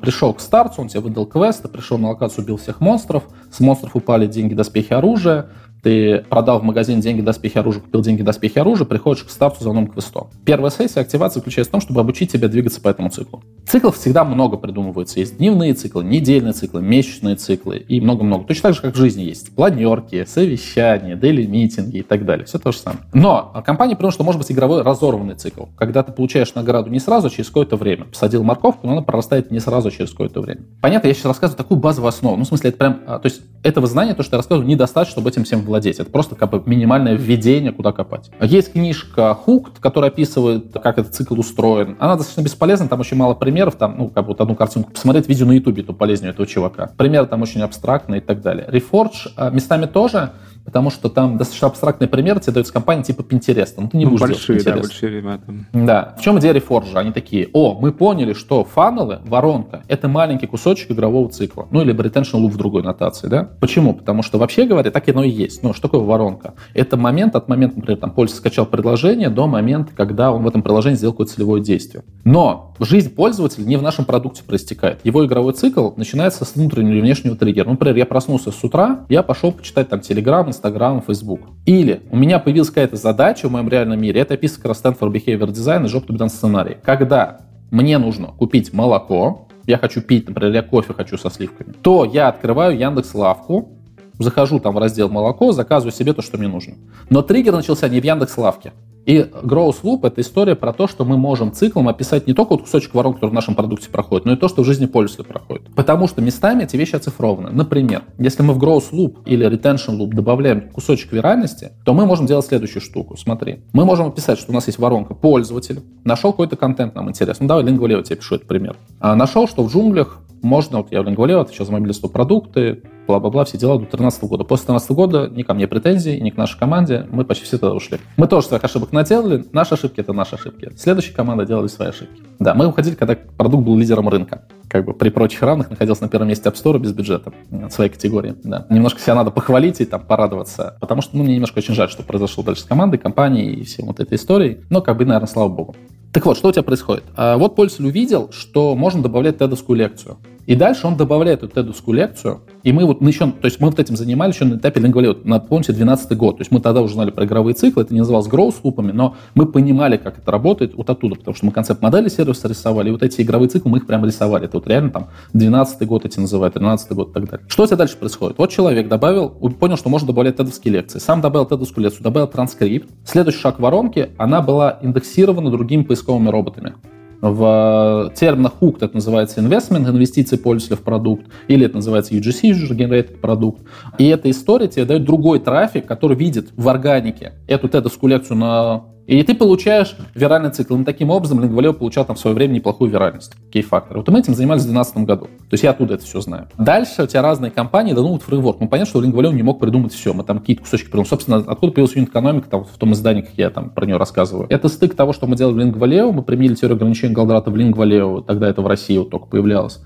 Пришел к старту, он тебе выдал квест, пришел на локацию, убил всех монстров, с монстров упали деньги, доспехи, оружие, ты продал в магазин деньги, доспехи, оружие, купил деньги, доспехи, оружие, приходишь к старту за новым квестом. Первая сессия активации заключается в том, чтобы обучить тебя двигаться по этому циклу. Циклов всегда много придумывается. Есть дневные циклы, недельные циклы, месячные циклы и много-много. Точно так же, как в жизни есть планерки, совещания, дейли-митинги и так далее. Все то же самое. Но компания придумала, что может быть игровой разорванный цикл. Когда ты получаешь награду не сразу, а через какое-то время. Посадил морковку, но она прорастает не сразу, а через какое-то время. Понятно, я сейчас рассказываю такую базовую основу. Ну, в смысле, это прям... А, то есть этого знания, то, что я рассказываю, недостаточно, чтобы этим всем владеть. Это просто как бы минимальное введение, куда копать. Есть книжка Hooked, которая описывает, как этот цикл устроен. Она достаточно бесполезна, там очень мало примеров, там, ну, как бы вот одну картинку посмотреть, видео на ютубе, то полезнее этого чувака. Примеры там очень абстрактные и так далее. Reforge а, местами тоже, потому что там достаточно абстрактный пример тебе дается компания типа Pinterest. Ну, ты не ну, будешь большие, делать Pinterest. Да, большие ребята. Да. В чем идея Reforge? Они такие, о, мы поняли, что фанелы, воронка, это маленький кусочек игрового цикла. Ну, или retention loop в другой нотации, да? Почему? Потому что вообще говоря, так оно и есть. Ну, что такое воронка? Это момент от момента, например, там, пользователь скачал предложение до момента, когда он в этом приложении сделал какое-то целевое действие. Но жизнь пользователя не в нашем продукте проистекает. Его игровой цикл начинается с внутреннего или внешнего триггера. Ну, например, я проснулся с утра, я пошел почитать там Telegram, Instagram, Facebook. Или у меня появилась какая-то задача в моем реальном мире, это описано как раз Stanford Behavior Design и Job to be сценарий. Когда мне нужно купить молоко, я хочу пить, например, я кофе хочу со сливками, то я открываю Яндекс Лавку, захожу там в раздел молоко, заказываю себе то, что мне нужно. Но триггер начался не в Яндекс Лавке, и Growth Loop — это история про то, что мы можем циклом описать не только вот кусочек ворон, который в нашем продукте проходит, но и то, что в жизни пользователя проходит. Потому что местами эти вещи оцифрованы. Например, если мы в Growth Loop или Retention Loop добавляем кусочек виральности, то мы можем делать следующую штуку. Смотри, мы можем описать, что у нас есть воронка пользователь, нашел какой-то контент нам интересный. Ну, давай лингвалево тебе пишу этот пример. А нашел, что в джунглях можно, вот я в лингвалево отвечал за мобильные продукты, бла-бла-бла, все дела до 2013 года. После 2013 года ни ко мне претензий, ни к нашей команде, мы почти все туда ушли. Мы тоже своих ошибок наделали, наши ошибки — это наши ошибки. Следующая команда делали свои ошибки. Да, мы уходили, когда продукт был лидером рынка. Как бы при прочих равных находился на первом месте App Store без бюджета в своей категории. Да. Немножко себя надо похвалить и там порадоваться, потому что ну, мне немножко очень жаль, что произошло дальше с командой, компанией и всей вот этой историей. Но как бы, наверное, слава богу. Так вот, что у тебя происходит? А, вот пользователь увидел, что можно добавлять тедовскую лекцию. И дальше он добавляет эту тедовскую лекцию, и мы вот еще, то есть мы вот этим занимались еще на этапе лингвали, вот, напомните, 12 год, то есть мы тогда уже знали про игровые циклы, это не называлось growth лупами, но мы понимали, как это работает вот оттуда, потому что мы концепт модели сервиса рисовали, и вот эти игровые циклы мы их прямо рисовали, это вот реально там 12 год эти называют, 13 год и так далее. Что у тебя дальше происходит? Вот человек добавил, понял, что можно добавлять тедовские лекции, сам добавил тедовскую лекцию, добавил транскрипт, следующий шаг воронки, она была индексирована другими поисковыми роботами. В терминах hooked это называется investment, инвестиции пользователя в продукт, или это называется UGC, User Generated продукт. И эта история тебе дает другой трафик, который видит в органике эту тедовскую лекцию на и ты получаешь виральный цикл. И таким образом Lingvaleo получал там в свое время неплохую виральность. Кей-фактор. Вот мы этим занимались в 2012 году. То есть я оттуда это все знаю. Дальше у тебя разные компании дадут фреймворк. Ну, понятно, что Lingvaleo не мог придумать все. Мы там какие-то кусочки придумали. Собственно, откуда появилась юнит-экономика там, в том издании, как я там про нее рассказываю. Это стык того, что мы делали в Lingvaleo. Мы применили теорию ограничения Галдрата в Lingvaleo. Тогда это в России вот только появлялось.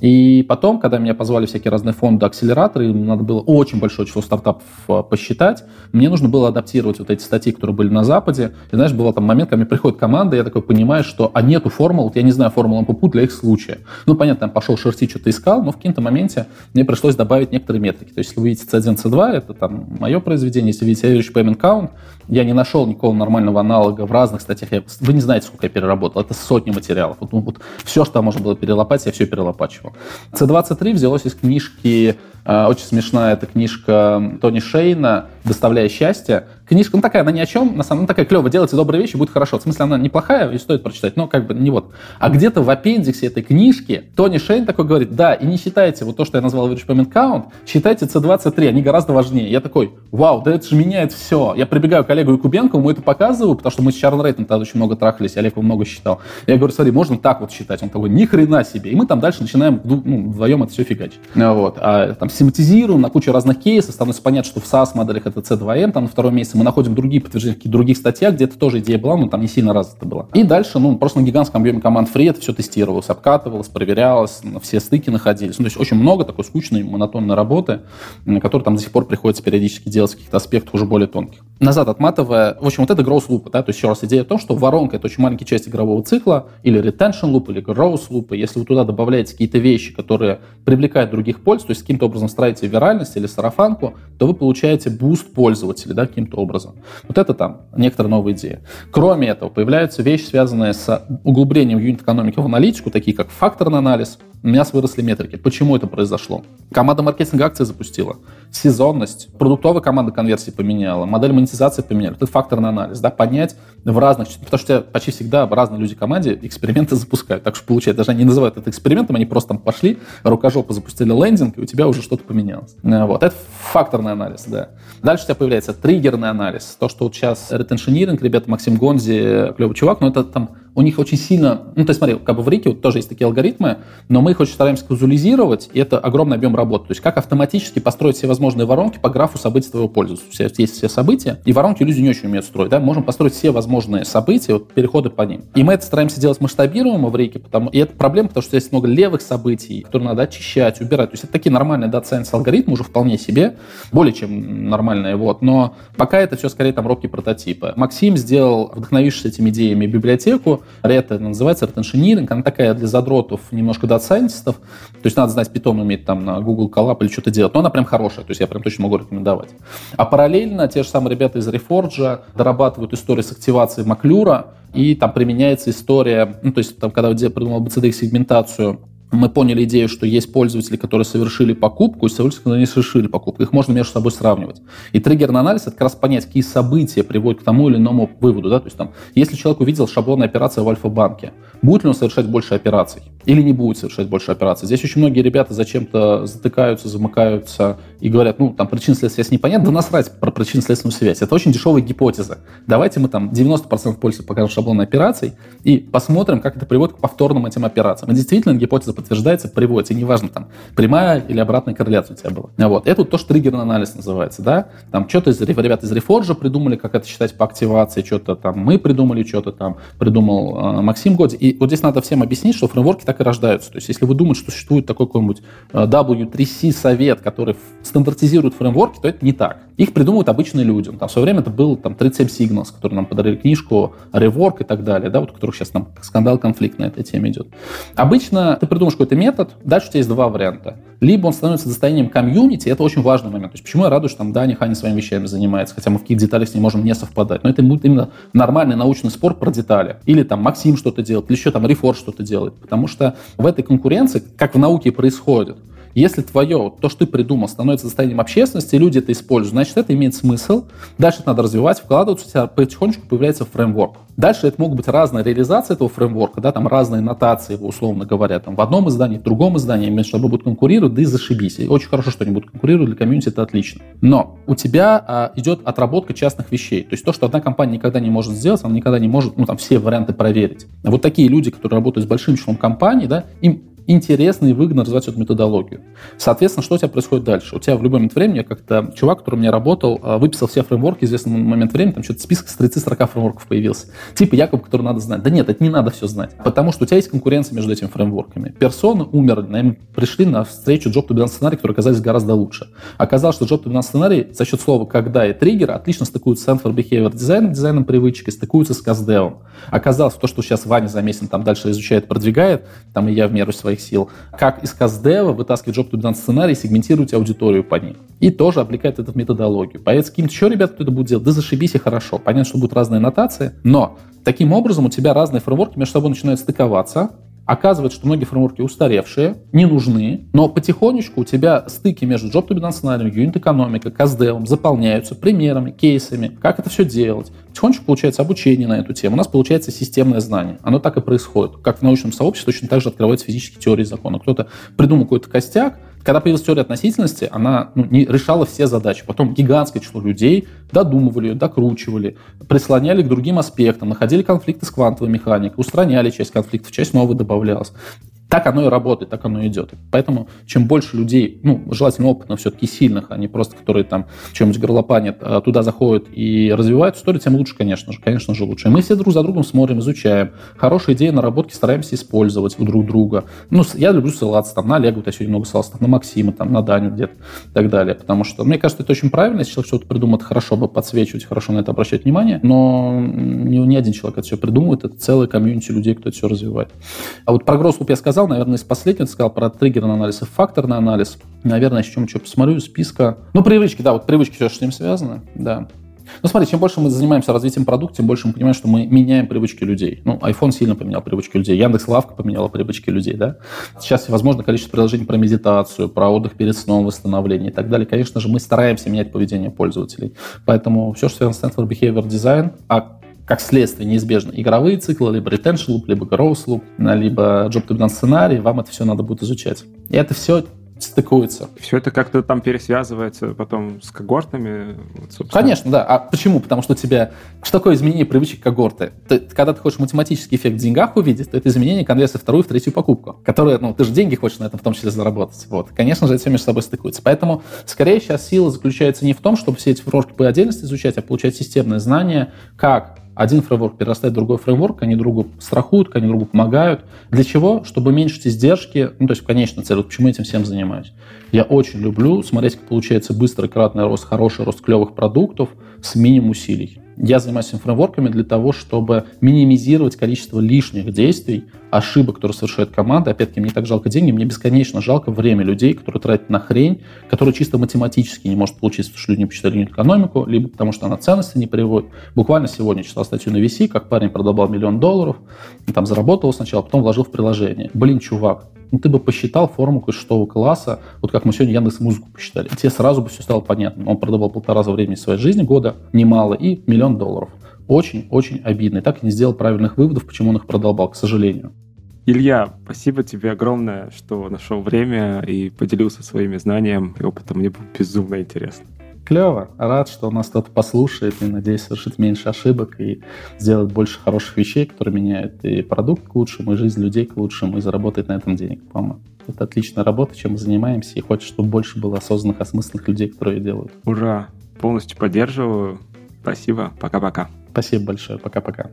И потом, когда меня позвали всякие разные фонды, акселераторы, им надо было очень большое число стартапов а, посчитать, мне нужно было адаптировать вот эти статьи, которые были на Западе, и знаешь, был там момент, когда мне приходит команда, я такой понимаю, что, а нету формул, я не знаю формул МППУ для их случая. Ну, понятно, там пошел шерсти, что-то искал, но в каком-то моменте мне пришлось добавить некоторые метрики. То есть, если вы видите C1, C2, это там мое произведение, если видите Average Payment Count, я не нашел никакого нормального аналога в разных статьях. Я, вы не знаете, сколько я переработал. Это сотни материалов. Вот, ну, вот все, что можно было перелопать, я все перелопачивал. C2, C3 взялось из книжки а, очень смешная эта книжка Тони Шейна «Доставляя счастье». Книжка, ну такая, она ни о чем, на самом деле такая клевая, делайте добрые вещи, будет хорошо. В смысле, она неплохая, и стоит прочитать, но как бы не вот. А где-то в аппендиксе этой книжки Тони Шейн такой говорит, да, и не считайте вот то, что я назвал Average Payment Count, считайте C2, C3, они гораздо важнее. Я такой, вау, да это же меняет все. Я прибегаю к Олегу Якубенко, ему это показываю, потому что мы с Чарл Рейтом тогда очень много трахались, Олег его много считал. Я говорю, смотри, можно так вот считать. Он такой, ни хрена себе. И мы там дальше начинаем ну, вдвоем это все фигачить. Вот. А там систематизируем на кучу разных кейсов, становится понятно, что в SaaS-моделях это C2M, там на втором месяце мы находим другие подтверждения в других статьях, где это тоже идея была, но там не сильно развита была. И дальше, ну, просто на гигантском объеме команд ФРИИ это все тестировалось, обкатывалось, проверялось, все стыки находились. Ну, то есть очень много такой скучной, монотонной работы, которую там до сих пор приходится периодически делать в каких-то аспектах уже более тонких. Назад отматывая, в общем, вот это growth loop, да, то есть еще раз идея в том, что воронка это очень маленькая часть игрового цикла, или retention loop, или growth loop, если вы туда добавляете какие-то вещи, которые привлекают других польз, то есть каким-то образом строите виральность или сарафанку, то вы получаете буст пользователей, да, каким-то образом. Вот это там некоторые новые идеи. Кроме этого, появляются вещи, связанные с углублением юнит-экономики в аналитику, такие как факторный анализ, у меня выросли метрики. Почему это произошло? Команда маркетинга акции запустила. Сезонность. Продуктовая команда конверсии поменяла. Модель монетизации поменяли. Это факторный анализ. Да, понять в разных... Потому что почти всегда разные люди в команде эксперименты запускают. Так что получается, даже они называют это экспериментом, они просто там пошли, рукожопы запустили лендинг, и у тебя уже что-то поменялось. Э, вот. Это факторный анализ, да. Дальше у тебя появляется триггерный анализ. То, что вот сейчас ретеншениринг, ребята, Максим Гонзи, клевый чувак, но это там у них очень сильно, ну, то есть смотри, как бы в Рике вот тоже есть такие алгоритмы, но мы их очень стараемся казуализировать, и это огромный объем работы. То есть как автоматически построить все возможные воронки по графу событий твоего пользователя. Есть все события, и воронки люди не очень умеют строить, да, можем построить все возможные события, вот переходы по ним. И мы это стараемся делать масштабируемо в Рике, потому, и это проблема, потому что есть много левых событий, которые надо очищать, убирать. То есть это такие нормальные data science алгоритмы уже вполне себе, более чем нормальные, вот, но пока это все скорее там робкие прототипы. Максим сделал, вдохновившись этими идеями, библиотеку, это называется ретеншениринг, она такая для задротов, немножко дата-сайентистов, то есть надо знать Python, уметь там на Google Colab или что-то делать, но она прям хорошая, то есть я прям точно могу рекомендовать. А параллельно те же самые ребята из Reforge дорабатывают историю с активацией Маклюра, и там применяется история, ну, то есть там, когда я придумал BCD-сегментацию, мы поняли идею, что есть пользователи, которые совершили покупку, и пользователи, которые не совершили покупку. Их можно между собой сравнивать. И триггерный анализ — это как раз понять, какие события приводят к тому или иному выводу. Да? То есть, там, если человек увидел шаблонную операцию в Альфа-банке, будет ли он совершать больше операций или не будет совершать больше операций? Здесь очень многие ребята зачем-то затыкаются, замыкаются и говорят, ну, там причинно-следственная связь непонятна, да насрать про причинно-следственную связь. Это очень дешевая гипотеза. Давайте мы там 90% пользы покажем шаблонной операций и посмотрим, как это приводит к повторным этим операциям. И действительно, гипотеза подтверждается, приводится, неважно, там, прямая или обратная корреляция у тебя была. Вот. Это вот то, что триггерный анализ называется, да. Там что-то из, ребята из Reforge придумали, как это считать по активации, что-то там мы придумали, что-то там придумал э, Максим Годи. И вот здесь надо всем объяснить, что фреймворки так и рождаются. То есть, если вы думаете, что существует такой какой-нибудь э, W3C совет, который стандартизирует фреймворки, то это не так. Их придумывают обычные люди. Там в свое время это был там 37 Signals, которые нам подарили книжку, Rework и так далее, да, вот у которых сейчас там скандал, конфликт на этой теме идет. Обычно ты придумаешь какой-то метод, дальше у тебя есть два варианта. Либо он становится достоянием комьюнити, это очень важный момент. То есть почему я радуюсь, что там Даня Хани своими вещами занимается, хотя мы в каких деталях с ним можем не совпадать. Но это будет именно нормальный научный спор про детали. Или там Максим что-то делает, или еще там Рефор что-то делает. Потому что в этой конкуренции, как в науке происходит, если твое, то, что ты придумал, становится состоянием общественности, люди это используют, значит, это имеет смысл. Дальше это надо развивать, вкладываться, у тебя потихонечку появляется фреймворк. Дальше это могут быть разные реализации этого фреймворка, да, там разные нотации его, условно говоря, там в одном издании, в другом издании, между собой будут конкурировать, да и зашибись. И очень хорошо, что они будут конкурировать, для комьюнити это отлично. Но у тебя а, идет отработка частных вещей. То есть то, что одна компания никогда не может сделать, она никогда не может, ну, там, все варианты проверить. Вот такие люди, которые работают с большим числом компаний, да, им интересно и выгодно развивать эту методологию. Соответственно, что у тебя происходит дальше? У тебя в любой момент времени, как-то чувак, который у меня работал, а, выписал все фреймворки известный момент времени, там что-то список с 30-40 фреймворков появился. Типа якобы, который надо знать. Да нет, это не надо все знать. Потому что у тебя есть конкуренция между этими фреймворками. Персоны умерли, наверное, пришли на встречу job to сценарий, который оказались гораздо лучше. Оказалось, что job to сценарий за счет слова «когда» и триггера отлично стыкуются с Stanford Behavior Design, дизайном привычек, и стыкуются с CastDev. Оказалось, то, что сейчас Ваня Замесин там дальше изучает, продвигает, там и я в меру своих своих сил, как из Каздева вытаскивать job to сценарий, сегментировать аудиторию по ним. И тоже облекать эту методологию. Появится каким-то еще ребят, кто это будет делать, да зашибись и хорошо. Понятно, что будут разные нотации, но таким образом у тебя разные фреймворки между собой начинают стыковаться, Оказывается, что многие фреймворки устаревшие, не нужны, но потихонечку у тебя стыки между job to сценариями, юнит экономика, каздевом заполняются примерами, кейсами, как это все делать. Потихонечку получается обучение на эту тему. У нас получается системное знание. Оно так и происходит. Как в научном сообществе точно так же открывается физические теории закона. Кто-то придумал какой-то костяк, когда появилась теория относительности, она ну, не решала все задачи. Потом гигантское число людей додумывали ее, докручивали, прислоняли к другим аспектам, находили конфликты с квантовой механикой, устраняли часть конфликтов, часть новой добавлялась так оно и работает, так оно и идет. Поэтому чем больше людей, ну, желательно опытных, все-таки сильных, а не просто которые там чем-нибудь горлопанят, а туда заходят и развивают историю, тем лучше, конечно же, конечно же, лучше. Мы все друг за другом смотрим, изучаем. Хорошие идеи, наработки стараемся использовать у друг друга. Ну, я люблю ссылаться там на Олега, вот я сегодня много ссылался, там, на Максима, там, на Даню где-то и так далее. Потому что, мне кажется, это очень правильно, если человек что-то придумает, хорошо бы подсвечивать, хорошо на это обращать внимание, но не, не один человек это все придумывает, это целая комьюнити людей, кто это все развивает. А вот про Гросслуп я сказал, наверное, из последнего сказал про триггерный анализ и факторный анализ. Наверное, еще чем что посмотрю списка. Ну, привычки, да, вот привычки все, что с ним связано, да. Ну, смотри, чем больше мы занимаемся развитием продукта, тем больше мы понимаем, что мы меняем привычки людей. Ну, iPhone сильно поменял привычки людей, Яндекс Лавка поменяла привычки людей, да. Сейчас, возможно, количество приложений про медитацию, про отдых перед сном, восстановление и так далее. Конечно же, мы стараемся менять поведение пользователей. Поэтому все, что связано с Stanford Behavior Design, а как следствие неизбежно игровые циклы, либо retention loop, либо growth loop, либо job to сценарий, вам это все надо будет изучать. И это все стыкуется. Все это как-то там пересвязывается потом с когортами? Вот, Конечно, да. А почему? Потому что у тебя... Что такое изменение привычек когорты? Ты, когда ты хочешь математический эффект в деньгах увидеть, то это изменение конверсии вторую в третью покупку, которая, ну, ты же деньги хочешь на этом в том числе заработать. Вот. Конечно же, это все между собой стыкуется. Поэтому, скорее, сейчас сила заключается не в том, чтобы все эти фрожки по отдельности изучать, а получать системное знание, как один фреймворк перерастает в другой фреймворк, они другу страхуют, они другу помогают. Для чего? Чтобы уменьшить издержки, ну, то есть, конечно, цель, вот почему этим всем занимаюсь. Я очень люблю смотреть, как получается быстрый кратный рост, хороший рост клевых продуктов с минимум усилий. Я занимаюсь фреймворками для того, чтобы минимизировать количество лишних действий, ошибок, которые совершает команда. Опять-таки, мне так жалко деньги, мне бесконечно жалко время людей, которые тратят на хрень, которая чисто математически не может получиться, потому что люди не посчитали экономику, либо потому что она ценности не приводит. Буквально сегодня читал статью на VC, как парень продавал миллион долларов, там заработал сначала, потом вложил в приложение. Блин, чувак, ну, ты бы посчитал форму шестого класса, вот как мы сегодня Яндекс Музыку посчитали, тебе сразу бы все стало понятно. Он продавал полтора раза времени своей жизни, года, немало, и миллион долларов. Очень-очень обидно. И так и не сделал правильных выводов, почему он их продолбал, к сожалению. Илья, спасибо тебе огромное, что нашел время и поделился своими знаниями и опытом. Мне было безумно интересно. Клево. Рад, что у нас кто-то послушает и, надеюсь, совершит меньше ошибок и сделает больше хороших вещей, которые меняют и продукт к лучшему, и жизнь людей к лучшему, и заработает на этом денег, по-моему. Это отличная работа, чем мы занимаемся, и хочется, чтобы больше было осознанных, осмысленных людей, которые ее делают. Ура! Полностью поддерживаю. Спасибо. Пока-пока. Спасибо большое. Пока-пока.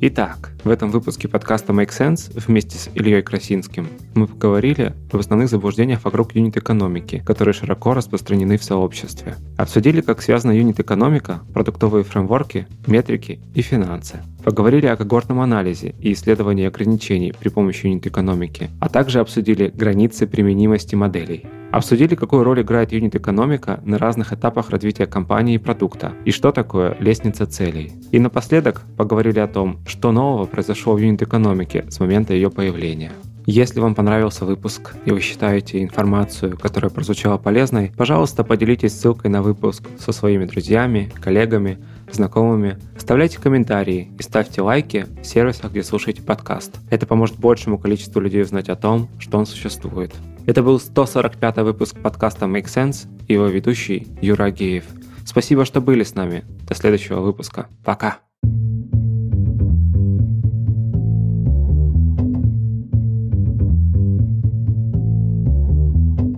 Итак, в этом выпуске подкаста Make Sense вместе с Ильей Красинским мы поговорили об основных заблуждениях вокруг юнит-экономики, которые широко распространены в сообществе. Обсудили, как связана юнит-экономика, продуктовые фреймворки, метрики и финансы. Поговорили о когортном анализе и исследовании ограничений при помощи юнит-экономики, а также обсудили границы применимости моделей. Обсудили, какую роль играет юнит-экономика на разных этапах развития компании и продукта, и что такое лестница целей. И напоследок поговорили о том, что нового произошло в юнит-экономике с момента ее появления. Если вам понравился выпуск и вы считаете информацию, которая прозвучала полезной, пожалуйста, поделитесь ссылкой на выпуск со своими друзьями, коллегами, знакомыми. Оставляйте комментарии и ставьте лайки в сервисах, где слушаете подкаст. Это поможет большему количеству людей узнать о том, что он существует. Это был 145 выпуск подкаста Make Sense и его ведущий Юра Геев. Спасибо, что были с нами. До следующего выпуска. Пока.